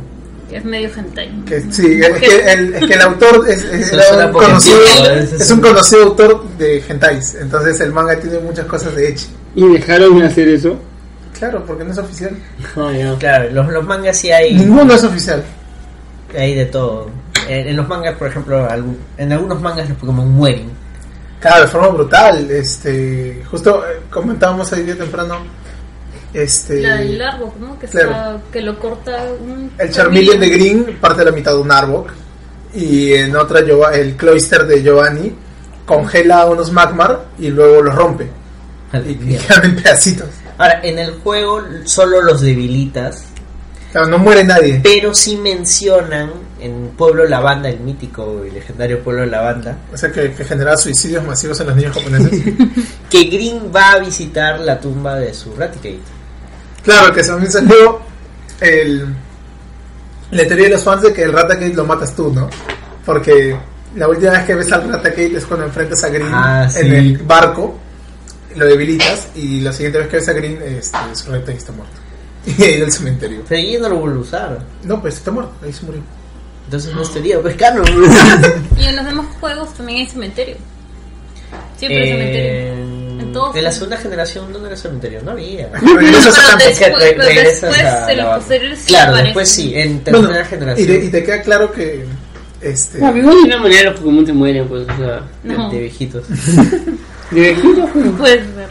Que es medio hentai. Que, sí, es que el, es que el autor es, es- un conocido, ese es un conocido autor de hentais. Entonces el manga tiene muchas cosas de Echi. ¿Y dejaron de hacer eso? Claro, porque no es oficial. Ya. Claro, los, los mangas sí hay, Ninguno es oficial. hay de todo. En, en los mangas, por ejemplo, en algunos mangas los Pokémon mueren. Claro, de forma brutal. Este, justo eh, comentábamos ahí día temprano. Este, La del Arbok, ¿no? Que, Claro. está, que lo corta un... el Charmeleon de Green parte de la mitad de un Arbok. Y en otra, el Cloyster de Giovanni congela a unos Magmar y luego los rompe. Y, y quedan en pedacitos. Ahora, en el juego solo los debilitas, Claro, no muere nadie. pero sí mencionan en Pueblo Lavanda, el mítico y legendario Pueblo Lavanda, O sea, que, que genera suicidios masivos en los niños japoneses. que Green va a visitar la tumba de su Raticate. Claro, que también salió el, la teoría de los fans de que el Raticate lo matas tú, ¿no? Porque la última vez que ves al Raticate es cuando enfrentas a Green Ah, sí. en el barco, lo debilitas, y la siguiente vez que ves a Green, este, su Raticate está muerto. Y ahí del cementerio. Pero ella no lo vuelve a usar. No, pues está muerto, ahí se murió. Entonces no es teoría, pues canon. Y en los demás juegos también hay cementerio. Siempre hay cementerio. Todos. en la segunda generación, ¿dónde era el cementerio? No había. Pero después- re- pero regresas después a en los base. posteriores sí Claro, aparecen. después sí, en tercera Bueno, y, generación. te, y te queda claro que este, No, de una manera los Pokémon se mueren, pues, o sea. No, de viejitos. De viejitos, pues. puedes ver.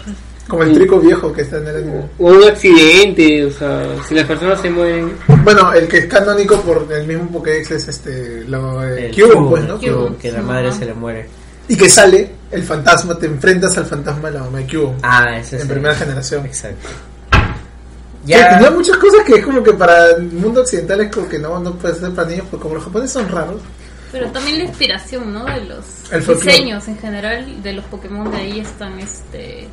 como el trico viejo que está en el anime. O un accidente, o sea, si las personas se mueren. Bueno, el que es canónico por el mismo Pokédex es este, lo, eh, El Cube, Cube, pues, ¿no? Cube, que la madre se le muere. Y que sale el fantasma, te enfrentas al fantasma de la mamá de Cube Ah, ese es en el- primera generación. Exacto. Ya. Ya. tenía muchas cosas que es como que para el mundo occidental es como que no, no puede ser para niños, porque como los japoneses son raros. Pero también la inspiración, ¿no? De los El diseños en general de los Pokémon de ahí están este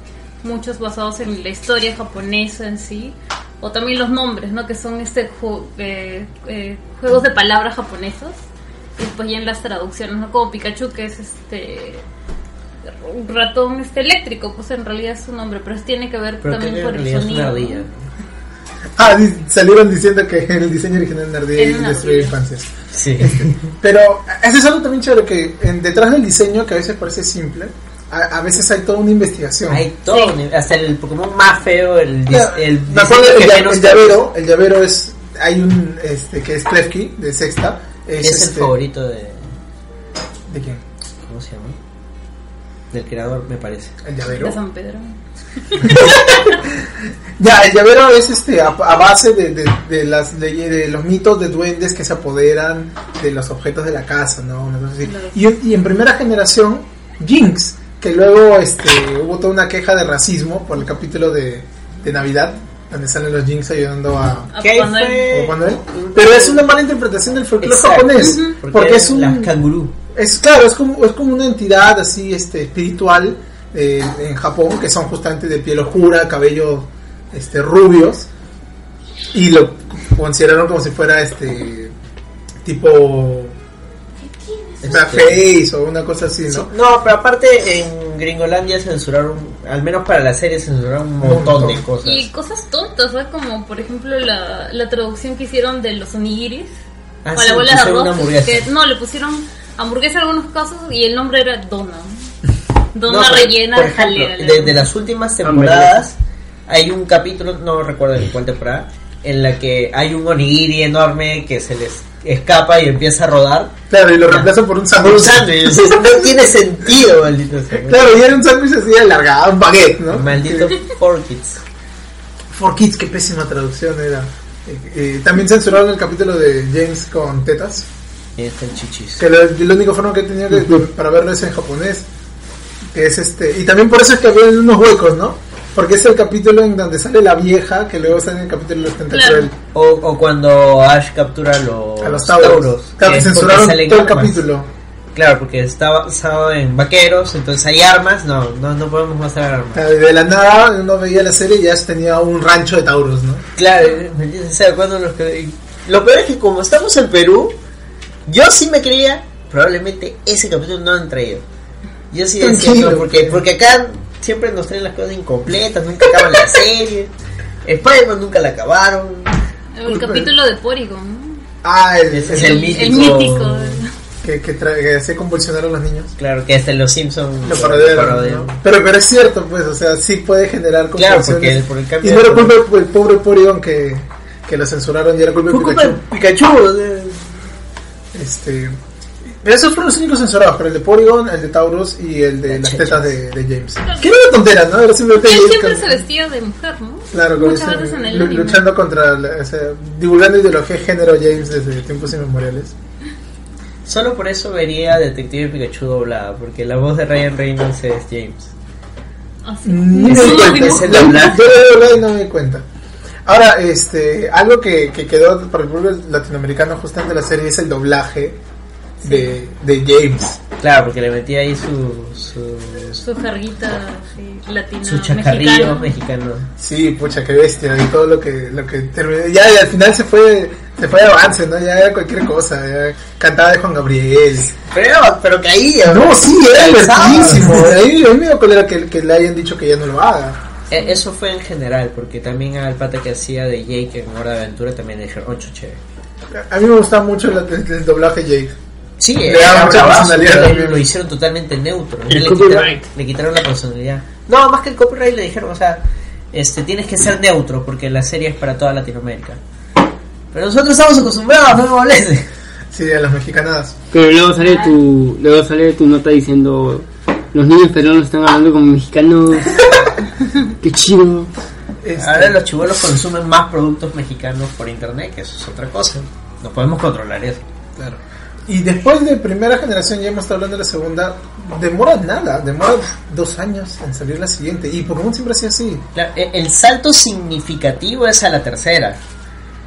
muchos basados en la historia japonesa en sí, O también los nombres, ¿no? Que son este ju- eh, eh, juegos de palabras japonesas. Y después ya en las traducciones, ¿no? Como Pikachu, que es este un ratón este eléctrico, pues en realidad es su nombre, pero tiene que ver Pero también que por el es sonido. una ¿no? ardilla. Ah, di- salieron diciendo que el diseño original de Ardilla una destruir ardilla. infancias. Sí. Pero eso es algo también chévere que en- detrás del diseño, que a veces parece simple, a, a veces hay toda una investigación. Hay todo, un- hasta el Pokémon más feo, el, Claro, el el, llavero, el llavero es hay un este que es Klefki de Sexta, es, Es el este, favorito de. ¿De quién? ¿Cómo se llama? Del creador, me parece. El De llavero. San Pedro. Ya, el llavero es este a, a base de, de, de las leyes de los mitos de duendes que se apoderan de los objetos de la casa, ¿no? Y, y en primera generación, Jinx, que luego este hubo toda una queja de racismo por el capítulo de, de Navidad, donde salen los Jinx ayudando a, ¿Qué fue? a Papá Noel. Pero es una mala interpretación del folclore Exacto. japonés, Porque, porque es un Las cangurú. es claro, es como, es como una entidad así este espiritual eh, en Japón que son justamente de piel oscura, cabello este rubios y lo consideraron como si fuera este tipo Face o una cosa así, Sí, ¿no? No, pero aparte en Gringolandia censuraron, al menos para la serie, censuraron un montón de cosas. Y cosas tontas, ¿sabes? Como por ejemplo la, la traducción que hicieron de los onigiris. Ah, o sí, la bola de arroz. una que- no, le pusieron hamburguesa en algunos casos y el nombre era dona. Dona No, rellena por de ejemplo, jalea. de, de las últimas temporadas hay un capítulo, no recuerdo en cuál temporada, en la que hay un onigiri enorme que se les escapa y empieza a rodar. Claro, y lo reemplazan por un Un sándwich. o sea, no tiene sentido, maldito sea. Claro, y era un sándwich así alargado, un baguette, ¿no? Maldito Four Kids. For Kids, qué pésima traducción era. Eh, eh, también censuraron el capítulo de James con tetas. Y está el chichis. que la, la única forma que he tenido que- para verlo es en japonés que es este y también por eso es que había unos huecos no porque es el capítulo en donde sale la vieja que luego sale en el capítulo de los Tentacruel O, o cuando Ash captura los, a los tauros, claro, que censuraron todo el armas. capítulo Claro, porque está basado en vaqueros, entonces hay armas, no, no, no podemos mostrar armas. Claro, y de la nada uno veía la serie y ya tenía un rancho de tauros no Claro. O sea, cuando los que... Lo peor es que como estamos en Perú, yo sí me creía, probablemente ese capítulo no lo han traído. Yo sí decía, no, porque, porque acá siempre nos traen las cosas incompletas, nunca acaban la serie. Spider-Man nunca la acabaron. El capítulo de Porygon. ¿no? ah el, Ese es el- el mítico. El mítico. que, que, tra- que hacía convulsionar a los niños Claro, que hasta en los Simpsons lo parodiaron, ¿no? pero pero es cierto pues o sea sí puede generar Claro, confusiones. porque por el cambio y no era culpa del pobre Porygon que, que lo censuraron y era culpa de Pikachu Pikachu. sea, Este, esos fueron los únicos censurados, pero el de Porygon, el de Taurus y el de las tetas de, de James. Que era una tontera, ¿no? Era simplemente Él James siempre con- se vestía de mujer, ¿no? Claro, con Muchas ese- veces en el anime. luchando contra, la- o sea, divulgando ideología de género James desde tiempos inmemoriales. Solo por eso vería Detective Pikachu doblada, porque la voz de Ryan Reynolds es James. Así. Ni me Es di el- cuenta. es Yo- doblaje. no me di cuenta. Ahora, este, algo que, que quedó para el público latinoamericano justamente de la serie es el doblaje de, de James. Claro, porque le metí ahí su su, Su jarguita latina. su chacarrillo mexicano. mexicano. Sí, pucha, qué bestia, y todo lo que, lo que terminó. Ya, y al final se fue, se fue de avance, ¿no? Ya era cualquier cosa, ya cantaba de Juan Gabriel. Pero, pero caía. No, sí, era divertidísimo. Ahí, a mí me dio cólera que, que le hayan dicho que ya no lo haga. Eh, Eso fue en general, porque también al pata que hacía de Jake en Hora de Aventura también le dijeron, oh, chévere. A mí me gustaba mucho el, el- el doblaje Jake. Sí, Le mucha personalidad también. lo hicieron totalmente neutro. El le, copyright. quitaron, le quitaron la personalidad. No, más que el copyright le dijeron, o sea, este tienes que ser neutro porque la serie es para toda Latinoamérica. Pero nosotros estamos acostumbrados, no me moleste. Sí, a las mexicanadas. Pero luego sale tu, luego sale tu nota diciendo los niños peruanos están hablando como mexicanos. Qué chido. Este, Ahora los chivolos consumen más productos mexicanos por internet, que eso es otra cosa. No podemos controlar eso. Claro. Y después de primera generación, ya hemos estado hablando de la segunda, demora nada, demora dos años en salir la siguiente. Y Pokémon siempre ha sido así. Claro, e- el salto significativo es a la tercera.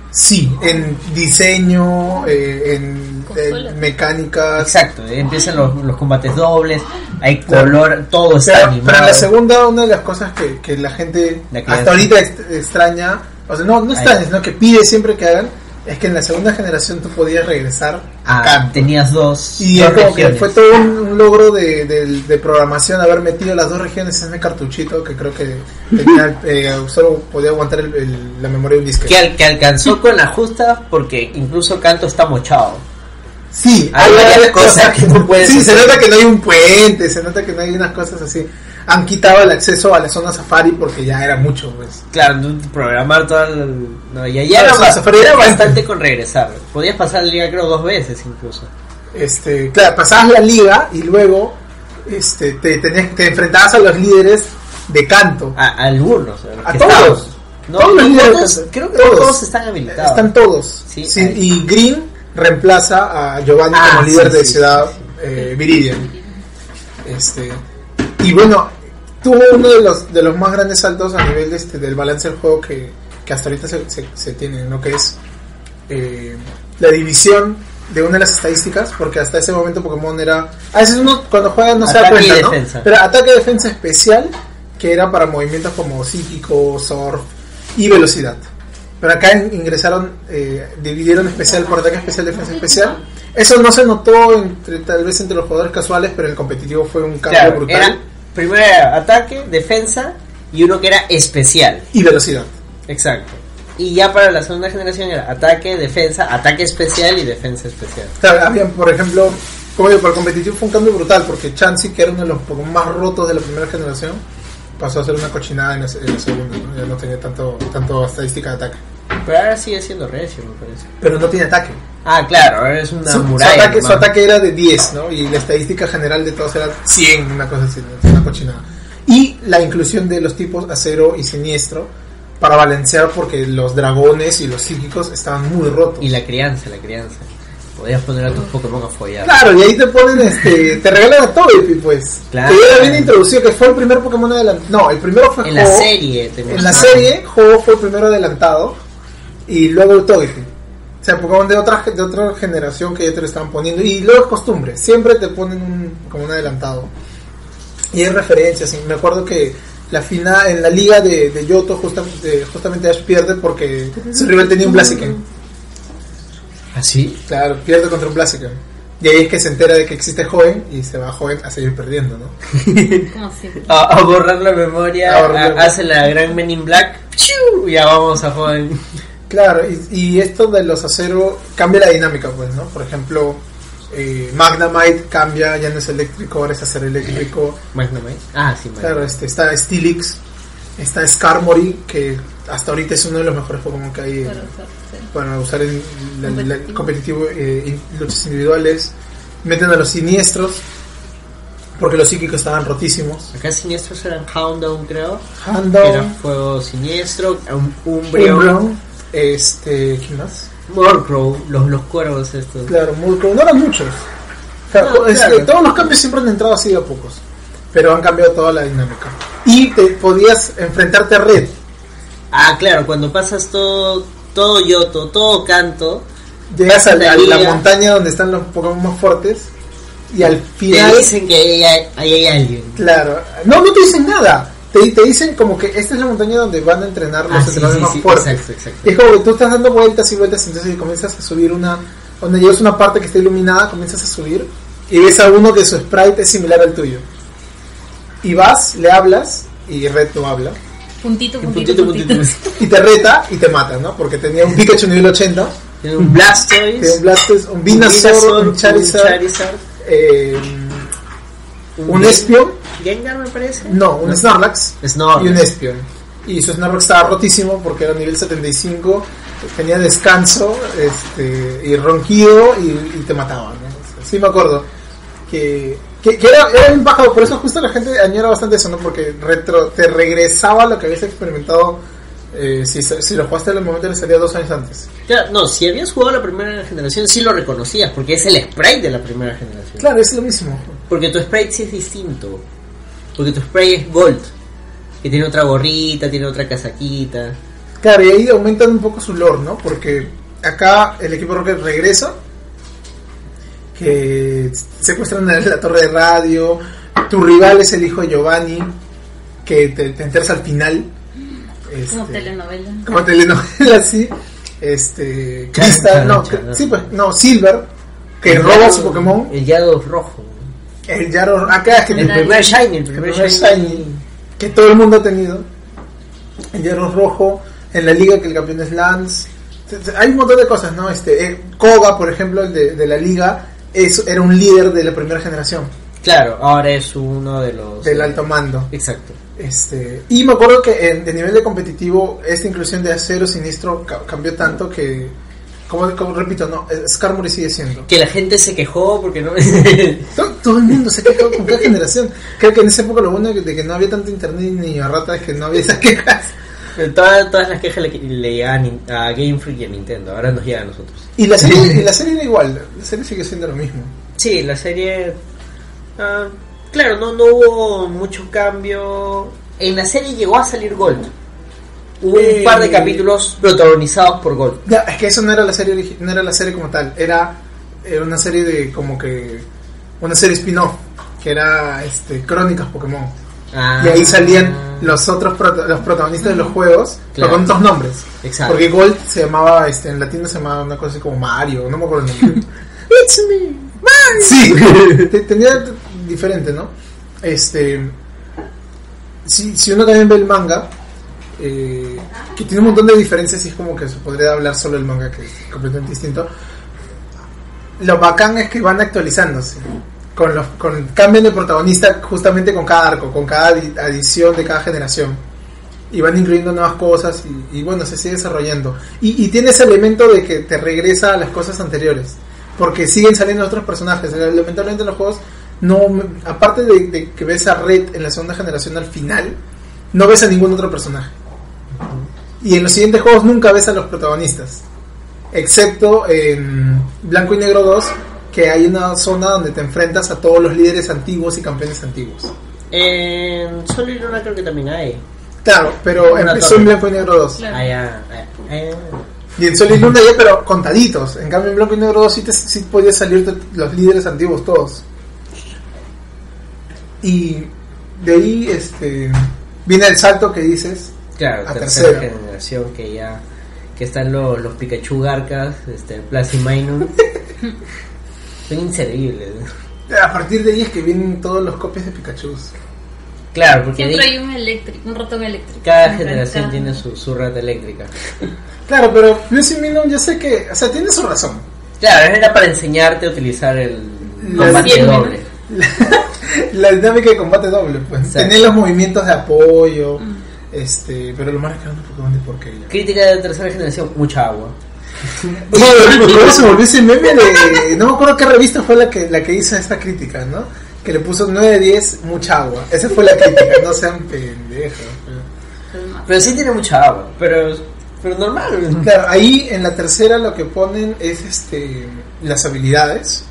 Sí, en diseño, eh, en, en mecánicas. Exacto, empiezan los, los combates dobles, hay Claro. color, todo está Pero, animado. pero en la segunda, una de las cosas que, que la gente La que hasta ahorita ext- extraña, o sea, no, no extraña, sino que pide siempre que hagan, es que en la segunda generación tú podías regresar a Ah, Kanto. tenías dos. Y dos es como que fue todo un, logro de, de- de programación haber metido las dos regiones en ese cartuchito que creo que tenía, eh, solo podía aguantar el- el- la memoria de un disco. que, al- que alcanzó con la justa porque incluso Canto está mochado. Sí, Hay varias cosas que no puedes Sí, se nota que no hay un puente, se nota que no hay unas cosas así. Han quitado el acceso a la zona safari porque ya era mucho, pues. Claro, programar todo el... No, ya, ya era, Safari bastante con regresar. Podías pasar la liga creo dos veces incluso. Este, claro, pasabas la liga y luego este, te, tenías, te enfrentabas a los líderes de canto. A, a algunos. A todos. No, Todos los no líderes todos- de canto. creo que Todos. todos, están habilitados. Están todos. Sí, Sí, hay. y Green reemplaza a Giovanni Ah, como líder sí, de Ciudad eh, Viridian. Este, y bueno, tuvo uno de los, de los más grandes saltos a nivel de este, del balance del juego que, que hasta ahorita se, se, se tiene, ¿no? que es eh, la división de una de las estadísticas, porque hasta ese momento Pokémon era... A veces uno cuando juega no se da Ataque y cuenta, ¿no? defensa. Pero ataque defensa especial, que era para movimientos como psíquico, surf y velocidad. Pero acá in- ingresaron, eh, dividieron especial por ataque especial, defensa especial. Eso no se notó entre, tal vez entre los jugadores casuales, pero el competitivo fue un cambio Claro, brutal. era primero era ataque, defensa y uno que era especial. Y velocidad. Exacto. Y ya para la segunda generación era ataque, defensa, ataque especial y defensa especial. Claro, habían, por ejemplo, como digo, para el competitivo fue un cambio brutal, porque Chansey, que era uno de los Pokémon más rotos de la primera generación, pasó a ser una cochinada en la, en la segunda, ¿no? Ya no tenía tanto, tanto estadística de ataque. Pero ahora sigue siendo recio, me parece. Pero no tiene ataque. Ah, claro, ahora es una Su, su muralla. ataque, su ataque era de 10, ¿no? Y la estadística general de todos era 100, una cosa así, una cochinada. Y la inclusión de los tipos acero y siniestro para balancear porque los dragones y los psíquicos estaban muy rotos. Y la crianza, la crianza. Podías poner a tus Pokémon a follar. Claro, y ahí te ponen, este, te regalan a Togepi, pues. Claro. Que era bien introducido, que fue el primer Pokémon adelantado. No, el primero fue En la Ho-Oh. serie. te En la serie, Ho fue el primero adelantado y luego Togepi. O sea, Pokémon de otra, de otra generación que ya te lo estaban poniendo. Y luego es costumbre, siempre te ponen un, como un adelantado. Y hay referencias, y me acuerdo que la final en la liga de, de Yoto justamente, justamente Ash pierde porque su rival tenía un Blaziken. ¿Ah, sí? Claro, pierde contra un Blaziken. Y ahí es que se entera de que existe Joven y se va Joven a seguir perdiendo, ¿no? Como siempre. A, a borrar la memoria, A borrar la a- hace la gran Men in Black. ¡Piu! Ya vamos a jugar. Claro, y, y esto de los acero cambia la dinámica, pues, ¿no? Por ejemplo, eh, Magnamite cambia, ya no es eléctrico, ahora es acero eléctrico. Magnamite. Ah, sí, Magnamite. Claro, este, está Steelix, está Skarmory, que hasta ahorita es uno de los mejores Pokémon que hay Para usar, sí. para usar en la- la- Competitivo. competitivo, eh, in- luchas individuales. Meten a los siniestros, porque los psíquicos estaban rotísimos. Acá siniestros eran Houndown, creo. Era Houndown, fuego siniestro, un Umbreon, Umbreon, este, ¿quién más? Murkrow, los, los cuervos estos. Claro, Murkrow, no eran muchos. Claro, No, este, claro. Todos los cambios siempre han entrado así de a pocos, pero han cambiado toda la dinámica. Y te podías enfrentarte a Red. Ah, claro, cuando pasas todo, todo Yoto, todo Canto, Llegas a, la- la montaña donde están los Pokémon más fuertes y al te final, dicen que ahí hay, ahí hay alguien. claro, no, no te dicen nada. Te, te dicen como que esta es la montaña donde van a entrenar los Ah, sí, entrenadores sí, más sí, fuertes. exacto, exacto. Es como que tú estás dando vueltas y vueltas, entonces comienzas a subir una. Donde llegas a una parte que está iluminada, comienzas a subir y ves a uno que su sprite es similar al tuyo. Y vas, le hablas y Red no habla. Puntito, Un puntito, puntito, puntito. puntito. Y te reta y te mata, ¿no? Porque tenía un Pikachu nivel 80, Tiene un Blastoise, tiene un Blastoise, un Venusaur, un Charizard, Charizard, eh, un Espion, Gengar me parece. no, un Snorlax Snorlax. y un Espion. Y su Snorlax estaba rotísimo porque era nivel 75, tenía descanso este, y ronquido y, y te mataba. ¿no? O sea, sí me acuerdo que, que, que era, era un bajado, por eso justo la gente añora bastante eso, ¿no? porque retro, te regresaba lo que habías experimentado eh, si, si lo jugaste en el momento que salía dos años antes. Claro, no, si habías jugado la primera generación, sí lo reconocías, porque es el sprite de la primera generación. Claro, es lo mismo. Porque tu sprite sí es distinto. Porque tu sprite es Gold, que tiene otra gorrita, tiene otra casaquita. Claro, y ahí aumentan un poco su lore, ¿no? Porque acá el equipo Rocket regresa, que secuestran a la torre de radio, tu rival es el hijo de Giovanni, que te, te enteras al final. Este, Como telenovela. como telenovela, sí. Este. Crystal, no, sí, pues, no, Silver, que roba su Pokémon. El Yados rojo. El Yaro, acá es que El primer Shiny, el primer, primer Shiny. Shiny. que todo el mundo ha tenido. El Yaro rojo, en la liga que el campeón es Lance. Hay un montón de cosas, ¿no? Este, eh, Koga, por ejemplo, el de, de la liga, es, era un líder de la primera generación, Claro, ahora es uno de los. del alto mando. Exacto. Este, y me acuerdo que en, de nivel de competitivo, esta inclusión de acero sinistro ca- cambió tanto que, como, como repito, no, Skarmory sigue siendo. Que la gente se quejó porque no. Todo, todo el mundo se quejó con cada generación. Creo que en esa época lo bueno de que no había tanto internet ni a rata es que no había esas quejas. Todas, todas las quejas le, le llegaban a Game Freak y a Nintendo. Ahora nos llega a nosotros. Y la serie, y la serie era igual, la serie sigue siendo lo mismo. Sí, la serie. ah, claro, no, no hubo mucho cambio. En la serie llegó a salir Gold. Hubo Eh. un par de capítulos protagonizados por Gold. Ya, es que eso no era la serie no era la serie como tal, era eh, una serie de como que una serie spin-off que era este Crónicas Pokémon. Ah. Y ahí salían los otros prota- los protagonistas de los juegos, pero Claro. con otros nombres. Exacto. Porque Gold se llamaba, este, en latino se llamaba una cosa así como Mario, no me acuerdo el nombre. It's me, Mario. Sí, te- tenía diferente, ¿no? Este, si, si uno también ve el manga, eh, que tiene un montón de diferencias y es como que se podría hablar solo del manga, que es completamente distinto. Lo bacán es que van actualizándose. Con los, con cambian de protagonista justamente con cada arco, con cada adi- adición de cada generación. Y van incluyendo nuevas cosas y, y bueno, se sigue desarrollando. Y, y tiene ese elemento de que te regresa a las cosas anteriores. Porque siguen saliendo otros personajes. Lamentablemente en los juegos, no aparte de, de que ves a Red en la segunda generación al final, no ves a ningún otro personaje. Y en los siguientes juegos nunca ves a los protagonistas. Excepto en Blanco y Negro 2, que hay una zona donde te enfrentas a todos los líderes antiguos y campeones antiguos. En Sol y Luna creo que también hay. Claro, pero Una empezó en Blanco y Negro 2. Claro. Ah, ya, ah, ah. Y en Sol y Luna ya, pero contaditos. En cambio en Blanco y Negro 2 sí, te, sí podías salir los líderes antiguos todos. Y de ahí este viene el salto que dices. Claro, A tercera, tercera. generación que ya que están los, los Pikachu Garcas, este, Plasmainum. Son inservibles. A partir de ahí es que vienen todos los copias de Pikachu. Claro, porque Siempre ahí hay un eléctrico, un ratón eléctrico. cada Siempre, generación cada- tiene su, su rata eléctrica. Claro, pero Lucy Minun yo sé que, o sea, tiene su razón. Claro, era para enseñarte a utilizar el combate doble. La dinámica de combate doble, pues. Exacto. Tener los movimientos de apoyo. Este, pero lo más es que no Pokémon de porquería. Crítica de tercera generación, mucha agua. Oye, ¿cómo se volvió ese meme de.? No me acuerdo qué revista fue la que, la que hizo esta crítica, ¿no? Que le puso 9 de 10, mucha agua. Esa fue la crítica, no sean pendejos. pero- sí tiene mucha agua, pero, pero normal. Claro, ahí en la tercera lo que ponen es este las habilidades.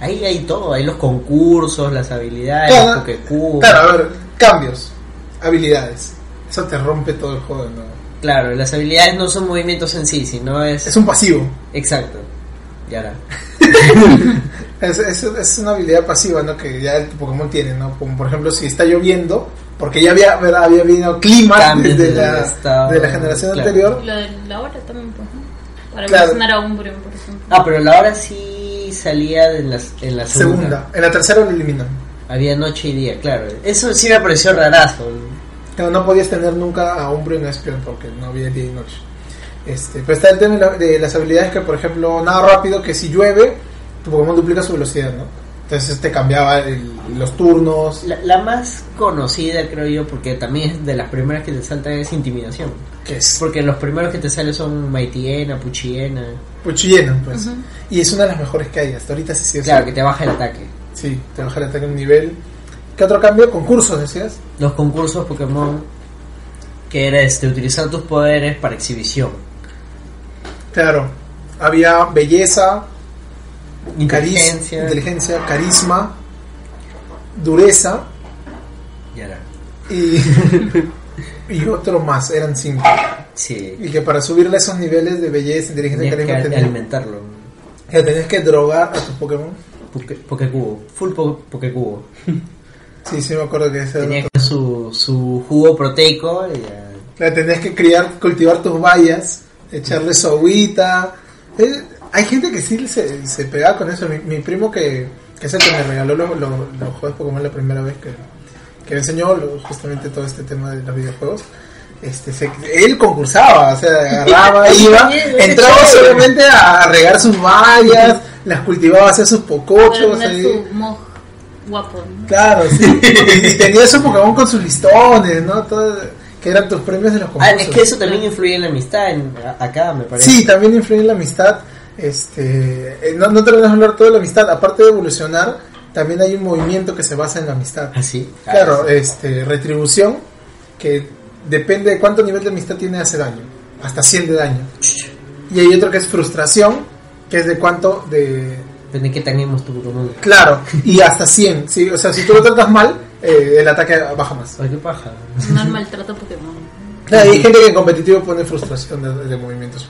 Ahí hay todo, hay los concursos, las habilidades, Claro, los claro, a ver, cambios, habilidades. Eso te rompe todo el juego de nuevo. Claro, las habilidades no son movimientos en sí, sino es... Es un pasivo. Exacto. Y ahora. Es, es, es una habilidad pasiva, ¿no? Que ya el Pokémon tiene, ¿no? Como por ejemplo si está lloviendo, porque ya había, ¿verdad? había habido clima desde la, estado, de la generación claro. anterior. Lo de la hora también, pues, ¿no? Para Claro. mencionar a Umbreon, por ejemplo. Ah, pero la hora sí salía de las, en la segunda. Segunda. En la tercera lo eliminan. Había noche y día, claro. Eso sí me pareció rarazo. No, no podías tener nunca a Umbreon en Espion porque no había día y noche. Este, pero está el tema de, la- de las habilidades que, por ejemplo, nada rápido, que si llueve, tu Pokémon duplica su velocidad, ¿no? Entonces te cambiaba el- los turnos. La, la más conocida, creo yo, porque también es de las primeras que te saltan, es intimidación. Que es Porque los primeros que te salen son Maitiena, Puchiena. Puchillena, pues. Y es una de las mejores que hay. Hasta ahorita sí sí. Claro, que te baja el ataque. Sí, te baja el ataque un nivel. ¿Qué otro cambio? Concursos, decías. Los concursos Pokémon, que era este, utilizar tus poderes para exhibición. Claro. Había belleza, Inteligencia. inteligencia carisma, dureza Y ahora. y, y otro más. Eran cinco. Sí. Y que para subirle esos niveles de belleza, inteligencia Tenías que carisma tenías, alimentarlo. que tenías que drogar a tus Pokémon. Poké- Pokécubo. Full po Pokécubo. Sí, sí, me acuerdo que ese Tenía que su, su jugo proteico y La tenés que criar, cultivar tus bayas, echarle su agüita. Eh, hay gente que sí se, se pega con eso. Mi, mi primo que, que es el que me regaló los, los, los juegos Pokémon la primera vez que, que me enseñó justamente todo este tema de los videojuegos. Este, se- él concursaba, o sea, agarraba, iba, entraba solamente a regar sus bayas, las cultivaba, hacía sus pocochos. ahí. su guapo. ¿no? Claro, sí. y tenía su Pokémon con sus listones, ¿no? Todo, que eran tus premios de los Ah, concursos. es que eso también influye en la amistad en, acá, me parece. Sí, también influye en la amistad. Este, eh, no, no te voy a hablar todo de la amistad. Aparte de evolucionar, también hay un movimiento que se basa en la amistad. ¿Ah, sí? Ah, Claro, este, retribución, que depende de cuánto nivel de amistad tiene hace daño. Hasta 100 de daño. Y hay otro que es frustración, que es de cuánto de... Depende de qué tenemos tu Pokémon. Claro, y hasta 100. ¿sí? O sea, si tú lo tratas mal, eh, el ataque baja más. Ay, qué paja. No el maltrato Pokémon. Claro, hay gente que en competitivo pone frustración de, de movimientos.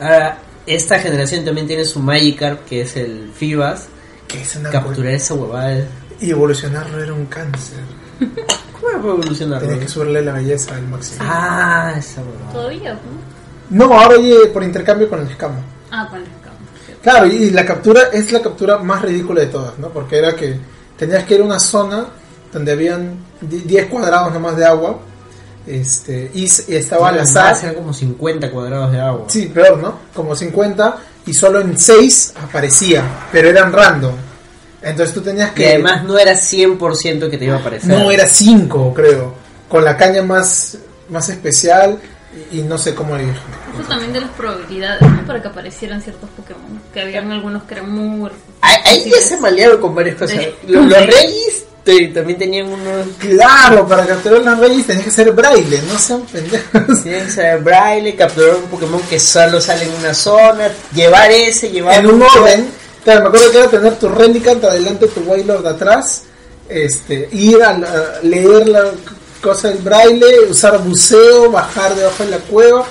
Ahora, esta generación también tiene su Magikarp, que es el Fibas. Que es una Capturar esa huevada. Y evolucionarlo era un cáncer. ¿Cómo puede evolucionar? Tenías que subirle la belleza al máximo. Ah, esa huevada. Todavía, ¿no? No, ahora oye por intercambio con el escamo. Ah, con el escamo. Claro, y la captura es la captura más ridícula de todas, ¿no? Porque era que tenías que ir a una zona donde habían di- 10 cuadrados nomás de agua. Este, y, y estaba al azar. Eran como 50 cuadrados de agua. Sí, peor, ¿no? Como 50 y solo en 6 aparecía, pero eran random. Entonces tú tenías Y que... además no era 100% que te iba a aparecer. No, era 5, creo. Con la caña más, más especial y, y no sé cómo ir. Eso también de las probabilidades, ¿no? Para que aparecieran ciertos Pokémon. Que habían algunos que eran muy... Ahí, ya se malearon con varias cosas. Sí. Los, los Reyes te- también tenían unos... Claro, para capturar las reyes tenías que ser braille, no sean pendejos. Tienen que saber braille, capturar un Pokémon que solo sale en una zona, llevar ese, llevar en un orden. Claro, me acuerdo que era tener tu Relicant adelante, tu Wailord de atrás, este, ir a, la- leer la cosa del braille, usar buceo, bajar debajo de la cueva.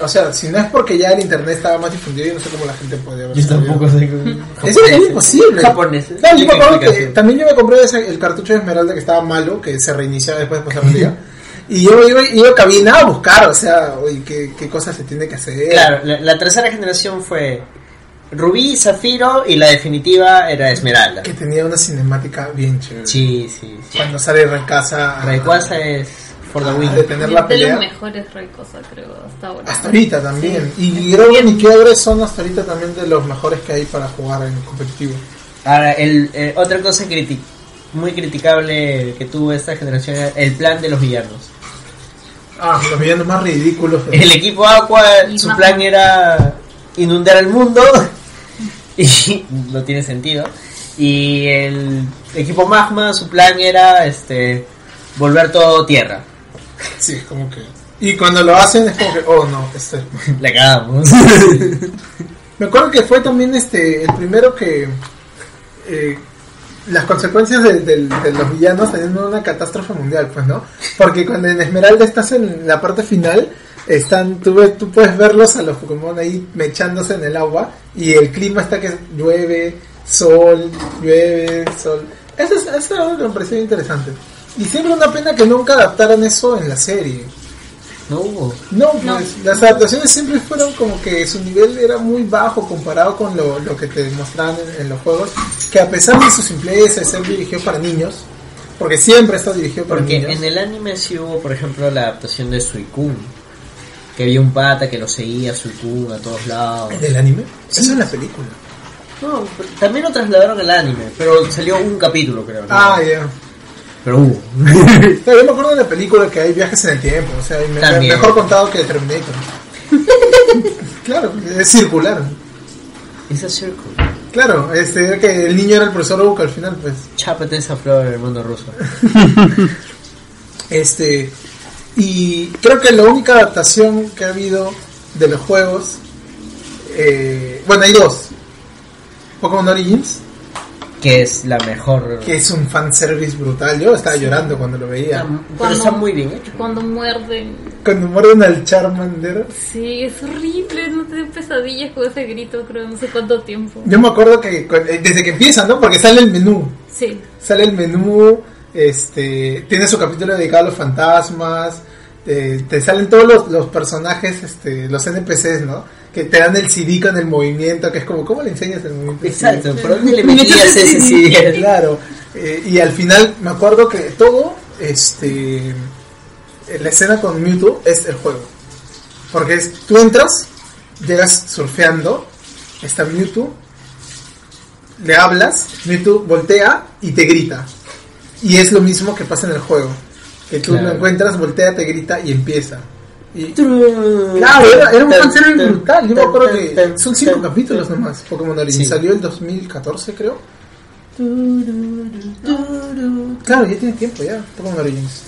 O sea, si no es porque ya el internet estaba más difundido, yo no sé cómo la gente podía ver. Yo tampoco sé cómo- era imposible. Japoneses. Claro, yo me acuerdo que Explicación. también yo me compré ese- el cartucho de Esmeralda que estaba malo, que se reiniciaba después de pasar un día. Y yo iba, iba caminaba a buscar, o sea, oye, qué, qué cosas se tiene que hacer. Claro, la, la tercera generación fue Rubí, Zafiro y la definitiva era Esmeralda. Que tenía una cinemática bien chévere. Sí, sí, sí. Cuando sale Rayquaza a, Rayquaza es for the a win. detener la de pelea. los mejores Rayquaza, creo, hasta ahora. Hasta ahorita también. Y Groudon y Kyogre son hasta ahorita también de los mejores que hay para jugar en competitivo. Ahora, el, eh, otra cosa criti- muy criticable que tuvo esta generación era el plan de los villanos. Ah, los villanos más ridículos. El equipo Aqua, Y su plan era inundar el mundo y no tiene sentido. Y el equipo Magma, su plan era este volver todo tierra. Sí, es como que... Y cuando lo hacen es como que, oh no, este... La cagamos. Me acuerdo que fue también este el primero que eh, las consecuencias de, de los villanos teniendo una catástrofe mundial, pues, ¿no? Porque cuando en Esmeralda estás en la parte final, están tú, ves- tú puedes verlos a los Pokémon ahí mechándose en el agua y el clima está que llueve, sol, llueve, sol. Eso es, eso es algo que me pareció interesante. Y siempre una pena que nunca adaptaran eso en la serie. No hubo. No, pues No. las adaptaciones siempre fueron como que su nivel era muy bajo comparado con lo, lo que te mostraban en, en los juegos, que a pesar de su simpleza de ser dirigido para niños, porque siempre está dirigido para Porque niños. en el anime sí hubo, por ejemplo, la adaptación de Suicune. Que había un pata que lo seguía Suicune a todos lados. ¿En el anime? Eso es en la película. No, también lo trasladaron al anime, pero salió un capítulo, creo. ¿no? Ah, ya. Pero hubo. Yo me acuerdo de la película que hay viajes en el tiempo, o sea, me- mejor contado que Terminator. claro, es circular. It's a circle. Claro, este, que el niño era el profesor Oak al final, pues. Chápate esa flor en el mundo ruso. Este, y creo que la única adaptación que ha habido de los juegos, eh, bueno, hay dos. Pokémon Origins, Que es la mejor. que es un fanservice brutal. Yo estaba llorando cuando lo veía. Pero Cuando- está muy bien hecho. Cuando muerden. Cuando muerden al Charmander. Sí, es horrible, no te pesadillas con ese grito, creo, no sé cuánto tiempo. Yo me acuerdo que eh, desde que empieza, ¿no? Porque sale el menú. Sí, Sale el menú, este, tiene su capítulo dedicado a los fantasmas. eh, te salen todos los, los personajes, este, los NPCs, ¿no? Que te dan el CD con el movimiento, que es como, ¿cómo le enseñas el movimiento? Exacto, ¿por dónde le metías ese CD? Claro, eh, y al final me acuerdo que todo, este, la escena con Mewtwo es el juego. Porque es, tú entras, llegas surfeando, está Mewtwo, le hablas, Mewtwo voltea y te grita. Y es lo mismo que pasa en el juego. Que tú Claro. lo encuentras, voltea, te grita y empieza. Y, Claro, era, era un fanservice brutal. Yo me acuerdo que son cinco capítulos nomás. Pokémon Origins Sí. salió el 2014, creo. Claro, ya tiene tiempo ya, Pokémon Origins.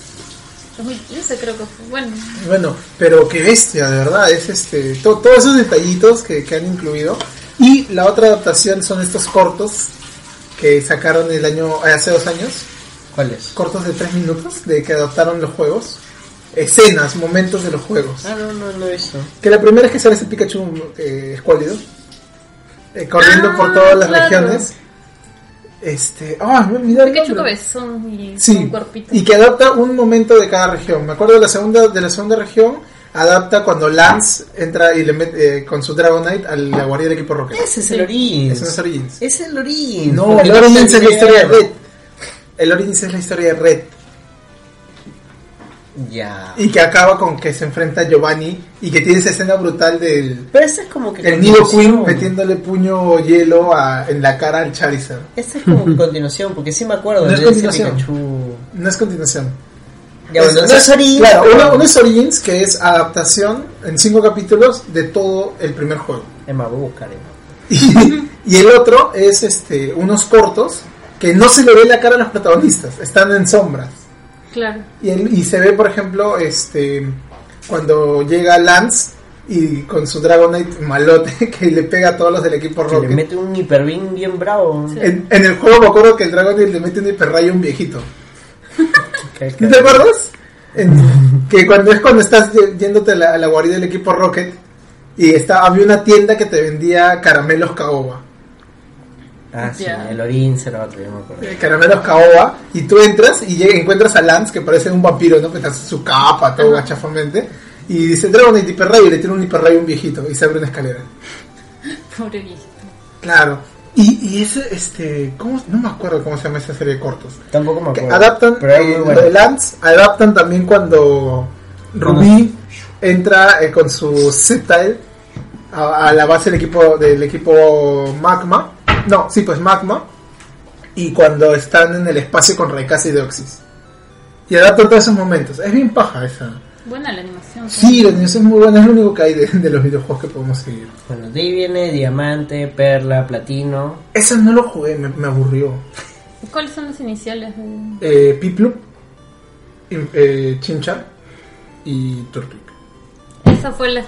2015 creo que fue. Bueno, Bueno, pero qué bestia, de verdad. Es este to- todos esos detallitos que, que han incluido. Y la otra adaptación son estos cortos que sacaron el año hace dos años. ¿Cuál es? Cortos de tres minutos de que adaptaron los juegos. Escenas, momentos de los juegos. Ah, no, no, no he visto. Que la primera es que sale ese Pikachu eh, escuálido. eh, corriendo Ah, por todas las claro. regiones. Este. Ah, me olvidé el Pikachu cabezón y Sí, con cuerpito. y que adapta un momento de cada región. Me acuerdo de la segunda, de la segunda región, adapta cuando Lance entra y le mete eh, con su Dragonite a la guardia del equipo Rocket. Ese es el Origins. Ese no es Origins. Es el Origins. No, el Origins es la historia de Red. El Origins es la historia de Red. Ya. Y que acaba con que se enfrenta a Giovanni y que tiene esa escena brutal del Pero ese es como que. el Nido Queen metiéndole puño hielo a- en la cara al Charizard. Ese es como continuación, porque sí me acuerdo No es continuación. Pikachu. No es continuación. Ya, bueno, Es- no o es Origins. Claro, uno, uno es Origins, que es adaptación en cinco capítulos de todo el primer juego. Más, voy a buscar. Emma. Y, y el otro es este unos cortos que no se le ve la cara a los protagonistas, están en sombras. Claro. Y, el- y se ve, por ejemplo, este cuando llega Lance y con su Dragonite malote que le pega a todos los del equipo Que le Rocket. mete un hiperbeam bien bravo. En, en el juego me acuerdo que el Dragonite le mete un hiperrayo a un viejito. Que- que- ¿No te acuerdas? En- que cuando es cuando estás yéndote a la, a la guarida del equipo Rocket y está, había una tienda que te vendía caramelos caoba. Ah, sí, el Origins era otro, yo me acuerdo. Eh, Caramelos caoba y tú entras y llega- encuentras a Lance que parece un vampiro, ¿no? Que está su capa, todo gachafamente. Y dice Dragonite hiperrayo y le tiene un hiperrayo a un viejito y se abre una escalera. Pobre viejito. Claro. Y, y ese, este, ¿cómo? no me acuerdo cómo se llama esa serie de cortos. Tampoco me Que acuerdo. adaptan pero eh, bueno. de Lance, adaptan también cuando Rubí entra eh, con su Sceptile a, a la base del equipo del equipo Magma. No, sí, pues Magma. Y cuando están en el espacio con Raikasa y Deoxys. Y adaptan todos esos momentos. Es bien paja esa. Buena la animación. Sí, la animación es muy buena, es lo único que hay de, de los videojuegos que podemos seguir. Bueno, de ahí viene Diamante, Perla, Platino. Esa no lo jugué, me, me aburrió. ¿Cuáles son las iniciales? de- Eh, Piplup, eh, Chincha y Turtwig. Esa fue la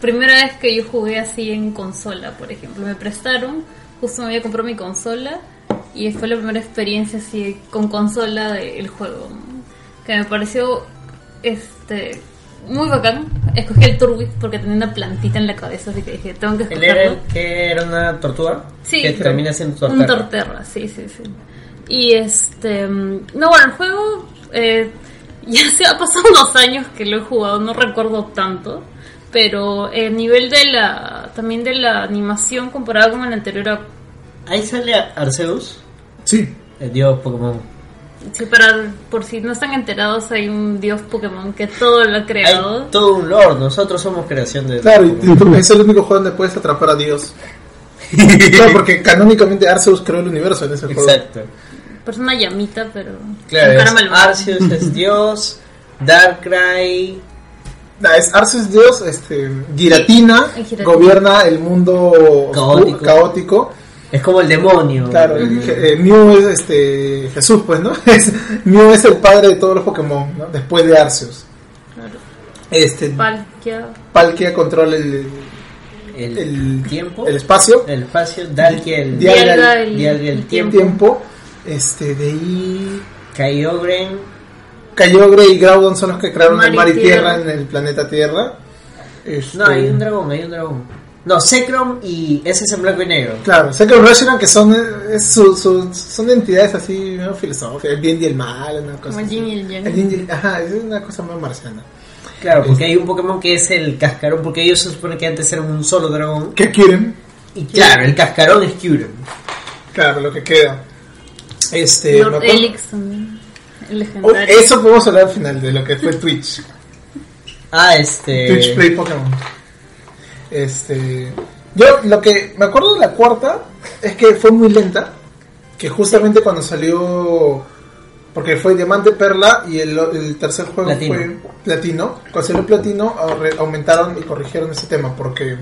primera vez que yo jugué así en consola, por ejemplo. Me prestaron, justo me había comprado mi consola y fue la primera experiencia así con consola del juego. Que me pareció este muy bacán. Escogí el Turtwig porque tenía una plantita en la cabeza, así que dije, tengo que era escogerlo. el que era una tortuga. Sí, Que termina siendo tortuga. Un torterra, sí, sí, sí. Y este. No, bueno, el juego. eh, ya se ha pasado unos años que lo he jugado, no recuerdo tanto. Pero el nivel de la. También de la animación comparada con el anterior. Ahí sale Arceus, Sí, el dios Pokémon. Sí, para. Por si no están enterados, hay un dios Pokémon que todo lo ha Hay creado. todo un lord, nosotros somos creación de. claro, y, es el único juego donde puedes atrapar a Dios. claro, porque canónicamente Arceus creó el universo en ese juego. Exacto. Pero es una llamita, pero. Claro, es. Arceus es dios, Darkrai. Es Arceus Dios, este, Giratina, gobierna el mundo Caótico. caótico. Es como el demonio. Claro, eh, Mew es este Jesús, pues, ¿no? Es, Mew es el padre de todos los Pokémon, ¿no? Después de Arceus. Claro. Este, Palkia. Palkia controla el, el, el- tiempo. el espacio, el espacio. Darkia el, Dialga el- Dialga el, Dialga el el tiempo. tiempo. Este, de ahí Kyogre. Kyogre y Groudon son los que crearon Mar el y mar y tierra tierra. en el planeta Tierra. Este, No, hay un dragón, hay un dragón. No, Zekrom y ese es en blanco y negro. Claro, sé que Reshiram que son es su, su- son entidades así ¿no? filosóficas, el bien y el mal, una cosa Como el yin y el yang. El yin y el- ajá, es una cosa muy marciana. Claro, porque hay un Pokémon que es el cascarón, porque ellos se supone que antes eran un solo dragón. ¿Qué quieren? Y claro, el cascarón es Kyurem. Claro, lo que queda. Este, Lord Elix también. Oh, legendario. eso podemos hablar al final de lo que fue Twitch. Ah, este. Twitch Play Pokémon. Este. Yo lo que me acuerdo de la cuarta es que fue muy lenta. Que justamente cuando salió. Porque fue Diamante Perla y el, el tercer juego Platino. fue Platino. Cuando salió Platino aumentaron y corrigieron ese tema porque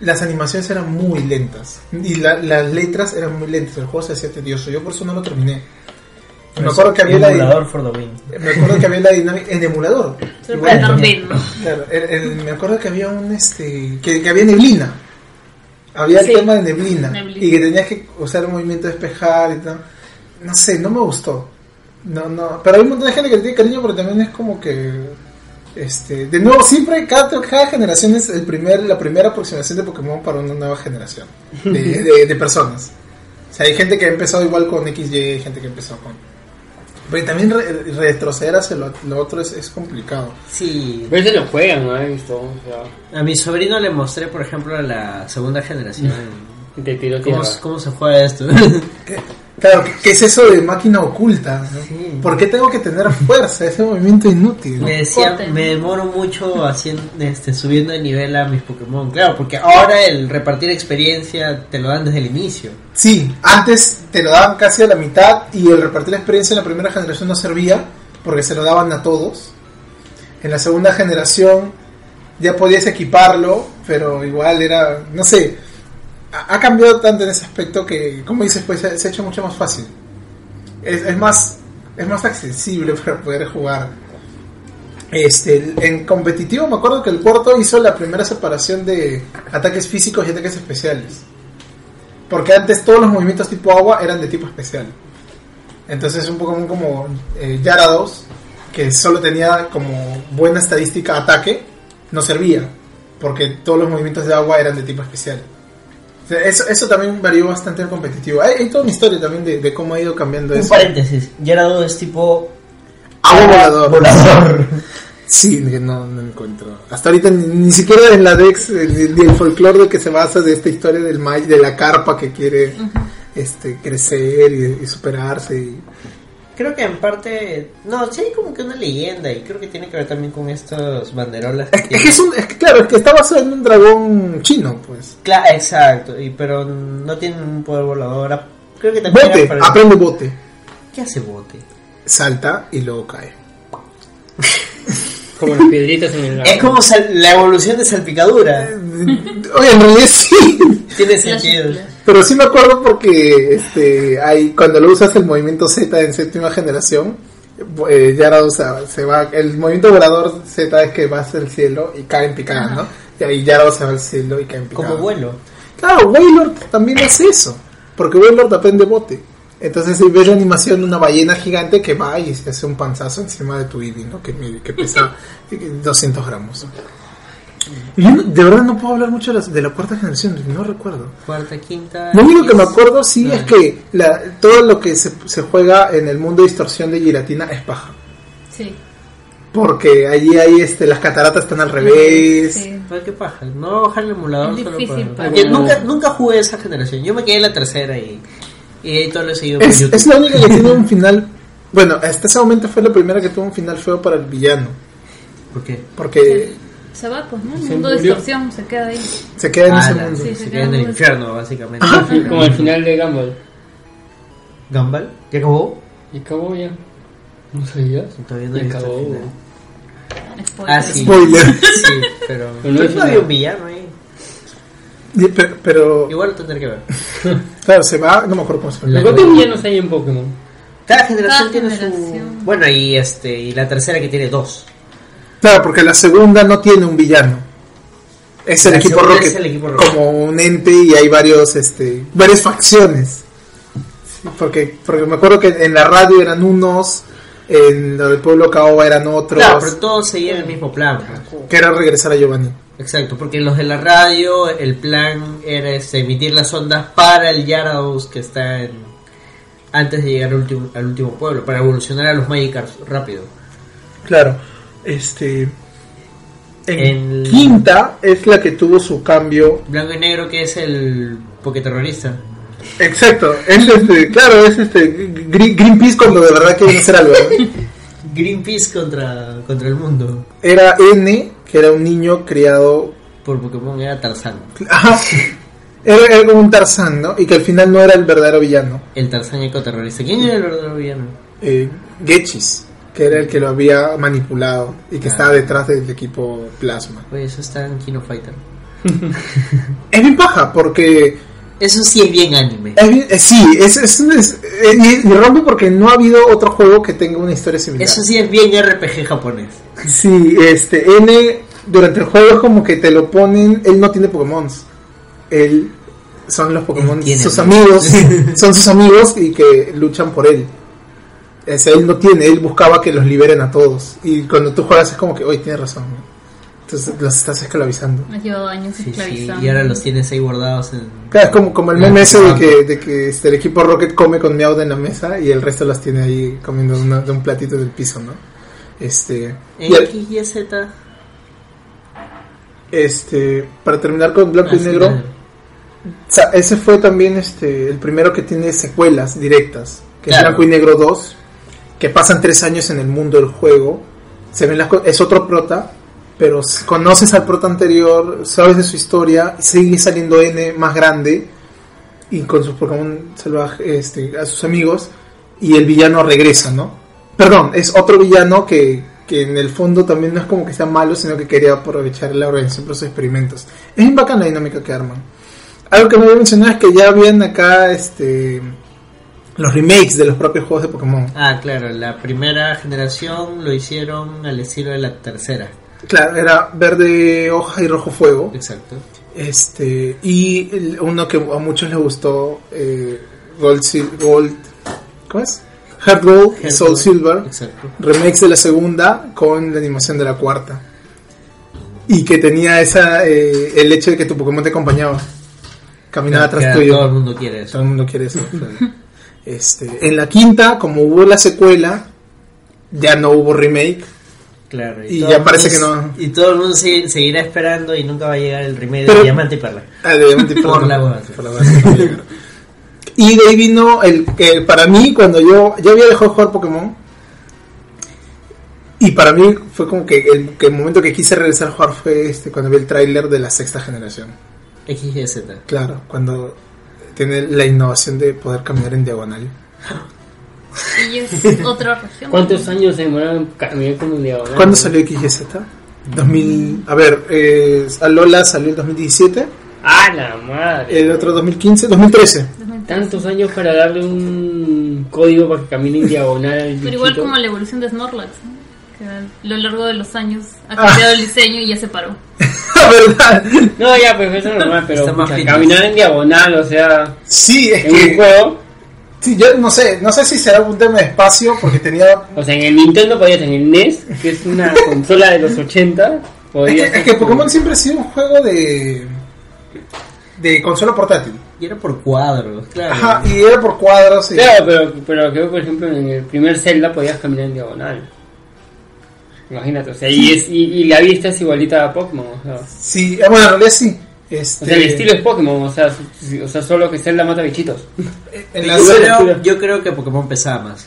las animaciones eran muy lentas y la- las letras eran muy lentas. El juego se hacía tedioso. Yo por eso no lo terminé. Me acuerdo que había la, emulador for the win. me acuerdo que había la dinámica en emulador. Claro, el- el- me acuerdo que había un este que, que había neblina. Había Sí. el tema de neblina, Neblina. y que tenías que usar el movimiento de despejar y tal. No sé, no me gustó. No, no, pero hay un montón de gente que le tiene cariño, pero también es como que este, de nuevo siempre cada, cada generación es el primer la primera aproximación de Pokémon para una nueva generación de, de- de personas. O sea, hay gente que ha empezado igual con XY, hay gente que empezó con pero también re- retroceder hacia lo, lo otro es, es complicado. Sí. Pero se lo juegan, ¿no? He visto. O sea, A mi sobrino le mostré, por ejemplo, la segunda generación. te tiro ¿Cómo, cómo se juega esto? Claro, ¿qué- ¿qué es eso de máquina oculta? no? Sí. ¿Por qué tengo que tener fuerza? Ese movimiento inútil. Me decía, me demoro mucho haciendo, este, subiendo de nivel a mis Pokémon. Claro, porque ahora el repartir experiencia te lo dan desde el inicio. Sí, antes te lo daban casi a la mitad y el repartir experiencia en la primera generación no servía porque se lo daban a todos. En la segunda generación ya podías equiparlo, pero igual era, no sé, ha, cambiado tanto en ese aspecto que, como dices, pues se, ha hecho mucho más fácil. Es, es más es más accesible para poder jugar. Este, en competitivo me acuerdo que el cuarto hizo la primera separación de ataques físicos y ataques especiales. Porque antes todos los movimientos tipo agua eran de tipo especial. Entonces un Pokémon como eh, Gyarados, que solo tenía como buena estadística ataque, no servía. Porque todos los movimientos de agua eran de tipo especial. O sea, Eso, eso también varió bastante el competitivo. Hay, hay toda una historia también de, de cómo ha ido cambiando Un eso. paréntesis, Gerardo es tipo Agua volador. volador. Sí, no, no encuentro. Hasta ahorita ni, ni siquiera en la Dex, eh, ni, el folclore de que se basa de esta historia del May, de la carpa que quiere este crecer y, y superarse. y- Creo que en parte, no, sí hay como que una leyenda y creo que tiene que ver también con estos banderolas. que Es, que es un, es que claro, es que está basado en un dragón chino, pues. Cla- exacto, y, pero no tienen un poder volador. Creo que también Bote, para- aprende bote. ¿Qué hace bote? Salta y luego cae. Como las piedritas en el Es como sal- la evolución de salpicadura. Oye, en realidad sí. Tiene sentido. Pero sí me acuerdo porque este hay cuando lo usas el movimiento Z en séptima generación, eh, Gyarados se, se va, el movimiento volador Z es que va hacia el cielo y cae en picada, ¿no? Y ahí Gyarados se va al cielo y cae en picada. Como vuelo. Claro, Wailord también hace eso, porque Wailord aprende bote. Entonces si ves la animación de una ballena gigante que va y se hace un panzazo encima de tu Eevee, ¿no? Que, mide- que pesa 200 gramos. Yo no- de verdad no puedo hablar mucho de la, de la cuarta generación, no recuerdo. Cuarta, quinta. Lo único que me acuerdo sí Ah. es que la, todo lo que se, se juega en el mundo de distorsión de Giratina es paja. Sí. Porque allí hay este, las cataratas están al revés. Sí. Ay, qué paja. No voy a bajar el emulador Es solo difícil para- nunca, nunca jugué esa generación. Yo me quedé en la tercera y, y ahí todo lo he seguido por Es, YouTube. es la única que tiene un final. Bueno, hasta ese momento fue la primera que tuvo un final feo para el villano. ¿Por qué? Porque Se va, pues, ¿no? El mundo de distorsión se queda ahí. se queda en Ah, ese la- mundo. Sí, se se queda en el infierno, básicamente. Como el final de Gumball. ¿Gumball? ¿Ya acabó? Y acabó ya. ¿No sabías? Todavía no he Y visto el acabó. Spoiler. Ah, sí. Spoiler. Sí, pero. Pero no una- había un villano ahí. Y- Pero, pero, Igual lo tendré que ver. claro, se va, no me acuerdo cómo se llama. La- ¿Cuántos villanos hay en Pokémon? Cada generación Cada tiene generación. su. Bueno, y este y la tercera que tiene dos. Claro, porque la segunda no tiene un villano. Es el equipo Rocket, es el equipo Rocket. como un ente y hay varios, este, varias facciones. Porque, porque me acuerdo que en la radio eran unos, en lo del pueblo Caoba eran otros, Claro, pero todos seguían el mismo plan. pues. que era regresar a Giovanni. Exacto, porque los de la radio, el plan era este, emitir las ondas para el Gyarados que está en, antes de llegar al último, al último pueblo, para evolucionar a los Magikarps rápido. Claro, este, En quinta es la que tuvo su cambio. Blanco y negro que es el terrorista. Exacto, es este, claro, es este Gre- Greenpeace cuando de verdad quieren hacer algo. Greenpeace contra, contra el mundo. Era N, que era un niño criado. Por Pokémon era Tarzán. Ajá, era, era como un Tarzán, ¿no? Y que al final no era el verdadero villano. El Tarzán ecoterrorista. ¿Quién era el verdadero villano? Eh, Getchis, que era el que lo había manipulado y que Ah. estaba detrás del equipo Plasma. Oye, eso está en Kino Fighter. Es bien paja, porque Eso sí es bien anime. Es bien- eh, sí, es, es, es- eh, y, rompe porque no ha habido otro juego que tenga una historia similar. Eso sí es bien RPG japonés. Sí, este, N durante el juego es como que te lo ponen, él no tiene Pokémon. Él son los Pokémon, sus amigos, son sus amigos y que luchan por él. O sea, él no tiene, él buscaba que los liberen a todos. Y cuando tú juegas es como que, oye, tienes razón. Entonces los estás esclavizando. Has llevado años Sí, sí, esclavizando. y ahora los tienes ahí guardados en... Claro, es como, como el meme ese de que, de que este, el equipo Rocket come con Meowth en la mesa y el resto las tiene ahí comiendo de, una- de un platito del piso, ¿no? Este, X, Y, Z. este, para terminar con Blanco y sí, Negro, claro. o sea, ese fue también este, el primero que tiene secuelas directas, que Claro. es Blanco y Negro 2, que pasan tres años en el mundo del juego, se ven las es otro prota, pero conoces al prota anterior, sabes de su historia, sigue saliendo N más grande y con sus Pokémon salvaje, este, a sus amigos y el villano regresa, ¿no? Perdón, es otro villano que, que en el fondo también no es como que sea malo, sino que quería aprovechar la organización para sus experimentos. Es bien bacana la dinámica que arman. Algo que me había mencionado es que ya habían acá este los remakes de los propios juegos de Pokémon. Ah, claro, la primera generación lo hicieron al estilo de la tercera. Claro, era verde hoja y rojo fuego. Exacto. Este, y el- uno que a muchos les gustó, eh, Gold, Sil- Gold, ¿cómo es? Heart Gold y Heart Soul Gold. Silver, Exacto. remakes de la segunda con la animación de la cuarta. Y que tenía esa, eh, el hecho de que tu Pokémon te acompañaba, caminaba Que atrás Todo el tuyo. mundo quiere eso. Todo el mundo quiere eso. claro. Este, en la quinta, como hubo la secuela, ya no hubo remake. Claro. Y ya parece mundo- que no. Y todo el mundo se- seguirá esperando y nunca va a llegar el remake Pero- de Diamante y Perla. Ah, de Diamante y Por Perla. la. Por la no. Y de ahí vino el que para mí, cuando yo ya había dejado de jugar Pokémon, y para mí fue como que el, que el momento que quise regresar a jugar fue este cuando vi el tráiler de la sexta generación. X, Y, Z. Claro, cuando tiene la innovación de poder caminar en diagonal. Y es otra región. ¿Cuántos años se demoraron en caminar como un diagonal? ¿Cuándo salió XYZ? 2000, a ver, eh, Alola salió en 2017, ¡Ah, la madre! el otro 2015, 2013. Tantos años para darle un código para que camine en diagonal al Pero igual como la evolución de Snorlax, ¿no? A lo largo de los años ha Ah. cambiado el diseño y ya se paró. ¿Verdad? No, ya, pues eso es normal, pero pucha, caminar en diagonal, o sea, Sí, es en un juego, sí, yo no sé, no sé si será un tema de espacio porque tenía o sea, en el Nintendo podías, en el NES, que es una consola de los 80, Es podías... que, es que Pokémon siempre ha sido un juego de de consola portátil. Y era por cuadros, claro. Ajá, y era por cuadros. y- Claro, pero, pero que por ejemplo en el primer Zelda podías caminar en diagonal. Imagínate, o sea, y, es, y, y la vista es igualita a Pokémon, o sea, Sí, eh, bueno, en realidad sí. Este, o sea, el estilo es Pokémon, o sea, o sea, solo que Zelda mata bichitos. en yo, la creo, yo creo que Pokémon pesaba más.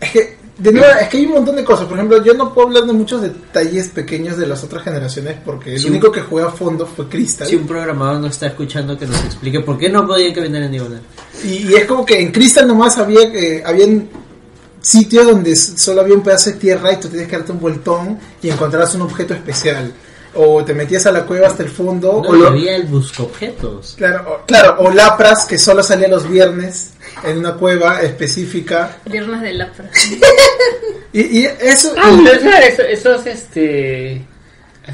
Es que, de nuevo, es que hay un montón de cosas. Por ejemplo, yo no puedo hablar de muchos detalles pequeños de las otras generaciones porque el único que jugué a fondo fue Crystal. Si un programador no está escuchando, que nos explique por qué no podía caminar en diagonal. Y, y es como que en Crystal nomás había, eh, habían sitios donde solo había un pedazo de tierra y tú tenías que darte un vueltón y encontrabas un objeto especial. O te metías a la cueva hasta el fondo. No, o lo- había el buscobjetos. claro, o, claro, o Lapras que solo salía los viernes en una cueva específica. Viernes de Lapra. Y, y eso... Ah, y- pero claro, eso- esos, este...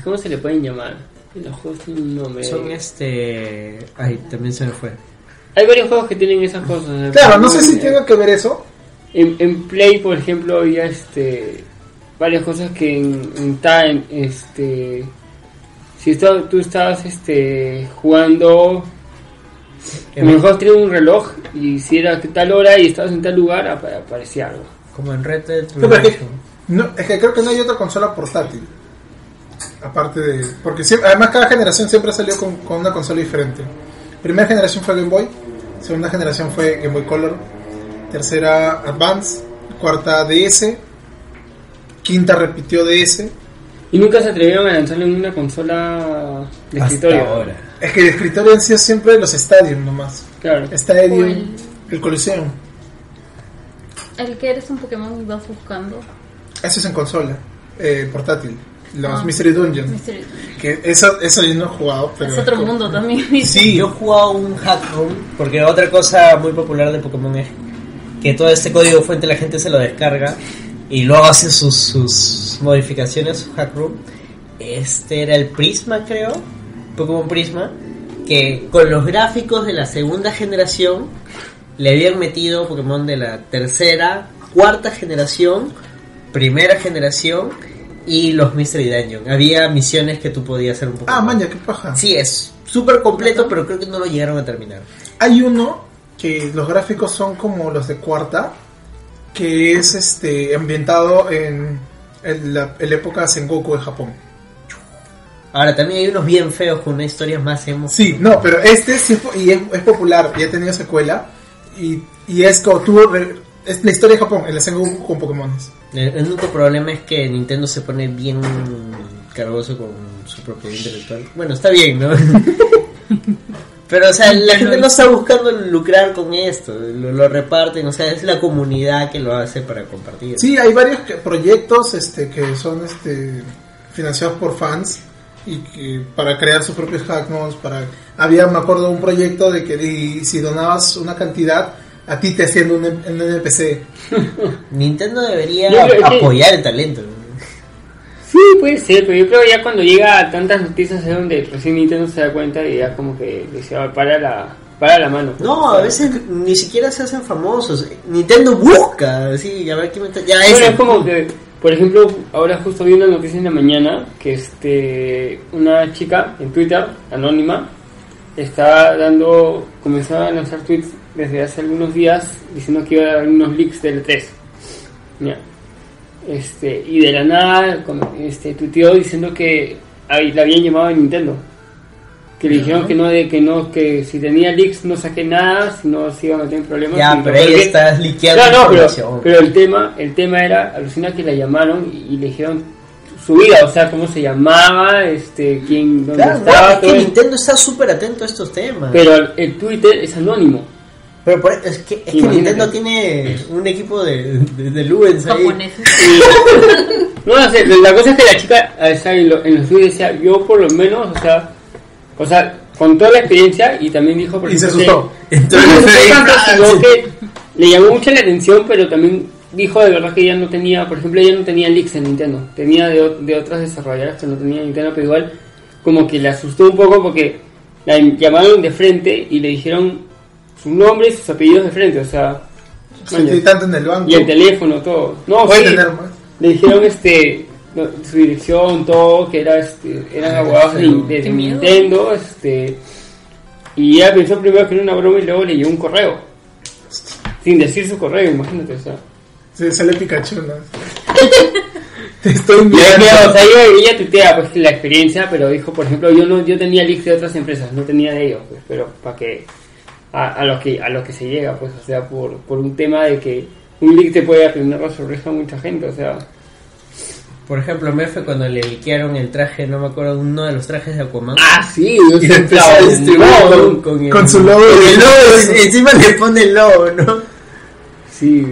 ¿Cómo se le pueden llamar? Los juegos tienen un nombre. Son este. Ay, también se me fue. Hay varios juegos que tienen esas cosas. claro, no sé si En- tenga que ver eso. En, en Play, por ejemplo, había este varias cosas que en, en Time, este, si tú, tú estabas este jugando, a lo mejor tenía un reloj y si era tal hora y estabas en tal lugar apa- aparecía algo. Como en Red Dead No, pero es que, Redemption. no, es que creo que no hay otra consola portátil. Aparte de. Porque siempre, además, cada generación siempre salió con, con una consola diferente. Primera generación fue Game Boy. Segunda generación fue Game Boy Color. Tercera Advance. Cuarta DS. Quinta repitió DS. Y nunca se atrevieron a lanzarlo en una consola de escritorio. Ahora. Es que el escritorio han sido siempre los Stadium nomás. Claro. Stadium, el- el Coliseum. El que eres un Pokémon y vas buscando. Eso es en consola. eh, portátil. Los Ah. Mystery Dungeon. Mystery. Que eso, eso yo no he jugado. Pero es otro como- mundo también. Sí, yo he jugado un hack room, porque otra cosa muy popular de Pokémon es que todo este código fuente la gente se lo descarga y luego hace sus, sus modificaciones, su hack room. Este era el Prisma, creo, Pokémon Prisma, que con los gráficos de la segunda generación le habían metido Pokémon de la tercera, cuarta generación, primera generación y los Mystery Dungeon. Había misiones que tú podías hacer un poco. Ah, maña, qué paja. Sí, es súper completo, pero creo que no lo llegaron a terminar. Hay uno que los gráficos son como los de cuarta, que es este ambientado en, en la, en la época Sengoku de Japón. Ahora, también hay unos bien feos con una historia más emo. Sí, no, pero este sí es, y es, es popular y ha tenido secuela. Y, y es como re- Es la historia de Japón, el Sengoku con Pokémones. El, el único problema es que Nintendo se pone bien cargoso con su propiedad intelectual. Bueno, está bien, ¿no? Pero, o sea, la gente no está buscando lucrar con esto. Lo, lo reparten, o sea, es la comunidad que lo hace para compartir. Sí, hay varios que- proyectos este, que son este, financiados por fans y que para crear sus propios hacknotes. Para... Había, me acuerdo, un proyecto de que y si donabas una cantidad, a ti te hacían un, un NPC. Nintendo debería Yo apoyar el talento. Sí, puede ser, pero yo creo que ya cuando llega a tantas noticias es donde recién Nintendo se da cuenta y ya como que dice, "Ah, para la, para la mano. pues". No, a veces ni siquiera se hacen famosos. Nintendo busca, sí, a ver quién me está... Ya Bueno, ese. es como que, por ejemplo, ahora justo vi una noticia en la mañana que este una chica en Twitter, anónima, está dando, comenzó a lanzar tweets desde hace algunos días diciendo que iba a dar unos leaks del 3. Ya. Este, y de la nada con- este, tuiteó diciendo que ahí la habían llamado de Nintendo. Que le dijeron que no, de, que no, que si tenía leaks no saqué nada, si no se iban a tener problemas. Ya, pero ahí estás liqueando Claro, no, pero, el tema, el tema era, alucina que la llamaron y, y le dijeron su vida, o sea, cómo se llamaba, este, quién, dónde Claro, estaba, no, es que. Nintendo está súper atento a estos temas. pero el, el Twitter es anónimo. Pero por- es que, es que. Nintendo tiene un equipo de, de, de Lubens ahí. Japoneses. No, o sea, la cosa es que la chica o sea, en, lo- en los tweets decía, yo por lo menos, o sea, o sea, con toda la experiencia y también dijo, por Y se asustó. que- no tanto, sino que le llamó mucho la atención, pero también dijo de verdad que ella no tenía, por ejemplo, ella no tenía leaks en Nintendo, tenía de, de otras desarrolladoras que no tenían Nintendo, pero igual como que le asustó un poco porque la llamaron de frente y le dijeron su nombre y sus apellidos de frente, o sea. Sentí tanto en el banco. y el teléfono, todo. No, sí, tener más. le dijeron este su dirección, todo, que era este, eran abogados de, de miedo. Nintendo, este y ella pensó primero que era una broma y luego le llegó un correo. Sin decir su correo, imagínate, o sea. Se sale Pikachu, ¿no? Te estoy mirando. quedó, o sea, ella, ella tuitea pues la experiencia, pero dijo, por ejemplo, yo no yo tenía leaks de otras empresas, no tenía de ellos, pues, pero para que a, a los que a los que se llega, pues, o sea, por, por un tema de que un leak te puede aprender la sorpresa a mucha gente, o sea, Por ejemplo, me fue cuando le liquearon el traje, no me acuerdo, uno de los trajes de Aquaman. Ah, sí, yo y lo empezó a distribuir con, con el, Con su logo con de- el logo, y encima le pone el logo, ¿no? Sí.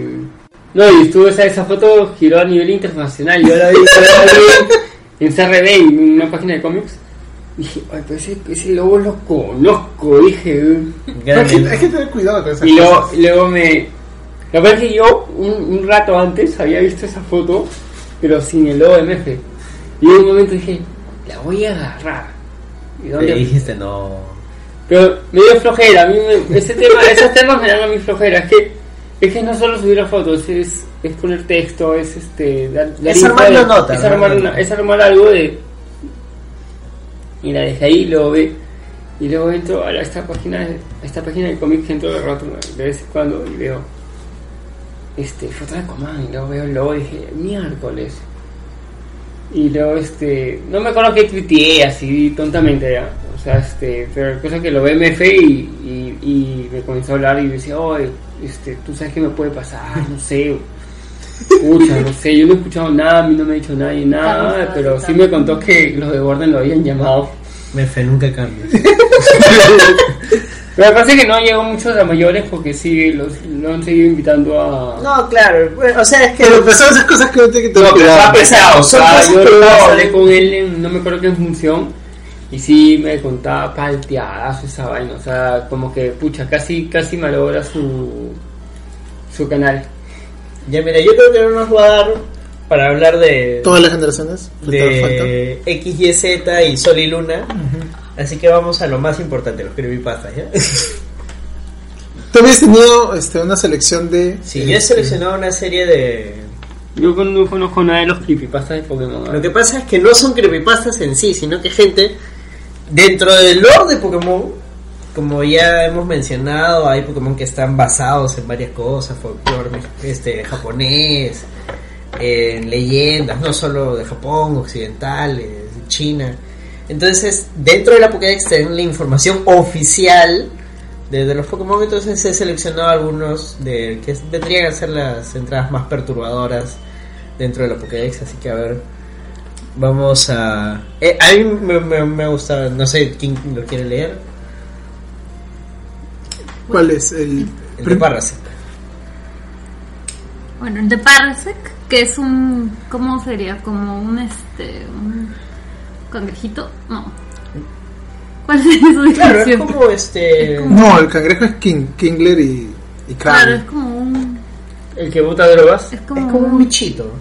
No, y estuvo esa, esa foto giró a nivel internacional. Yo la vi, la vi en CRB, en una página de cómics. Dije, ay, pues ese, ese logo lo conozco, dije. "Uh". Hay que, hay que tener cuidado con esas Y luego, cosas. luego me. La verdad es que yo, un, un rato antes, había visto esa foto, pero sin el logo de MF. Y en un momento dije, la voy a agarrar. ¿Y Le dónde? dijiste no. Pero me dio flojera, a mí me- ese tema, esos temas me dan a mí flojera, es que es que no solo subir las fotos, es, es poner texto, es este dar, dar Es info armar una nota, es armar una es armar algo de la dejé ahí, luego ve y luego entro a esta página a esta página de cómics entro de rato de vez en cuando y veo este foto de Coman y luego veo el logo y dije miércoles Y luego, este, no me acuerdo que tuiteé así tontamente, ¿ya? O sea, este, pero cosa que lo ve MF y, y, y me comenzó a hablar y decía, oye, este, tú sabes qué me puede pasar, no sé. Pucha, no sé, yo no he escuchado nada, a mí no me ha dicho nadie nada, Carlos, pero sí me contó que los de Borden lo habían llamado. Me fe, nunca cambias. Lo que pasa es que no llegó muchos a mayores porque sí, los, lo han seguido invitando a... No, claro, o sea, es que. Pero son esas cosas que no tiene que tener No, pero cuidado. está pesado. O sea, yo hablé con él, en- no me acuerdo qué función, y sí me contaba palteadas esa vaina. O sea, como que, pucha, casi, casi malogra su, su canal. Ya, mira, yo creo que no nos va a dar para hablar de. Todas las generaciones. de X, Y, Z y Sol y Luna. Así que vamos a lo más importante, los creepypastas, ¿ya? Tú habías tenido este, una selección de. Sí, yo he este, seleccionado una serie de. Yo no conozco nada de los creepypastas de Pokémon. Lo que pasa es que no son creepypastas en sí, sino que gente dentro del lore de Pokémon, como ya hemos mencionado, hay Pokémon que están basados en varias cosas, folclore este, japonés, en leyendas, no solo de Japón, occidentales, China. Entonces, dentro de la Pokédex tienen la información oficial de, de los Pokémon, entonces he seleccionado algunos de que vendrían a ser las entradas más perturbadoras dentro de la Pokédex, así que a ver, vamos a... eh, a mí me, me, me gusta, no sé quién lo quiere leer, ¿Cuál es? El. el de Parasect. Bueno, el de Parasec, que es un. ¿Cómo sería? Como un este. Un cangrejito. No. ¿Cuál es su Claro, es como este... Es como- No, el cangrejo es King, Kingler y. y. Claro, es como un. El que bota drogas. Es como, Es como un bichito.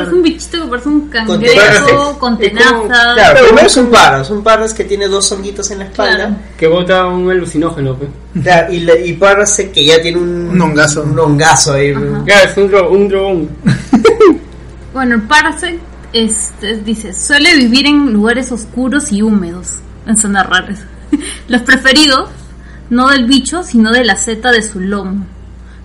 Es un bichito que parece un cangrejo con Es tenazas. claro, Pero primero es un paras, un paras que tiene dos honguitos en la espalda. Claro. Que bota un alucinógeno, pues. Claro, y, la- y Parasect que ya tiene un, Un hongazo. Un hongazo ahí. Ajá. Claro, es un, dro un dragón. Bueno, el Parasect este, dice, suele vivir en lugares oscuros y húmedos, en zonas raras. Los preferidos, no del bicho, sino de la seta de su lomo.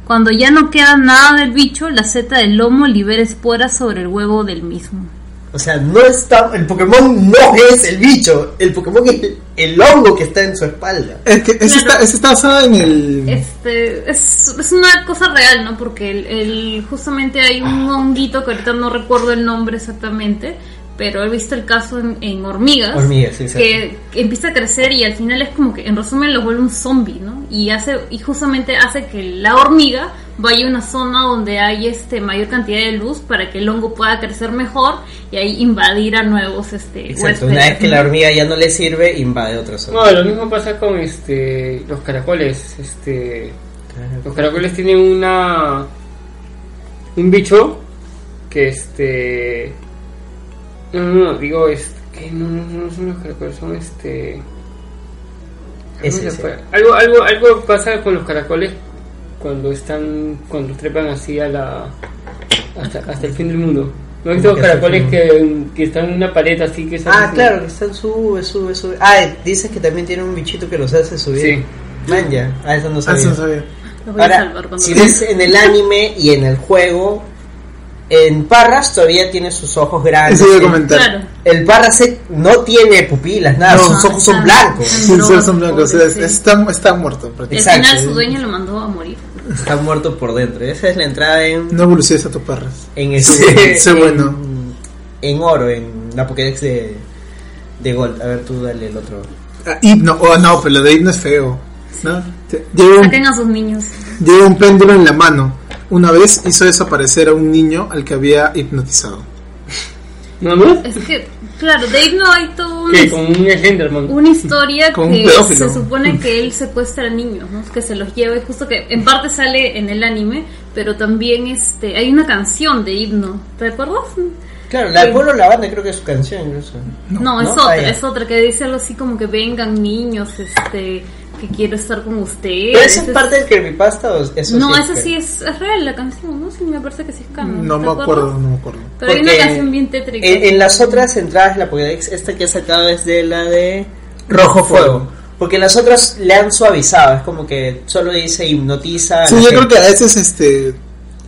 Cuando ya no queda nada del bicho, la seta del lomo libera esporas sobre el huevo del mismo. O sea, no está. El Pokémon no es el bicho. El Pokémon es el, el hongo que está en su espalda. Es que ese, Claro. está, ese está basado en el. Este, es, es una cosa real, ¿no? Porque el, el- justamente hay un honguito que ahorita no recuerdo el nombre exactamente, pero he visto el caso en, en hormigas. Hormigas, sí, que, que empieza a crecer y al final es como que en resumen los vuelve un zombie, ¿no? Y hace y justamente hace que la hormiga vaya a una zona donde hay este mayor cantidad de luz para que el hongo pueda crecer mejor y ahí invadir a nuevos este Exacto. Una vez que la hormiga ya no le sirve, invade otra zona. No, lo mismo pasa con este los caracoles. Este, los caracoles tienen una un bicho que este no, no, no, digo este que no, no, no son los caracoles, son este Es algo algo algo pasa con los caracoles cuando están cuando trepan así a la hasta, hasta el fin del mundo. ¿No has visto ¿Cómo los caracoles que, que están en una pared así que salen Ah, así? claro, que están sube, sube, sube. Ah, dices que también tiene un bichito que los hace subir. Sí. Man, ya. Ah, eso no Ah, sabía. eso no sabía. Los voy a Ahora, salvar cuando si ves en el anime y en el juego, en Parras todavía tiene sus ojos grandes. Eso iba a El- comentar. Claro. El Parasect no tiene pupilas, nada, No. sus ojos son blancos. Sí, drogas, son blancos. o sea, sí. está, está muerto Al prácticamente. Exacto. final su dueño lo mandó a morir. Está muerto por dentro. Esa es la entrada en, No evoluciones a tus parras. en, Sí, este, sí, en, bueno. en oro, en la Pokédex de, de Gold. A ver, tú dale el otro. Ah, hipno. Oh, no, pero lo de hipno es feo. ¿no? Un, Saquen a sus niños. Lleva un péndulo en la mano. Una vez hizo desaparecer a un niño al que había hipnotizado. ¿No, no? Es que, claro, de no hay todo un con un una historia Como un que pedófilo. se supone que él secuestra a niños, ¿no? que se los lleva y justo que en parte sale en el anime, pero también este hay una canción de himno, ¿te acuerdas? Claro, la. Polo Lavanda creo que es su canción incluso. No, es ¿no? otra, Ah, ya. es otra que dice algo así como que vengan niños, este, que quiero estar con ustedes. ¿Pero esa es Es- parte del creepypasta o eso no, sí sí es, es real la canción, ¿no? Sí, me parece que sí es canon. No ¿te me acuerdas? acuerdo, no me acuerdo. Pero hay una Porque canción bien tétrica. En, en las otras entradas de la Pokédex, esta que he sacado es de la de Rojo Fuego. Porque las otras le han suavizado, es como que solo dice hipnotiza. Sí, yo gente. creo que a veces este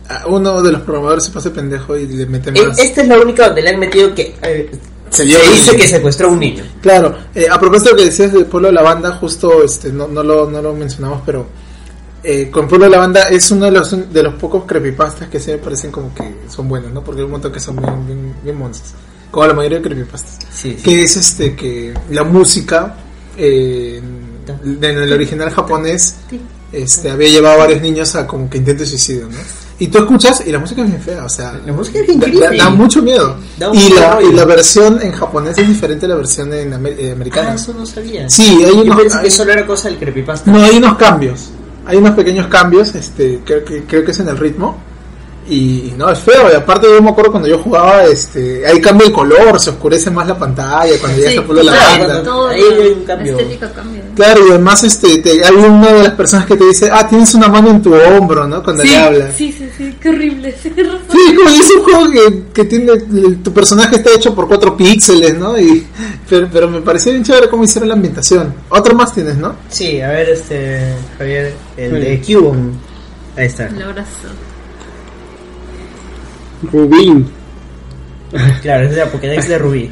a uno de los programadores se pase pendejo y le mete Eh, más. Esta es la única donde le han metido que eh, se, dio dice un- que secuestró a un niño. Claro, eh, a propósito de lo que decías del pueblo de la banda, justo este, no, no, lo, no lo mencionamos, pero eh, con Pueblo de la Banda es uno de los, de los pocos creepypastas que se me parecen como que son buenos, ¿no? Porque hay un montón que son bien, bien, bien monces, como la mayoría de creepypastas. Sí, sí. Que es este, que la música eh, en el original japonés este, había llevado a varios niños a como que intento suicidio, ¿no? Y tú escuchas y la música es bien fea, o sea, La música es bien da, da- mucho miedo. Da Y la, y la versión en japonés es diferente a la versión en amer- eh, americana. Ah, eso no sabía. Sí, hay Yo unos, pensé hay- que solo era cosa del creepypasta. no, hay unos cambios. Hay unos pequeños cambios, este, creo que, creo que es en el ritmo. Y, y no, es feo. Y aparte yo me acuerdo cuando yo jugaba, este, ahí cambia el color, se oscurece más la pantalla cuando ya Sí, está pueblo de la banda. todo Ahí hay un cambio. Cambia. Claro, y además este, te- hay una de las personas que te dice, ah, tienes una mano en tu hombro, ¿no? Cuando Sí, le hablas. sí, sí, sí, qué horrible. Sí, como es un juego que, que tiene, tu personaje está hecho por cuatro píxeles, ¿no? Y, pero, pero me pareció bien chévere cómo hicieron la ambientación. Otro más tienes, ¿no? Sí, a ver, este, Javier, el Sí. de Cubon. Ahí está. El abrazo. Rubín. Claro, es de la Pokédex de Rubí.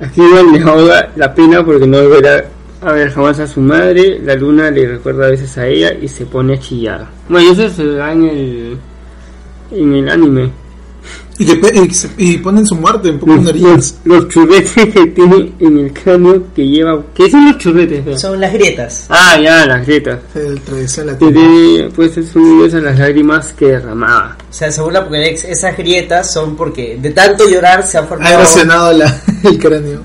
Aquí igual le ahoga la pena porque no volverá a ver jamás a su madre. La luna le recuerda a veces a ella y se pone a chillar. Bueno, eso se da en el, en el anime. Y, que pe- y, se- y ponen su muerte en Pokémon Los, Origins. los, los churretes que tiene en el cráneo que lleva. ¿Qué son los churretes? feo? Son las grietas. Ah, ya, las grietas. El tiene, pues son unidas a las lágrimas que derramaba. O sea, según la Pokédex, esas grietas son porque de tanto llorar se ha Ha formado. erosionado la, el cráneo.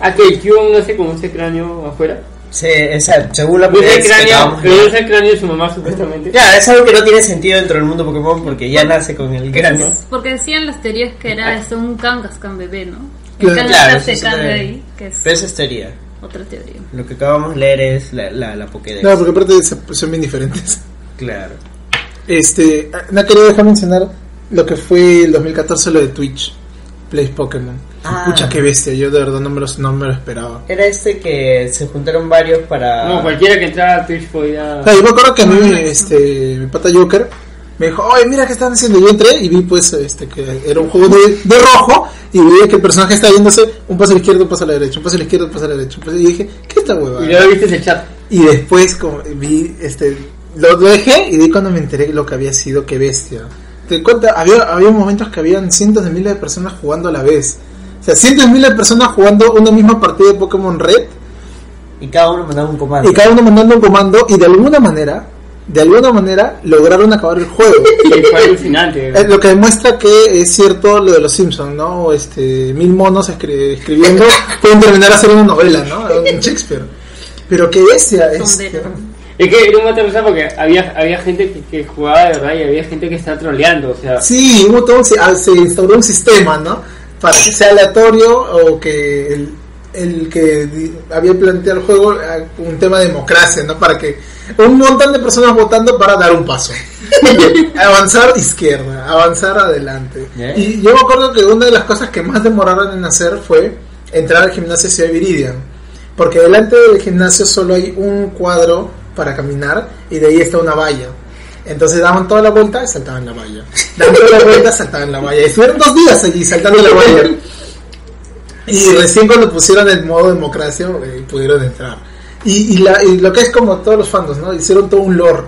Ah, que el Kyuon no hace como ese cráneo afuera. Sí, o sea, según la Pokédex. que cráneo, es el cráneo de su mamá supuestamente. Claro, es algo que no tiene sentido dentro del mundo Pokémon porque ya nace con el cráneo. Porque decían las teorías que era este, un Kangaskhan bebé, ¿no? Claro. El Claro, eso se cambia ahí, que es Pero esa es teoría. otra teoría. Lo que acabamos de leer es la, la, la Pokédex. Claro, porque aparte son bien diferentes. Claro. Este, no quería dejar mencionar lo que fue el 2014 lo de Twitch, Plays Pokémon. Ah. Pucha, qué bestia, yo de verdad no me, los, no me lo esperaba. Era este que se juntaron varios para. No, cualquiera que entrara a Twitch podía. O sea, yo me acuerdo que a mí, este, mi pata Joker me dijo, oye, mira qué están haciendo. Yo entré y vi, pues, este, que era un juego de, de rojo y vi que el personaje estaba yéndose un paso a la izquierda, un paso a la derecha, un paso a la izquierda, un paso a la derecha. paso- Y dije, ¿qué esta hueva? Y luego viste el chat. Y después como vi este lo, lo dejé y di cuando me enteré lo que había sido, qué bestia. Te cuenta, había, había momentos que habían cientos de miles de personas jugando a la vez. O sea, cientos de miles de personas jugando una misma partida de Pokémon Red Y cada uno mandaba un comando. y cada uno mandando un comando y de alguna manera, de alguna manera lograron acabar el juego. Y fue alucinante. Lo que demuestra que es cierto lo de los Simpsons, ¿no? Este, mil monos escri- escribiendo pueden terminar a hacer una novela, ¿no? Un Shakespeare. Pero qué bestia. Este, Sondero. Es que era un mate risa porque había, había gente que, que jugaba de verdad y había gente que estaba troleando. O sea, Sí, hubo todo ah, se instauró un sistema, ¿no? Para que sea aleatorio o que el, el que había planteado el juego ah, un tema de democracia, ¿no? Para que un montón de personas votando para dar un paso. avanzar izquierda, avanzar adelante. Yeah. Y yo me acuerdo que una de las cosas que más demoraron en hacer fue entrar al gimnasio Ciudad Viridian. Porque delante del gimnasio solo hay un cuadro para caminar y de ahí está una valla. Entonces daban toda la vuelta y saltaban la valla. Daban toda la vuelta, saltaban la valla. Y estuvieron dos días allí saltando la valla. Y recién cuando pusieron el modo democracia eh, pudieron entrar. Y, y, la- y lo que es como todos los fandoms, ¿no? Hicieron todo un lore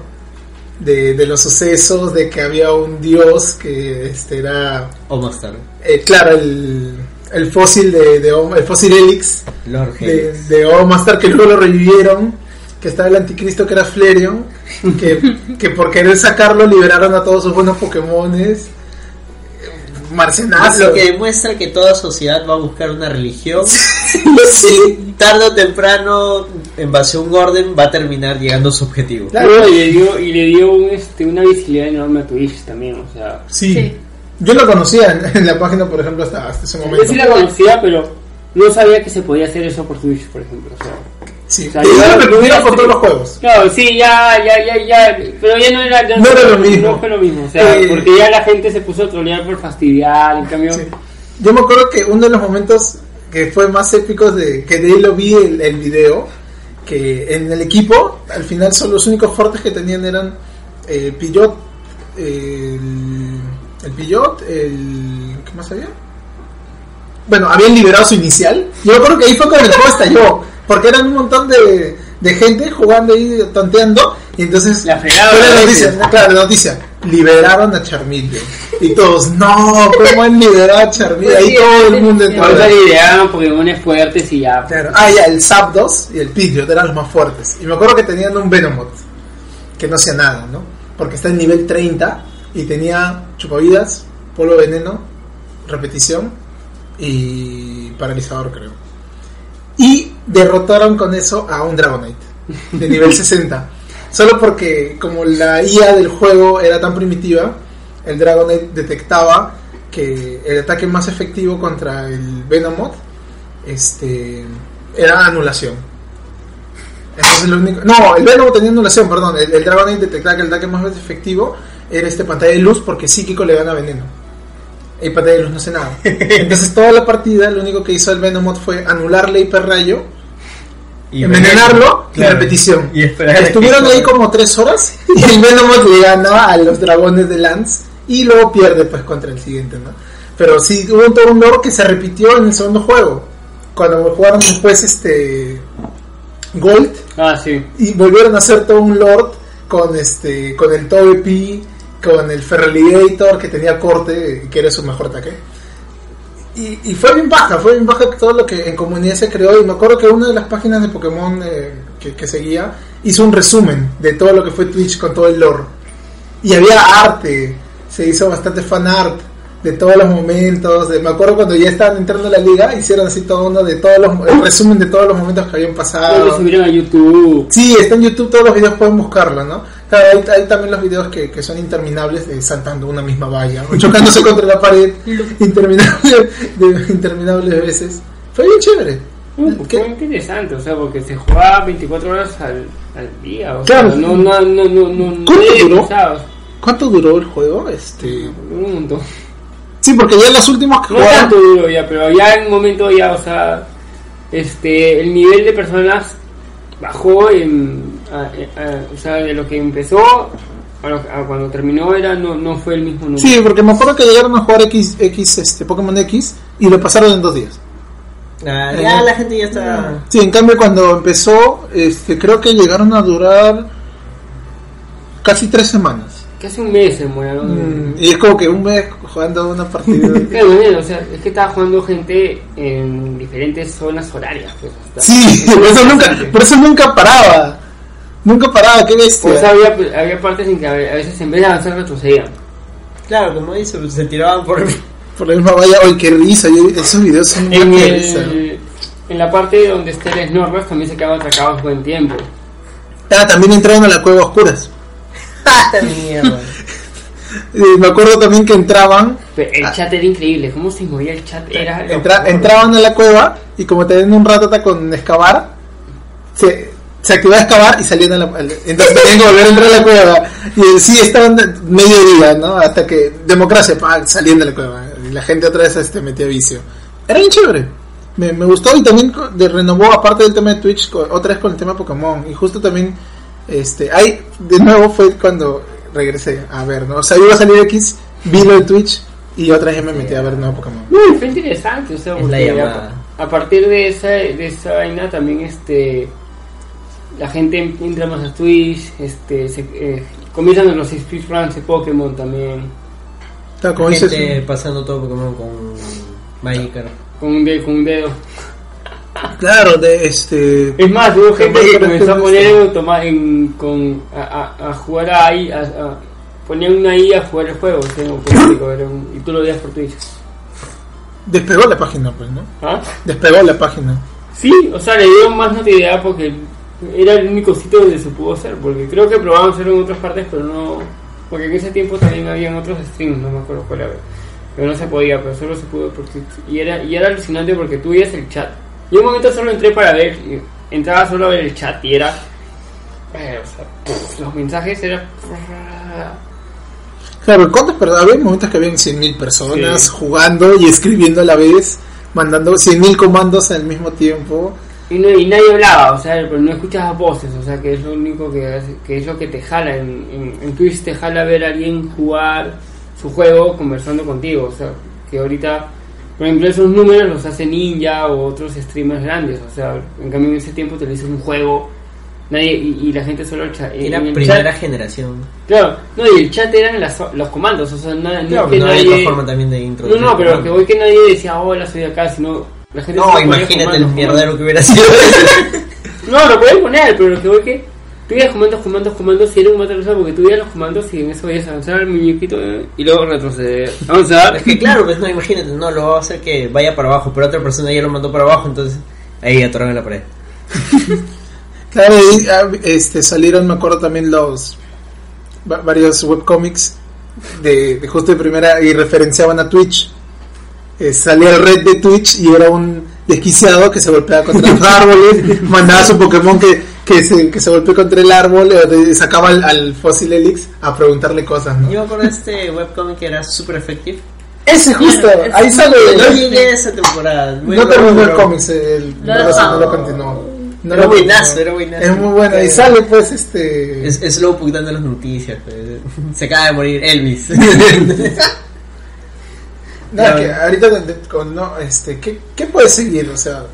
de, de los sucesos, de que había un dios que este era, O más tarde. eh, claro, el, el fósil de, de el fósil Helix Lord de, Helix. de Omastar que luego lo revivieron, que estaba el anticristo que era Flareon, que, que por querer sacarlo liberaron a todos sus buenos Pokémones. Marcianazo. Lo que demuestra que toda sociedad va a buscar una religión. Sí. Tarde o temprano, en base a un orden, va a terminar llegando a su objetivo. Claro. y le dio, y le dio un, este, una visibilidad enorme a Twitch también. O sea, Sí. Sí. Yo lo conocía en, en la página, por ejemplo, hasta, hasta ese momento. yo sí la conocía, pero no sabía que se podía hacer eso por Twitch, por ejemplo. O sea, Sí. O sea, lo por todos los juegos. Claro, sí, ya, ya, ya, ya, pero ya no era, ya No era lo mismo. No fue lo mismo, o sea, Eh, porque ya la gente se puso a trolear por fastidiar, en cambio, Sí. Yo me acuerdo que uno de los momentos que fue más épicos de que de ahí lo vi el, el video, que en el equipo, al final solo los únicos fuertes que tenían eran eh, Pillot, el el Pillot, el... ¿Qué más había? Bueno, habían liberado su inicial. Yo creo que ahí fue cuando el juego estalló. Porque eran un montón de, de gente jugando ahí, tonteando. Y entonces... La la ¿no? noticia, claro, la noticia. Liberaron a Charmeleon. Y todos, no, ¿cómo han liberado a Charmeleon? Ahí todo el mundo entró. Ahorita ideaban Pokémon fuertes y ya. Claro. Ah, ya, el Zapdos y el Pidgeot eran los más fuertes. Y me acuerdo que tenían un Venomoth, que no hacía nada, ¿no? Porque está en nivel 30 y tenía chupavidas, polvo veneno, repetición y paralizador, creo. Y derrotaron con eso a un Dragonite de nivel 60. Solo porque, como la IA del juego era tan primitiva, el Dragonite detectaba que el ataque más efectivo contra el Venomoth este, era anulación. Entonces lo único... No, el Venom tenía anulación, perdón. El, el Dragonite detectaba que el ataque más efectivo era este pantalla de luz porque psíquico le gana veneno. Y pantalla de luz no hace nada. Entonces toda la partida lo único que hizo el Venomoth fue anularle hiperrayo, Y envenenarlo y Claro. repetición. Y que- Estuvieron ahí como tres horas y el Venomoth le gana a los dragones de Lance y luego pierde pues contra el siguiente, ¿no? Pero sí hubo todo un lore que se repitió en el segundo juego. Cuando jugaron después este Gold Ah, sí. y volvieron a hacer todo un lord con este con el Togepi, con el Feraligator que tenía corte, que era su mejor ataque. Y, y fue bien baja, fue bien baja todo lo que en comunidad se creó. Y me acuerdo que una de las páginas de Pokémon eh, que, que seguía hizo un resumen de todo lo que fue Twitch con todo el lore. Y había arte, se hizo bastante fan art de todos los momentos. de- me acuerdo cuando ya estaban entrando a la liga, hicieron así todo uno de todos los, el resumen de todos los momentos que habían pasado. subieron a YouTube. Sí, está en YouTube todos los videos, pueden buscarlo, ¿no? Claro, hay, hay también los videos que, que son interminables de saltando una misma valla, o chocándose contra la pared interminable, de, interminables veces. Fue bien chévere. ¿Qué? Fue interesante, o sea, porque se jugaba 24 horas al, al día. O Claro. sea, no, no, no, no, no, ¿Cuánto no duró? ¿Cuánto duró el juego? Este... Un montón. Sí, porque ya los últimos que No jugaron... tanto duro ya, pero ya en un momento ya, o sea, este, el nivel de personas bajó en, a- a- o sea, de lo que empezó a, lo- a cuando terminó era no, no fue el mismo número. Sí, porque me acuerdo que llegaron a jugar X, X este, Pokémon X y lo pasaron en dos días. Ah, ya la gente ya está. Sí, en cambio cuando empezó, este, creo que llegaron a durar casi tres semanas. Casi un mes se demoraron. Mm, Y es como que un mes jugando una partida. Claro, bueno, o sea, es que estaba jugando gente en diferentes zonas horarias. Pues, hasta- Sí, por eso nunca, por eso nunca paraba. Nunca paraba, qué bestia. O sea, había, había partes en que a veces en vez de avanzar retrocedían. Claro, como dice, pues, se tiraban por. por la misma valla, hoy qué risa, yo- esos videos son En, risa. el, en la parte donde está el Snorlax también se quedaban atracados buen tiempo. Ah, también entraron a la cueva oscuras. Mierda. Me acuerdo también que entraban, Pero el chat era increíble, cómo se movía el chat era entra- entraban a la cueva y como tenían un ratata con excavar, se, se activaba excavar y salían a la Entonces tenían que volver a entrar a la cueva. Y sí, estaban mediodía, ¿no? Hasta que democracia, pa, salían de la cueva. Y la gente otra vez este, metía vicio. Era bien chévere. Me, me gustó y también de renovó, aparte del tema de Twitch, otra vez con el tema de Pokémon. Y justo también, este, ahí de nuevo fue cuando regresé a ver, ¿no? O sea, iba a salir X, vi lo de Twitch y otra vez me metí a ver nuevo Pokémon. No, fue interesante, o sea, a, a partir de esa, de esa vaina también este la gente entra más a Twitch, este se, eh, comienzan los speedruns de Pokémon también, Claro, como dices, Gente pasando todo Pokémon con Magikarp. con un, de- con un dedo. Claro, de este. Es más, hubo gente que comenzó a poner en con, a, a, a jugar ahí, a, a, ponían una I a jugar el juego, un- y tú lo veías por Twitch. Despegó la página, pues, ¿no? ¿Ah? Despegó la página. Sí, o sea, le dieron más notoriedad porque era el único sitio donde se pudo hacer, porque creo que probaban hacerlo en otras partes, pero no, porque en ese tiempo también habían otros streams, no me acuerdo cuál era, pero no se podía, pero solo se pudo por Twitch. Y era, y era alucinante porque tú veías el chat. Y un momento solo entré para ver, entraba solo a ver el chat y era, eh, o sea, pff, los mensajes eran... Claro, ¿cuántas personas? Había momentos que habían 100.000 personas Sí. jugando y escribiendo a la vez, mandando 100.000 comandos al mismo tiempo. Y, no, y nadie hablaba, o sea, pero no escuchabas voces, o sea, que es lo único que, que es lo que te jala en, en, en Twitch, te jala ver a alguien jugar su juego conversando contigo. O sea, que ahorita, por ejemplo, esos números los hace Ninja o otros streamers grandes. O sea, en cambio en ese tiempo te dices un juego. Nadie, y, y la gente solo Era primera chat- generación. Claro, no, y el chat eran las- los comandos, o sea, na- no, Claro, es que no hay otra forma también de No, introducir. no, pero que voy que nadie decía, hola, soy de acá, sino la gente No, imagínate el mierdero que hubiera sido. No, lo pueden poner, pero lo que voy que tú comandos, comandos, comandos y era un mata porque tú veías los comandos y en eso veías avanzar el muñequito eh, y luego retroceder. Avanzar. es que claro, pues no, imagínate, no, lo va a hacer que vaya para abajo, pero otra persona ya lo mandó para abajo, entonces ahí atoraron en la pared. Claro, y, ah, este, salieron, me acuerdo también los va- varios webcomics de, de justo de primera y referenciaban a Twitch. Eh, salía el red de Twitch y era un desquiciado que se golpeaba contra los árboles, mandaba a su Pokémon que, que, se, que se golpeó contra el árbol, eh, sacaba al, al fósil Helix a preguntarle cosas, ¿no? Yo me acuerdo de este webcomic que era super efectivo. Ese justo, es- ahí sale. No llegué a esa temporada. No terminó el cómic, el, no, lo- dejó. no lo continuó. No Era buenazo, era buenazo. Es muy bueno. Y sale pues este... Es, es Slowpoke dando las noticias. pues. Se acaba de morir Elvis. Nada, Ya, que bueno. ahorita con, no, este, ¿qué, ¿qué puedes seguir? O sea,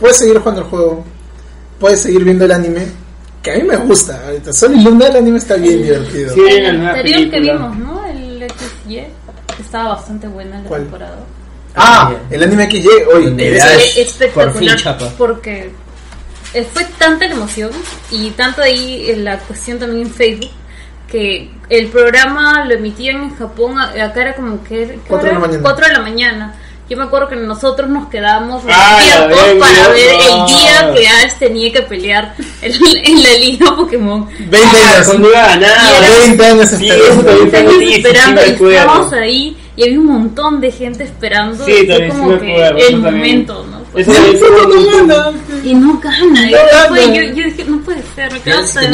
puedes seguir jugando el juego, puedes seguir viendo el anime, que a mí me gusta. Ahorita Sol y Luna el anime está bien divertido. Sí, El anterior que vimos, ¿no? El XY, que estaba bastante buena la ¿Cuál? temporada. Ah, el anime llegue hoy. Es espectacular por fin chapa. porque fue tanta la emoción y tanto ahí en la cuestión también en Facebook que el programa lo emitían en Japón, a- acá era como que ¿qué Cuatro de hora? la mañana. Cuatro de la mañana. Yo me acuerdo que nosotros nos quedábamos Ah, ya despiertos ven, para Dios, ver el no. día que Ash tenía que pelear en, en la liga Pokémon. 20 años. Cuando iba a ganar. Y era- 20 años Sí, esperando. eso también fue Estábamos noticia, sí esperando me y estábamos ahí y había un montón de gente esperando Sí, también sí como me que acuerdo, el momento, ¿no? Bonito. y no gana. y No después gana. yo, yo dije, no puede ser, me quedo hasta sí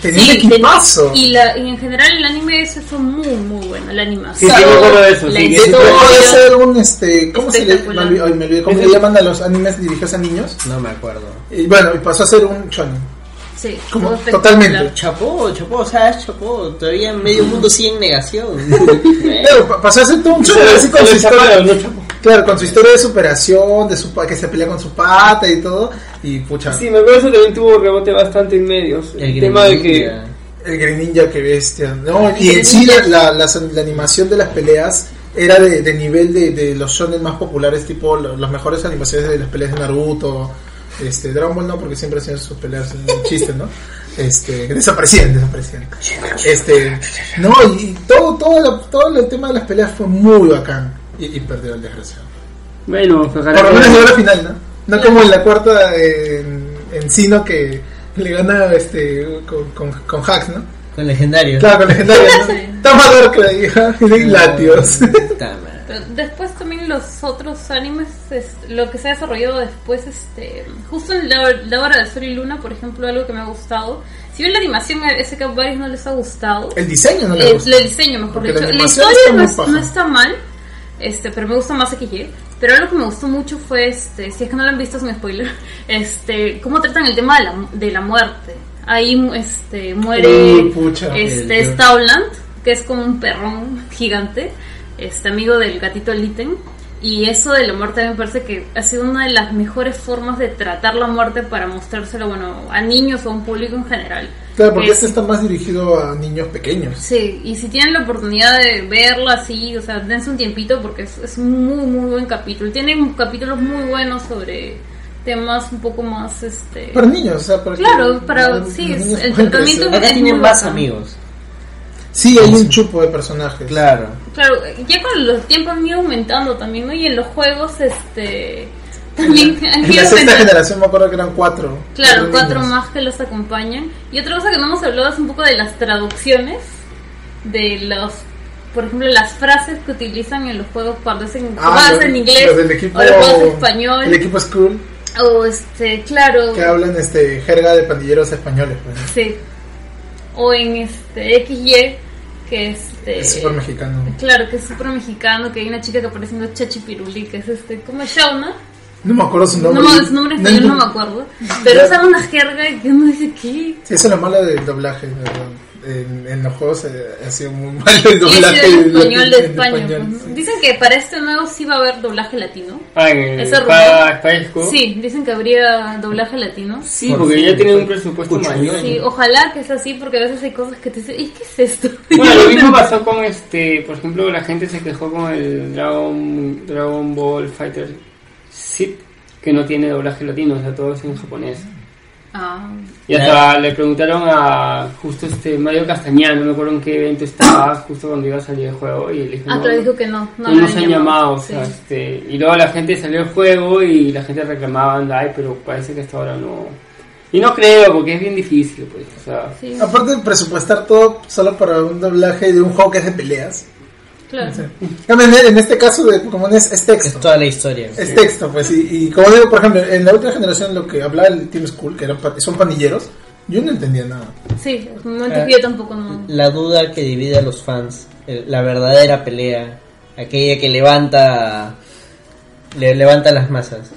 tenía Sí, equipazo. y, la, y en general el anime ese fue muy, muy bueno. La animación, Sí, sí, me acuerdo de eso, la sí, que sí historia. Puede ser un, este, ¿cómo se le, me Espectacular. olvidé- ay, me olvidé, ¿cómo le llaman a los animes dirigidos a niños? No me acuerdo. Y bueno, y pasó a ser un shonen. Sí, Como totalmente. Chapó, chapó, o sea, es chapó. Todavía medio mundo sigue en negación. Claro, pa- pasó a ser todo un le- así con su historia. escaparon, no chapó. Claro, con su historia de superación, de su que se pelea con su pata y todo. Y pucha, Sí, me acuerdo eso también tuvo rebote bastante en medios. El, El tema de que. Greninja. el Green Ninja, que bestia. No, y en sí la, la, las- la animación de las peleas era de, de nivel de, de los shonen más populares, tipo lo- las mejores animaciones de las peleas de Naruto. Este, Dragon Ball no, porque siempre hacían sus peleas en chistes, ¿no? Este, desaparecían, desaparecían. Este, no, y, todo, todo, la- todo el tema de las peleas fue muy bacán. Y, y perdió el desgraciado. Bueno, ojalá Por lo que- menos llegó a la final, ¿no? No como en la cuarta en, en Sino que le gana este con, con, con hacks, ¿no? Con legendario. Claro, con legendaria, ¿no? Sí. Toma Darkrai y Latios. Madre. Pero después también los otros animes, es- lo que se ha desarrollado después, este, justo en la, la hora de Sol y Luna, por ejemplo, algo que me ha gustado. Si bien la animación a a varios no les ha gustado, El diseño no le el, gusta. el diseño, mejor Porque dicho. la La, historia está no, es- está mal, este, pero me gusta más XY. Pero algo que me gustó mucho fue, este, si es que no lo han visto sin spoiler, este, cómo tratan el tema de la, de la muerte. Ahí este, muere pucha. este, Stauland, que es como un perrón gigante, este amigo del gatito Litten. Y eso de la muerte me parece que ha sido una de las mejores formas de tratar la muerte para mostrárselo, bueno, a niños o a un público en general. Claro, porque Que este está más dirigido a niños pequeños. Sí, y si tienen la oportunidad de verlo así, o sea, dense un tiempito porque es, es un muy, muy buen capítulo. Tiene capítulos muy buenos sobre temas un poco más, este... Para niños, o sea, para que Claro, para- sí, el tratamiento-. Acá Es tienen más amigos. Sí, hay un chupo de personajes. Claro. Claro, ya con los tiempos han ido aumentando también, ¿no? Y en los juegos, este... También han En ido la sexta aumentando. generación me acuerdo que eran cuatro. Claro, cuatro niños. más que los acompañan. Y otra cosa que no hemos hablado es un poco de las traducciones de los, por ejemplo, las frases que utilizan en los juegos cuando hacen Ah, en inglés los del equipo, o los juegos en español El equipo School, o este, claro, que hablan este jerga de pandilleros españoles. Pues. sí, o en este XY que este Es súper mexicano. Claro, que es súper mexicano, que hay una chica que aparece siendo Chachi Piruli, que es este, ¿cómo es Shauna? No me acuerdo su No, nombre. su nombre en español no me acuerdo. Pero usa una jerga que uno dice, ¿qué? Sí, eso es lo malo del doblaje, de verdad. En, en los juegos eh, ha sido muy mal el es doblaje. el en- español de España. español, sí. Dicen que para este nuevo sí va a haber doblaje latino. Ah, en el ¿Ese? Espada y Escudo. Sí, dicen que habría doblaje latino. Sí, Por porque fin, ya tienen un presupuesto Pucho, mayor. Sí, ojalá que sea así porque a veces hay cosas que te dicen, ¿y qué es esto? Bueno, lo mismo pasó con este, por ejemplo, la gente se quejó con el Dragon, Dragon Ball Fighter Zip, que no tiene doblaje latino, o sea, todo es en japonés. Ah, Y hasta le preguntaron a justo este Mario Castañeda, no me acuerdo en qué evento estaba, justo cuando iba a salir el juego, y le dijo, ah no, pero dijo que no. No, nos han llamado, o sí. sea, este, y luego la gente salió el juego y la gente reclamaba, ay, pero parece que hasta ahora no... Y no creo, porque es bien difícil, pues, o sea... Sí, Aparte de presupuestar todo solo para un doblaje de un juego que es de peleas. Claro. En, en este caso de Pokémon es, es Es texto. toda la historia. Es texto, pues, y, y como digo, por ejemplo, en la última generación lo que hablaba el Team School, que eran pa- son pandilleros, yo no entendía nada. Sí, en un momento Ah. que yo tampoco no. La duda que divide a los fans, el- la verdadera pelea, aquella que levanta le levanta las masas.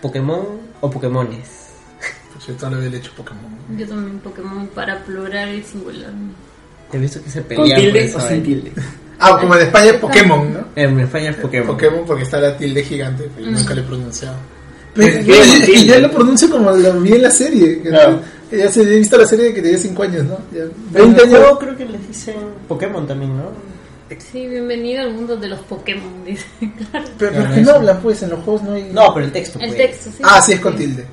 ¿Pokémon o Pokémones? Pues yo todavía le he hecho Pokémon. Yo también Pokémon para plural y singular. He visto que se ¿Con pelean por tilde o sin tilde? Ah, como en España es Pokémon, ¿no? En España es Pokémon. Pokémon porque está la tilde gigante, y nunca le he pronunciado. Pero, ¿qué? y, y yo lo pronuncio como lo vi en la serie. que- Claro. ya se he visto la serie de que tenía 5 años, ¿no? Ya, Pero en 20 el años. juego creo que les dicen Pokémon también, ¿no? Sí, bienvenido al mundo de los Pokémon, dice. Claro. Pero, Claro, pero que eso. no hablan, pues, en los juegos no hay. No, pero el texto. El pues. texto, sí. Ah, sí, es con tilde.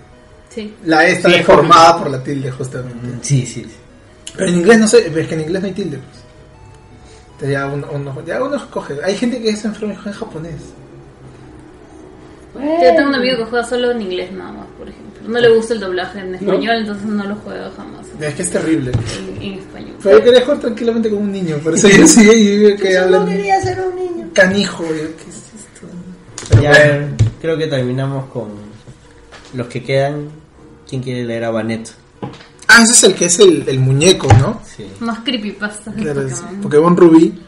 Sí. La E está Sí, es con deformada por la tilde, justamente. Sí, sí. sí. Pero en inglés no sé, es que en inglés no hay tilde, pues. Ya uno, uno- ya uno escoge. Hay gente que es enfermo y juega en japonés. Yo tengo un amigo que juega solo en inglés nada más, por ejemplo. No le gusta el doblaje en español, entonces no lo juega jamás Es que es terrible. en, en español. Pero yo quería jugar tranquilamente con un niño, por eso yo sí, y veo que hablan ser un niño. canijo. yo, ¿qué es esto? Pero Ya, bueno. creo que terminamos con los que quedan. ¿Quién quiere leer a Banet? Ah, ese es el que es el, el muñeco, ¿no? Sí. Más creepypastas de Claro, es Pokémon. Pokémon Rubí.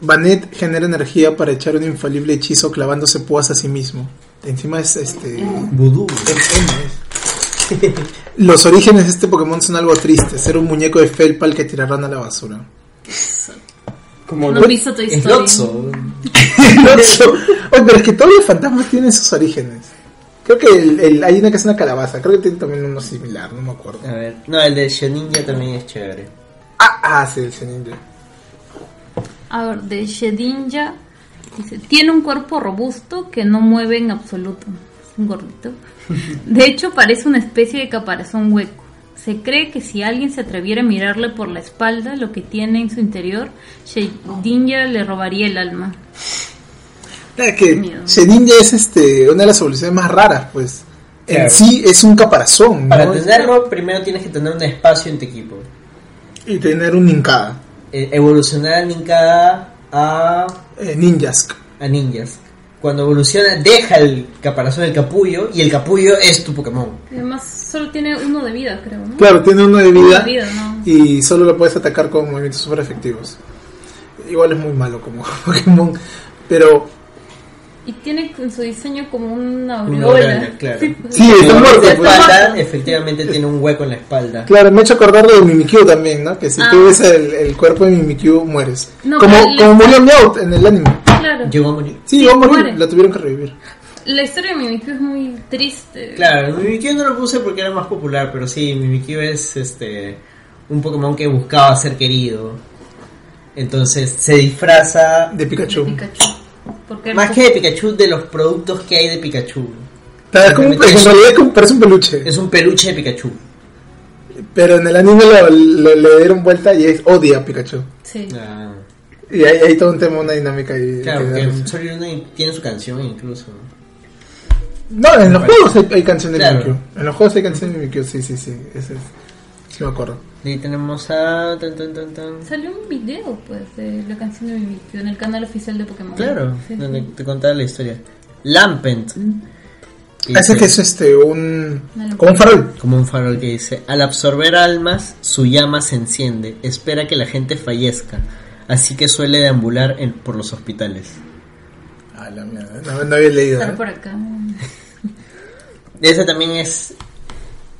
Banet genera energía para echar un infalible hechizo clavándose púas a sí mismo. Encima es este. Vudú. Es. Los orígenes de este Pokémon son algo tristes. Ser un muñeco de felpa al que tirarán a la basura. Como No visto Toy Es Story. Lotso. Oye, pero es que todos los fantasmas tienen sus orígenes. Creo que el, el- hay una que es una calabaza. Creo que tiene también uno similar, no me acuerdo. A ver, no, el de Shoninja también es chévere. Ah, ah sí, el Sheninja. A ver, de Shedinja dice, tiene un cuerpo robusto que no mueve en absoluto. Es un gordito. De hecho, parece una especie de caparazón hueco. Se cree que si alguien se atreviera a mirarle por la espalda lo que tiene en su interior, Shedinja le robaría el alma. Claro que. Sheninja es este, una de las evoluciones más raras, pues. En Claro. sí es un caparazón, Para ¿no? tenerlo, primero tienes que tener un espacio en tu equipo. Y tener un Ninkada. Eh, evolucionar a Ninkada a, Eh, Ninjask. a ninjas. Cuando evoluciona, deja el caparazón del capullo y el capullo es tu Pokémon. Y Además, solo tiene uno de vida, creo, ¿no? Claro, tiene uno de Uno vida. de vida, ¿no? Y solo lo puedes atacar con movimientos super efectivos. Igual es muy malo como Pokémon. Pero Y tiene en su diseño como una Una aureola. aureola, claro. Sí. Sí, está muerto, pues. espalda, efectivamente tiene un hueco en la espalda. Claro, me he hecho acordar de Mimikyu también, ¿no? Que si Ah. tú ves el, el cuerpo de Mimikyu, mueres. No, como como murió Meowth en el anime. Claro. Llegó a morir. Sí, Sí, iba a morir, muere. la tuvieron que revivir. La historia de Mimikyu es muy triste. Claro, Mimikyu no lo puse porque era más popular, pero sí, Mimikyu es este un Pokémon que buscaba ser querido. Entonces se disfraza De Pikachu. De Pikachu. Porque más que de Pikachu de los productos que hay de Pikachu. Claro, es como un- en realidad es como- parece un peluche. Es un peluche de Pikachu. Pero en el anime lo, lo- le dieron vuelta y es odia a Pikachu. Sí. Ah, Y hay, hay todo un tema, una dinámica ahí. claro, que. Sol y tiene su canción incluso. No, en los juegos hay, hay canciones de Claro. Mimikyu. En los juegos hay canciones de Mimikyu, sí, sí, sí. Ese es. Sí me acuerdo. Y ahí tenemos a... Tan, tan, tan, tan. Salió un video, pues, de la canción de Mimikyu en el canal oficial de Pokémon. Claro, Sí, donde sí. te contaba la historia. Lampent. Y Ese dice- que es este, un. Como un farol. Como un farol que dice, al absorber almas, su llama se enciende, espera que la gente fallezca, así que suele deambular en- por los hospitales. Ah, la mierda. No, no había leído. Estará ¿eh? por acá. Esa también es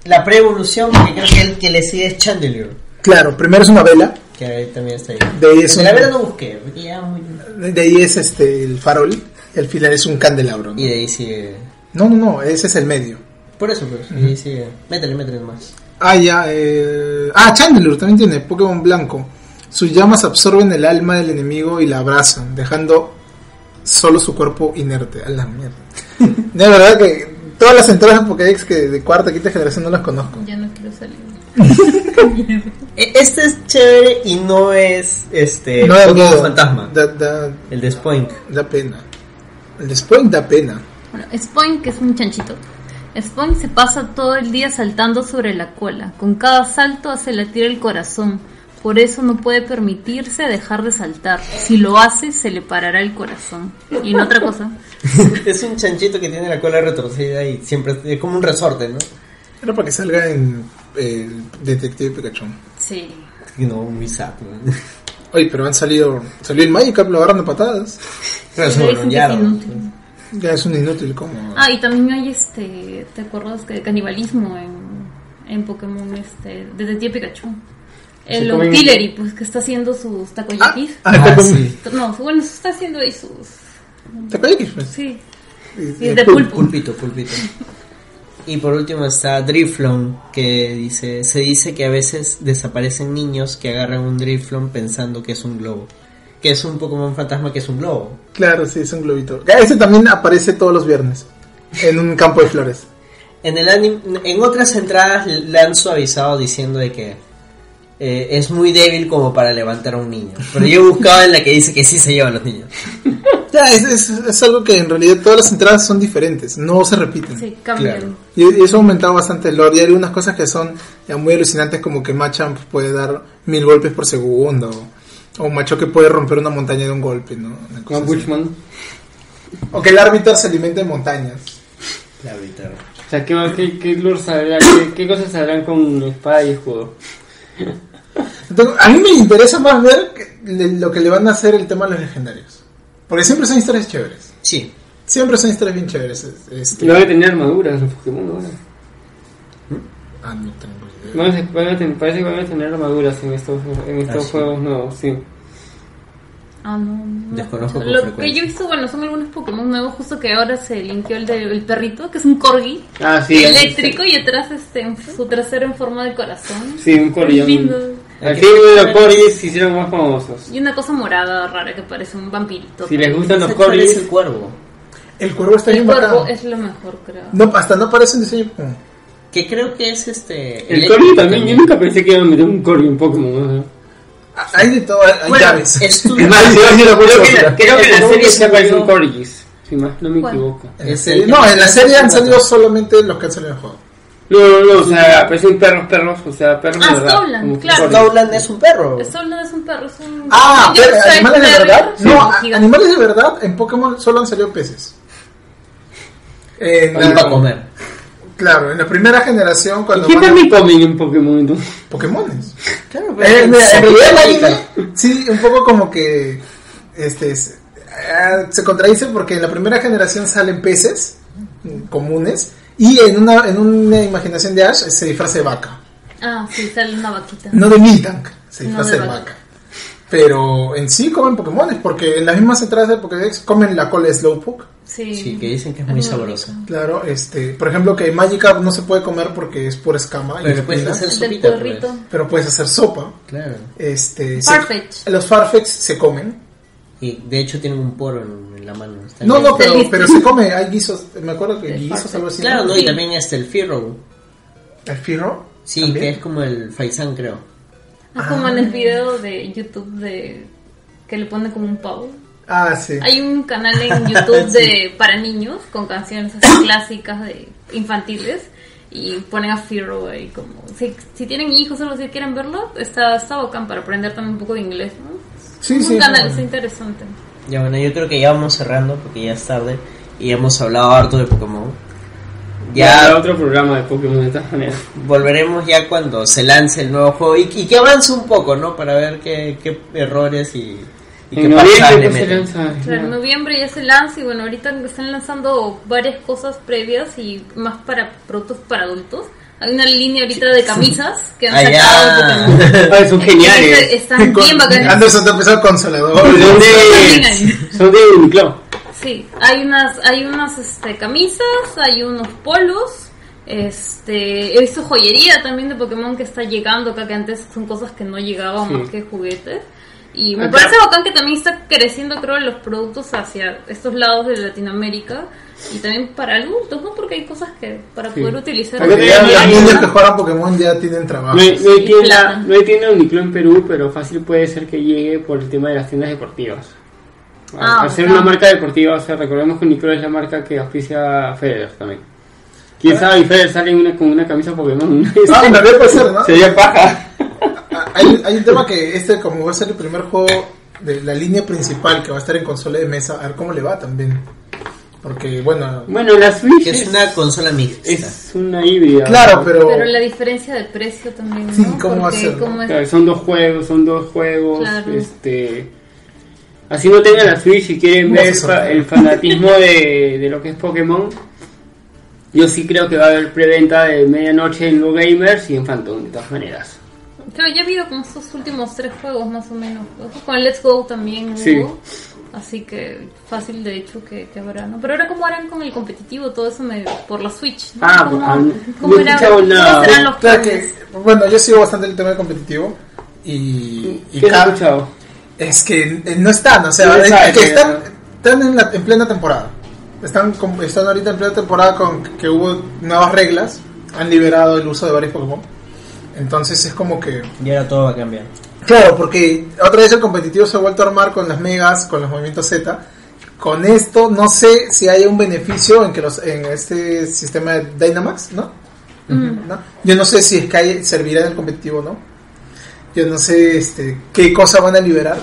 la pre-evolución, porque creo que el que le sigue es Chandelier. Claro, primero es una vela, Que ahí también está ahí. de ahí es De la un- verdad no busqué, ya muy... de ahí es este el farol, el final es un candelabro. ¿no? Y de ahí sigue... No, no, no, ese es el medio. Por eso, pues, y de ahí sigue... Métele, métele más. Ah, ya. Eh... Ah, Chandelure también tiene Pokémon blanco. Sus llamas absorben el alma del enemigo y la abrazan, dejando solo su cuerpo inerte. A la mierda. De verdad que todas las entradas de Pokédex que de cuarta, quinta generación no las conozco. Ya no quiero salir. E- Este es chévere y no es este no Pokémon miedo. fantasma. Da, da, El de Spoink. da pena. El de Spoink da pena. Bueno, Spoink, que es un chanchito. Spoink se pasa todo el día saltando sobre la cola. Con cada salto hace latir el corazón. Por eso no puede permitirse dejar de saltar. Si lo hace, se le parará el corazón. Y en otra cosa, es un chanchito que tiene la cola retorcida y siempre es como un resorte, ¿no? Era para que salga en Detective Pikachu. sí. Y no, muy sap, ¿no? Oye, pero han salido. Salió el Magikarp, lo agarran a patadas. Pero se. Ya es un inútil como. Ah, y también hay este, ¿te acuerdas que canibalismo en, en Pokémon este, Detective Pikachu? El Octillery, pues que está haciendo sus takoyakis. Ah, Ah, está sí. No, bueno, está haciendo ahí sus... ¿Te acuerdas que pues? Sí, Y- sí, y es de pul- pulpo. Pulpito, pulpito. Y por último está Driflon, que dice, se dice que a veces desaparecen niños que agarran un Driflon pensando que es un globo. Que es un Pokémon fantasma que es un globo. Claro, sí, es un globito. Ah, Ese también aparece todos los viernes. En un campo de flores. En el anim- en otras entradas le han suavizado diciendo de que eh, es muy débil como para levantar a un niño. Pero yo buscaba en la que dice que sí se llevan los niños. Ya, es, es, es algo que en realidad todas las entradas son diferentes, no se repiten. sí, cambian. Claro. Y, y eso ha aumentado bastante el lore. Y hay algunas cosas que son ya muy alucinantes, como que Machamp puede dar mil golpes por segundo. O, o Machoke puede romper una montaña de un golpe, ¿no? Como. Bushman. O que el árbitro se alimenta de montañas. La verdad. O sea, ¿qué, qué, qué, lore qué, qué cosas saldrán con espada y escudo? Entonces, a mí me interesa más ver que- le- lo que le van a hacer el tema a los legendarios. Porque siempre son historias chéveres. Sí. Siempre son historias bien chéveres. es- Este, Y van a tener armaduras los Pokémon ahora. Ah, no tengo idea. Parece que van a tener armaduras en estos, en estos Ah, sí. juegos nuevos, sí. Ah, no, no. Desconozco con Lo que yo he visto, bueno, son algunos Pokémon nuevos, justo que ahora se linkeó el del el perrito, que es un corgi Ah, sí. eléctrico y atrás este, en su trasero en forma de corazón. Sí, un corillón. Lindo. Aquí los corgis se hicieron más famosos. Y una cosa morada rara que parece un vampirito. Si les gustan los ¿Cuál es corgis, el cuervo? El cuervo está El bien cuerpo bacán. es lo mejor, creo. No, hasta no parece un diseño. Que creo que es este... el corgi también, yo nunca pensé que iban a meter un corgi en Pokémon. ¿no? Hay de todo, hay Bueno, llaves. Es más, creo, que, la- mostrar. creo que en la El serie se aparecen subió- corgis. Si más no me ¿Cuál? equivoco. Es el- no, en la serie han salido solamente los que han salido en el juego. No, no, no, o sea, aparecen perros, perros, o sea, perros Ah, de verdad. Claro. Stoutland es un perro. Solo es un perro, es un. Ah, pero animales de verdad. sí, No, animales de verdad en Pokémon solo han salido peces. La- para comer. Claro, en la primera generación cuando ¿Qué van a- también comen en Pokémon entonces? Pokémones. Claro, Eh, mira, en realidad sí, un poco como que este es- ah, se contradice porque en la primera generación salen peces mm, comunes y en una, en una imaginación de Ash se disfraza de vaca. Ah, sí, sale una vaquita. No de Miltank, se No disfraza de de vaca. vaca. Pero en sí comen Pokémones porque en las mismas entradas de Pokédex comen la cola de Slowpoke. Sí. Sí, que dicen que es muy sabrosa. rico. Claro, este, por ejemplo que Magikarp no se puede comer porque es pura escama y Pero puedes espinas, hacer sopita, pues. pero puedes hacer sopa. Claro. Este, se- Farfetch. los Farfetch se comen. Y de hecho tienen un poro en, en la mano. Está No, no, pero, pero se come, hay guisos, me acuerdo que guisos Farfetch. algo así. Claro, no, y también está el Firro. ¿El Firro? Sí, ¿También? que es como el Faisán, creo. Es como en el video de YouTube de que le ponen como un pavo. Ah, sí. Hay un canal en YouTube de para niños con canciones así clásicas de infantiles y ponen a Firo ahí como si, si tienen hijos o algo así quieren verlo está está bacán para aprender también un poco de inglés, ¿no? Sí, Es sí. un canal está interesante. Ya bueno, yo creo que ya vamos cerrando porque ya es tarde y hemos hablado harto de Pokémon. Ya Ya otro programa de Pokémon de todas maneras. volveremos ya cuando se lance el nuevo juego y, y que avance un poco, ¿no? Para ver qué, qué errores y, y En noviembre pues, se lanza. Claro, en noviembre ya se lanza y bueno, ahorita están lanzando varias cosas previas y más para productos para adultos. Hay una línea ahorita de camisas que han Ah, ya. sacado Pokémon. Ay, son geniales. Están Con- bien bacanas. Anderson te ha empezado consolador. Son de, son de Uniqlo. Sí, hay unas, hay unas este, camisas, hay unos polos, este, he visto joyería también de Pokémon que está llegando acá, que antes son cosas que no llegaban Sí. más que juguetes. Y me parece bacán que también está creciendo, creo, los productos hacia estos lados de Latinoamérica y también para adultos, ¿no? Porque hay cosas que para Sí. poder utilizar. Porque ya niñas mira. que juegan Pokémon ya tienen trabajo. No hay, no hay tienda, no hay tienda en Perú, pero fácil puede ser que llegue por el tema de las tiendas deportivas. Ah, Al ser una marca deportiva, o sea, recordemos que Uniqlo es la marca que auspicia a Federer también. ¿Quién sabe? Y Federer sale una- con una camisa Pokémon. Ah, también puede ser, ¿no? Sería paja. Hay, hay un tema que este, como va a ser el primer juego de la línea principal que va a estar en consola de mesa, a ver cómo le va también. Porque, bueno, Bueno, la Switch es una consola mixta. es una híbrida. claro, pero. Pero la diferencia de precio también, ¿no? Sí, ¿cómo va a ser, es- Claro, son dos juegos, son dos juegos, Claro. este... Así no tengan la Switch y quieren ver el, sorprende. fa- el fanatismo de, de lo que es Pokémon, yo sí creo que va a haber preventa de medianoche en Low Gamers y en Phantom, de todas maneras. Creo ya ha habido como estos últimos tres juegos más o menos. Con el Let's Go también hubo. Sí. Así que fácil de hecho que, que habrá, ¿no? Pero ahora cómo harán con el competitivo, todo eso me, por la Switch, ¿no? Ah, ¿Cómo, no nada. serán los Claro que, bueno, yo sigo bastante el tema de competitivo. Y, y ¿Qué has cada- escuchado? Es que eh, no están, o sea, Sí, es- que que- están, están en, la- en plena temporada. Están, están ahorita en plena temporada con que hubo nuevas reglas, han liberado el uso de varios Pokémon. Entonces es como que... Y ahora todo va a cambiar. Claro, porque otra vez el competitivo se ha vuelto a armar con las megas, con los movimientos Z. Con esto no sé si hay un beneficio en que los en este sistema de Dynamax, ¿no? ¿No? Yo no sé si es que hay- servirá en el competitivo o no. Yo no sé este, qué cosa van a liberar.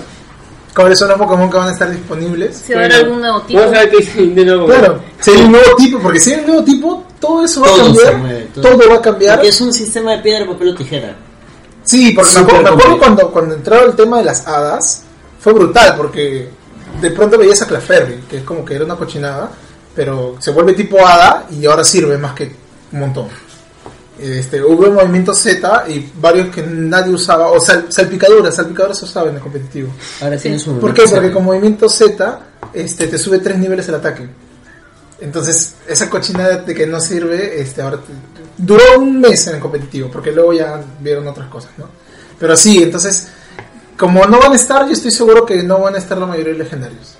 ¿Cuáles son los Pokémon que van a estar disponibles? Si habrá algún nuevo tipo. A ver qué dice Nintendo. Claro, si hay un nuevo tipo, porque si hay un nuevo tipo, todo eso va Todo a se cambiar. mueve, todo. todo. va a cambiar. Porque es un sistema de piedra, papel o tijera. Sí, porque me acuerdo, me acuerdo complejo. cuando, cuando entraba el tema de las hadas, fue brutal, porque de pronto veías a Clefairy, que es como que era una cochinada, pero se vuelve tipo hada y ahora sirve más que un montón. Este, hubo un movimiento Z y varios que nadie usaba, o sal- salpicaduras, salpicaduras se usaban en el competitivo. Ahora un. ¿Por qué? Porque con movimiento Z este, te sube tres niveles el ataque. Entonces, esa cochinada de que no sirve, este, ahora te- duró un mes en el competitivo, porque luego ya vieron otras cosas, ¿no? Pero sí, entonces, como no van a estar, yo estoy seguro que no van a estar la mayoría de legendarios.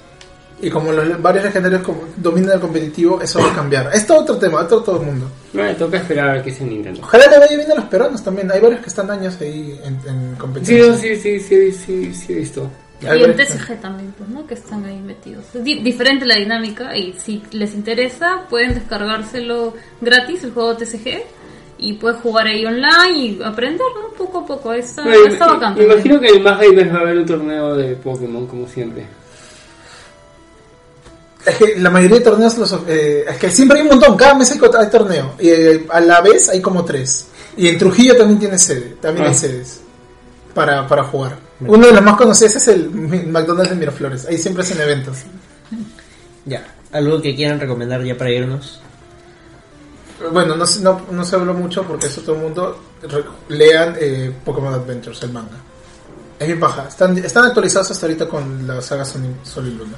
Y como los varios legendarios dominan el competitivo, eso va a cambiar. Es todo otro tema, otro todo el mundo. Bueno, toca esperar a ver qué sea Nintendo. Ojalá le vaya bien a los peruanos también. Hay varios que están años ahí en, en Sí, competición. sí, sí, sí, sí, sí, he visto. Y en TCG también, pues, ¿no? Que están ahí metidos. Es di- diferente la dinámica y si les interesa pueden descargárselo gratis, el juego TCG, y puedes jugar ahí online y aprender, ¿no? Poco a poco. Está, Bueno, está me- bacán. me imagino que en Más Gamers va a haber un torneo de Pokémon, como siempre. Es que la mayoría de torneos los, eh, es que siempre hay un montón, cada mes hay, hay torneo y eh, a la vez hay como tres. Y en Trujillo también tiene sede, también Ah. hay sedes para, para jugar. Uno de los más conocidos es el McDonald's de Miraflores, ahí siempre hacen eventos. Ya. ¿Algo que quieran recomendar ya para irnos? Bueno, no, se- no, no se habló mucho porque eso todo el mundo lean eh, Pokémon Adventures, el manga. Es bien baja, están, están actualizados hasta ahorita con la saga Sol y Luna.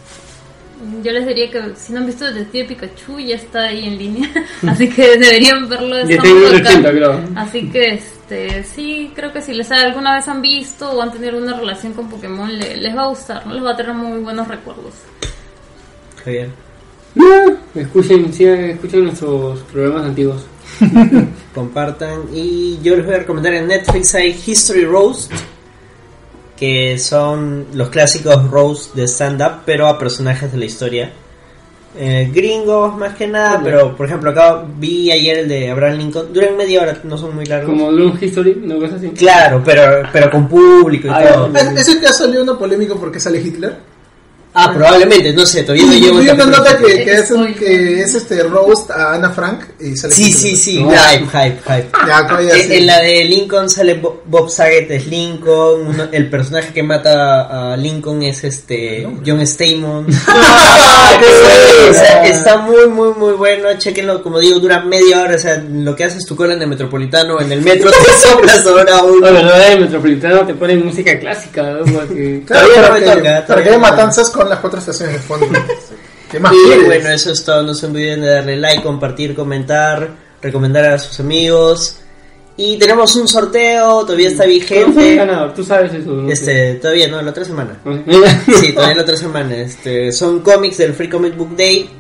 Yo les diría que si no han visto Detective Pikachu ya está ahí en línea, así que deberían verlo. 80, creo. Así que este sí, creo que si les alguna vez han visto o han tenido una relación con Pokémon le- les va a gustar, ¿no? Les va a traer muy buenos recuerdos. Javier. No, escuchen, sí, escuchen nuestros programas antiguos. compartan. Y yo les voy a recomendar en Netflix hay History Roast, que son los clásicos roast de stand-up, pero a personajes de la historia. Eh, gringos más que nada, pero por ejemplo acá vi ayer el de Abraham Lincoln, duran media hora, no son muy largos. Como Long History, así. Claro, pero, pero con público y Ah, todo. ya. Es, es el que ha salido una polémica porque sale Hitler. Ah, probablemente, no sé, todavía no llevo vi una nota que, que es, un- que es este roast a Ana Frank y sale Sí, sí, sí, No. hype, hype, hype. Ya, En, en la de Lincoln sale Bo- Bob Saget es Lincoln, uno- el personaje que mata a Lincoln es este John Stamos. qué O sea, bueno! está muy muy muy bueno, chequenlo, como digo, dura media hora, o sea, lo que haces tu cola en el metropolitano, en el metro te soplas ahora un La verdad, el metropolitano te ponen música clásica, ¿no? Porque... Claro, Todavía no me toca, para todavía que haya no me toca. matanzas con las cuatro estaciones de fondo. ¿Qué más Y quieres? bueno, eso es todo. No se olviden de darle like, compartir, comentar, recomendar a sus amigos. Y tenemos un sorteo, todavía está ¿Quién fue el vigente. ganador? Tú sabes eso, ¿no? Este, todavía no, la otra semana. Mira. Sí, todavía la otra semana. Este, son cómics del Free Comic Book Day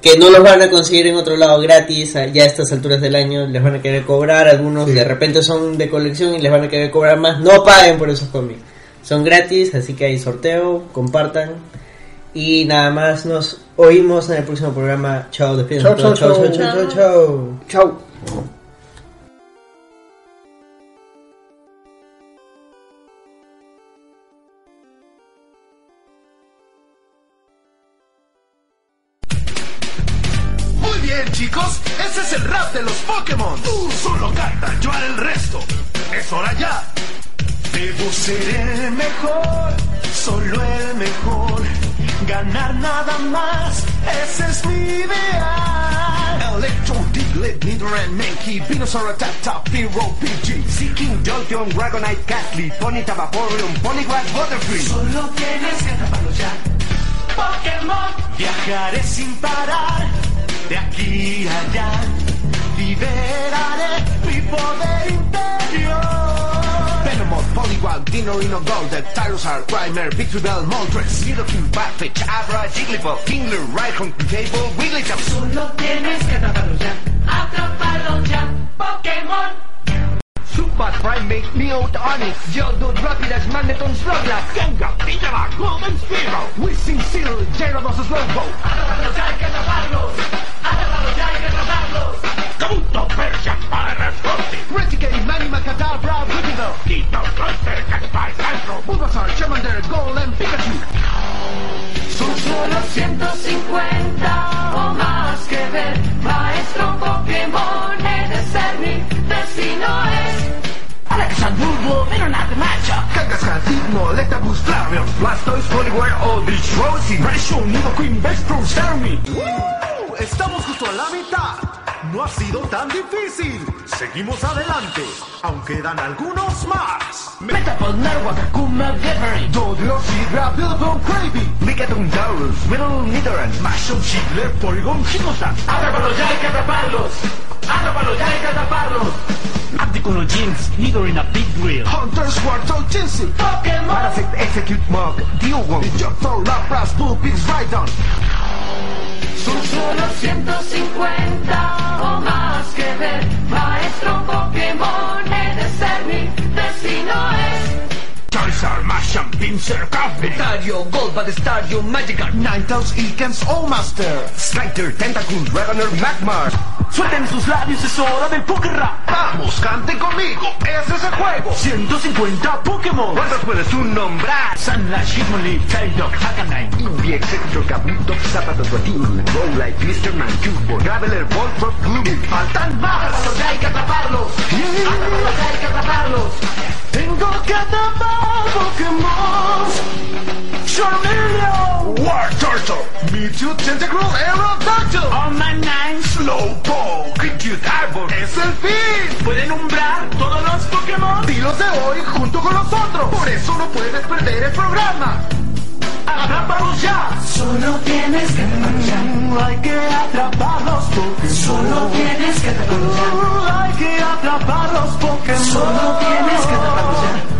que no los van a conseguir en otro lado gratis. a- Ya a estas alturas del año les van a querer cobrar. Algunos de repente son de colección y les van a querer cobrar más. No paguen por esos cómics. Son gratis, así que hay sorteo, compartan. Y nada más, nos oímos en el próximo programa. Chao, despídense. Chao, chao, chao, chao, chao. chao, Mankey, Venusaur, Tap Tap, Hero, PG. Seeking, Jolteon, Dragonite, Ghastly, Ponyta, Vaporeon, Poliwag, Butterfree. Solo tienes que atraparlo ya. Pokémon. Viajaré sin parar, de aquí a allá. Liberaré mi poder interior. Venomoth, Poliwag, Dino, Rhino, Golden, Tyrannosaur, Grimer, Victreebel, Moltres, Nidoking, Batfetch, Abra, Jigglypuff, Kingler, Rhyhorn, Cable, Wigglytuff. Solo tienes que atraparlo ya. Atraparlo ya, Pokémon. Subat, Primate, Meowth, Onix, Geodude, Rapidash, Magneton, Sluglass, Gengar, Pidgeot, Golden Spearow, Whizzing Seal, Gyarados, Slowpoke. ¡Atraparlos ya, hay que atraparlos! ¡Atraparlos ya, hay que atraparlos! Kabuto, Persian, Paraforte, Reticate, Manima, Tito, Cloyster, Caspar, Sandro, Bulbasaur, Charmander, Golem, Pikachu. Son solo 150 o más que ver. Flareon, Blastoise, Poliwag, Rosie, Starmie. Estamos justo a la mitad. No ha sido tan difícil. Seguimos adelante. Aún quedan algunos más. Metapod, Narwhal, Akuma, Gevery, Doduo, Sidra, Billabong, Cravey, Lickitung, Riddle, Nidoran, Mashop, Shiggler, Porygon, Hitmontop. ¡Atraparlos ya, hay que atraparlos! ¡Atraparlos ya, hay que atraparlos! Articuno, Jinx, Nidoran, a Big Wheel. Hunter, Squirtle, Jinsey, Pokémon. Parasect, Execute, Mug, Dialga, Injector, Lapras, Bullpix, Rhydon. Son solo 150 o más que ver. Maestro Pokémon, he de ser mi destino es. Charizard, Machamp, Pinsir, Cafetario, Golbat, Estadio, Magikarp, Ninetales, Ikens, Allmaster, Skyter, Tentacool, Dragonair, Magmar. Suelten sus labios, es hora del Pokérap. Vamos, canten conmigo, ese es el juego. 150 Pokémon. ¿Cuántos puedes tú nombrar? Sunlash, Hitmonlee, Psyduck, Hakanine, Eevee, Executor, Kabuto, Zapatos, Batin, Rowlite, Glisterman, Cubeball, Graveler, Voltron, Glooming. ¡Faltan más! ¡Atraparlos hay que atraparlos! ¡Atraparlos hay que atraparlos! Tengo atrapar Pokémon. Charmeleon, War Turtle, Mewtwo, Tentacruel, Aerodactyl, Omanine, Slowpoke, Cute Arbor, es el fin. Pueden nombrar todos los Pokémon. Dilos de hoy junto con los otros. Por eso no puedes perder el programa. ¡Atrápalos ya! Solo tienes que atrapar mm, Hay que atraparlos Pokémon. Mm. Solo tienes que atraparlos ya. Hay que atraparlos Pokémon. Solo tienes que atraparlos ya.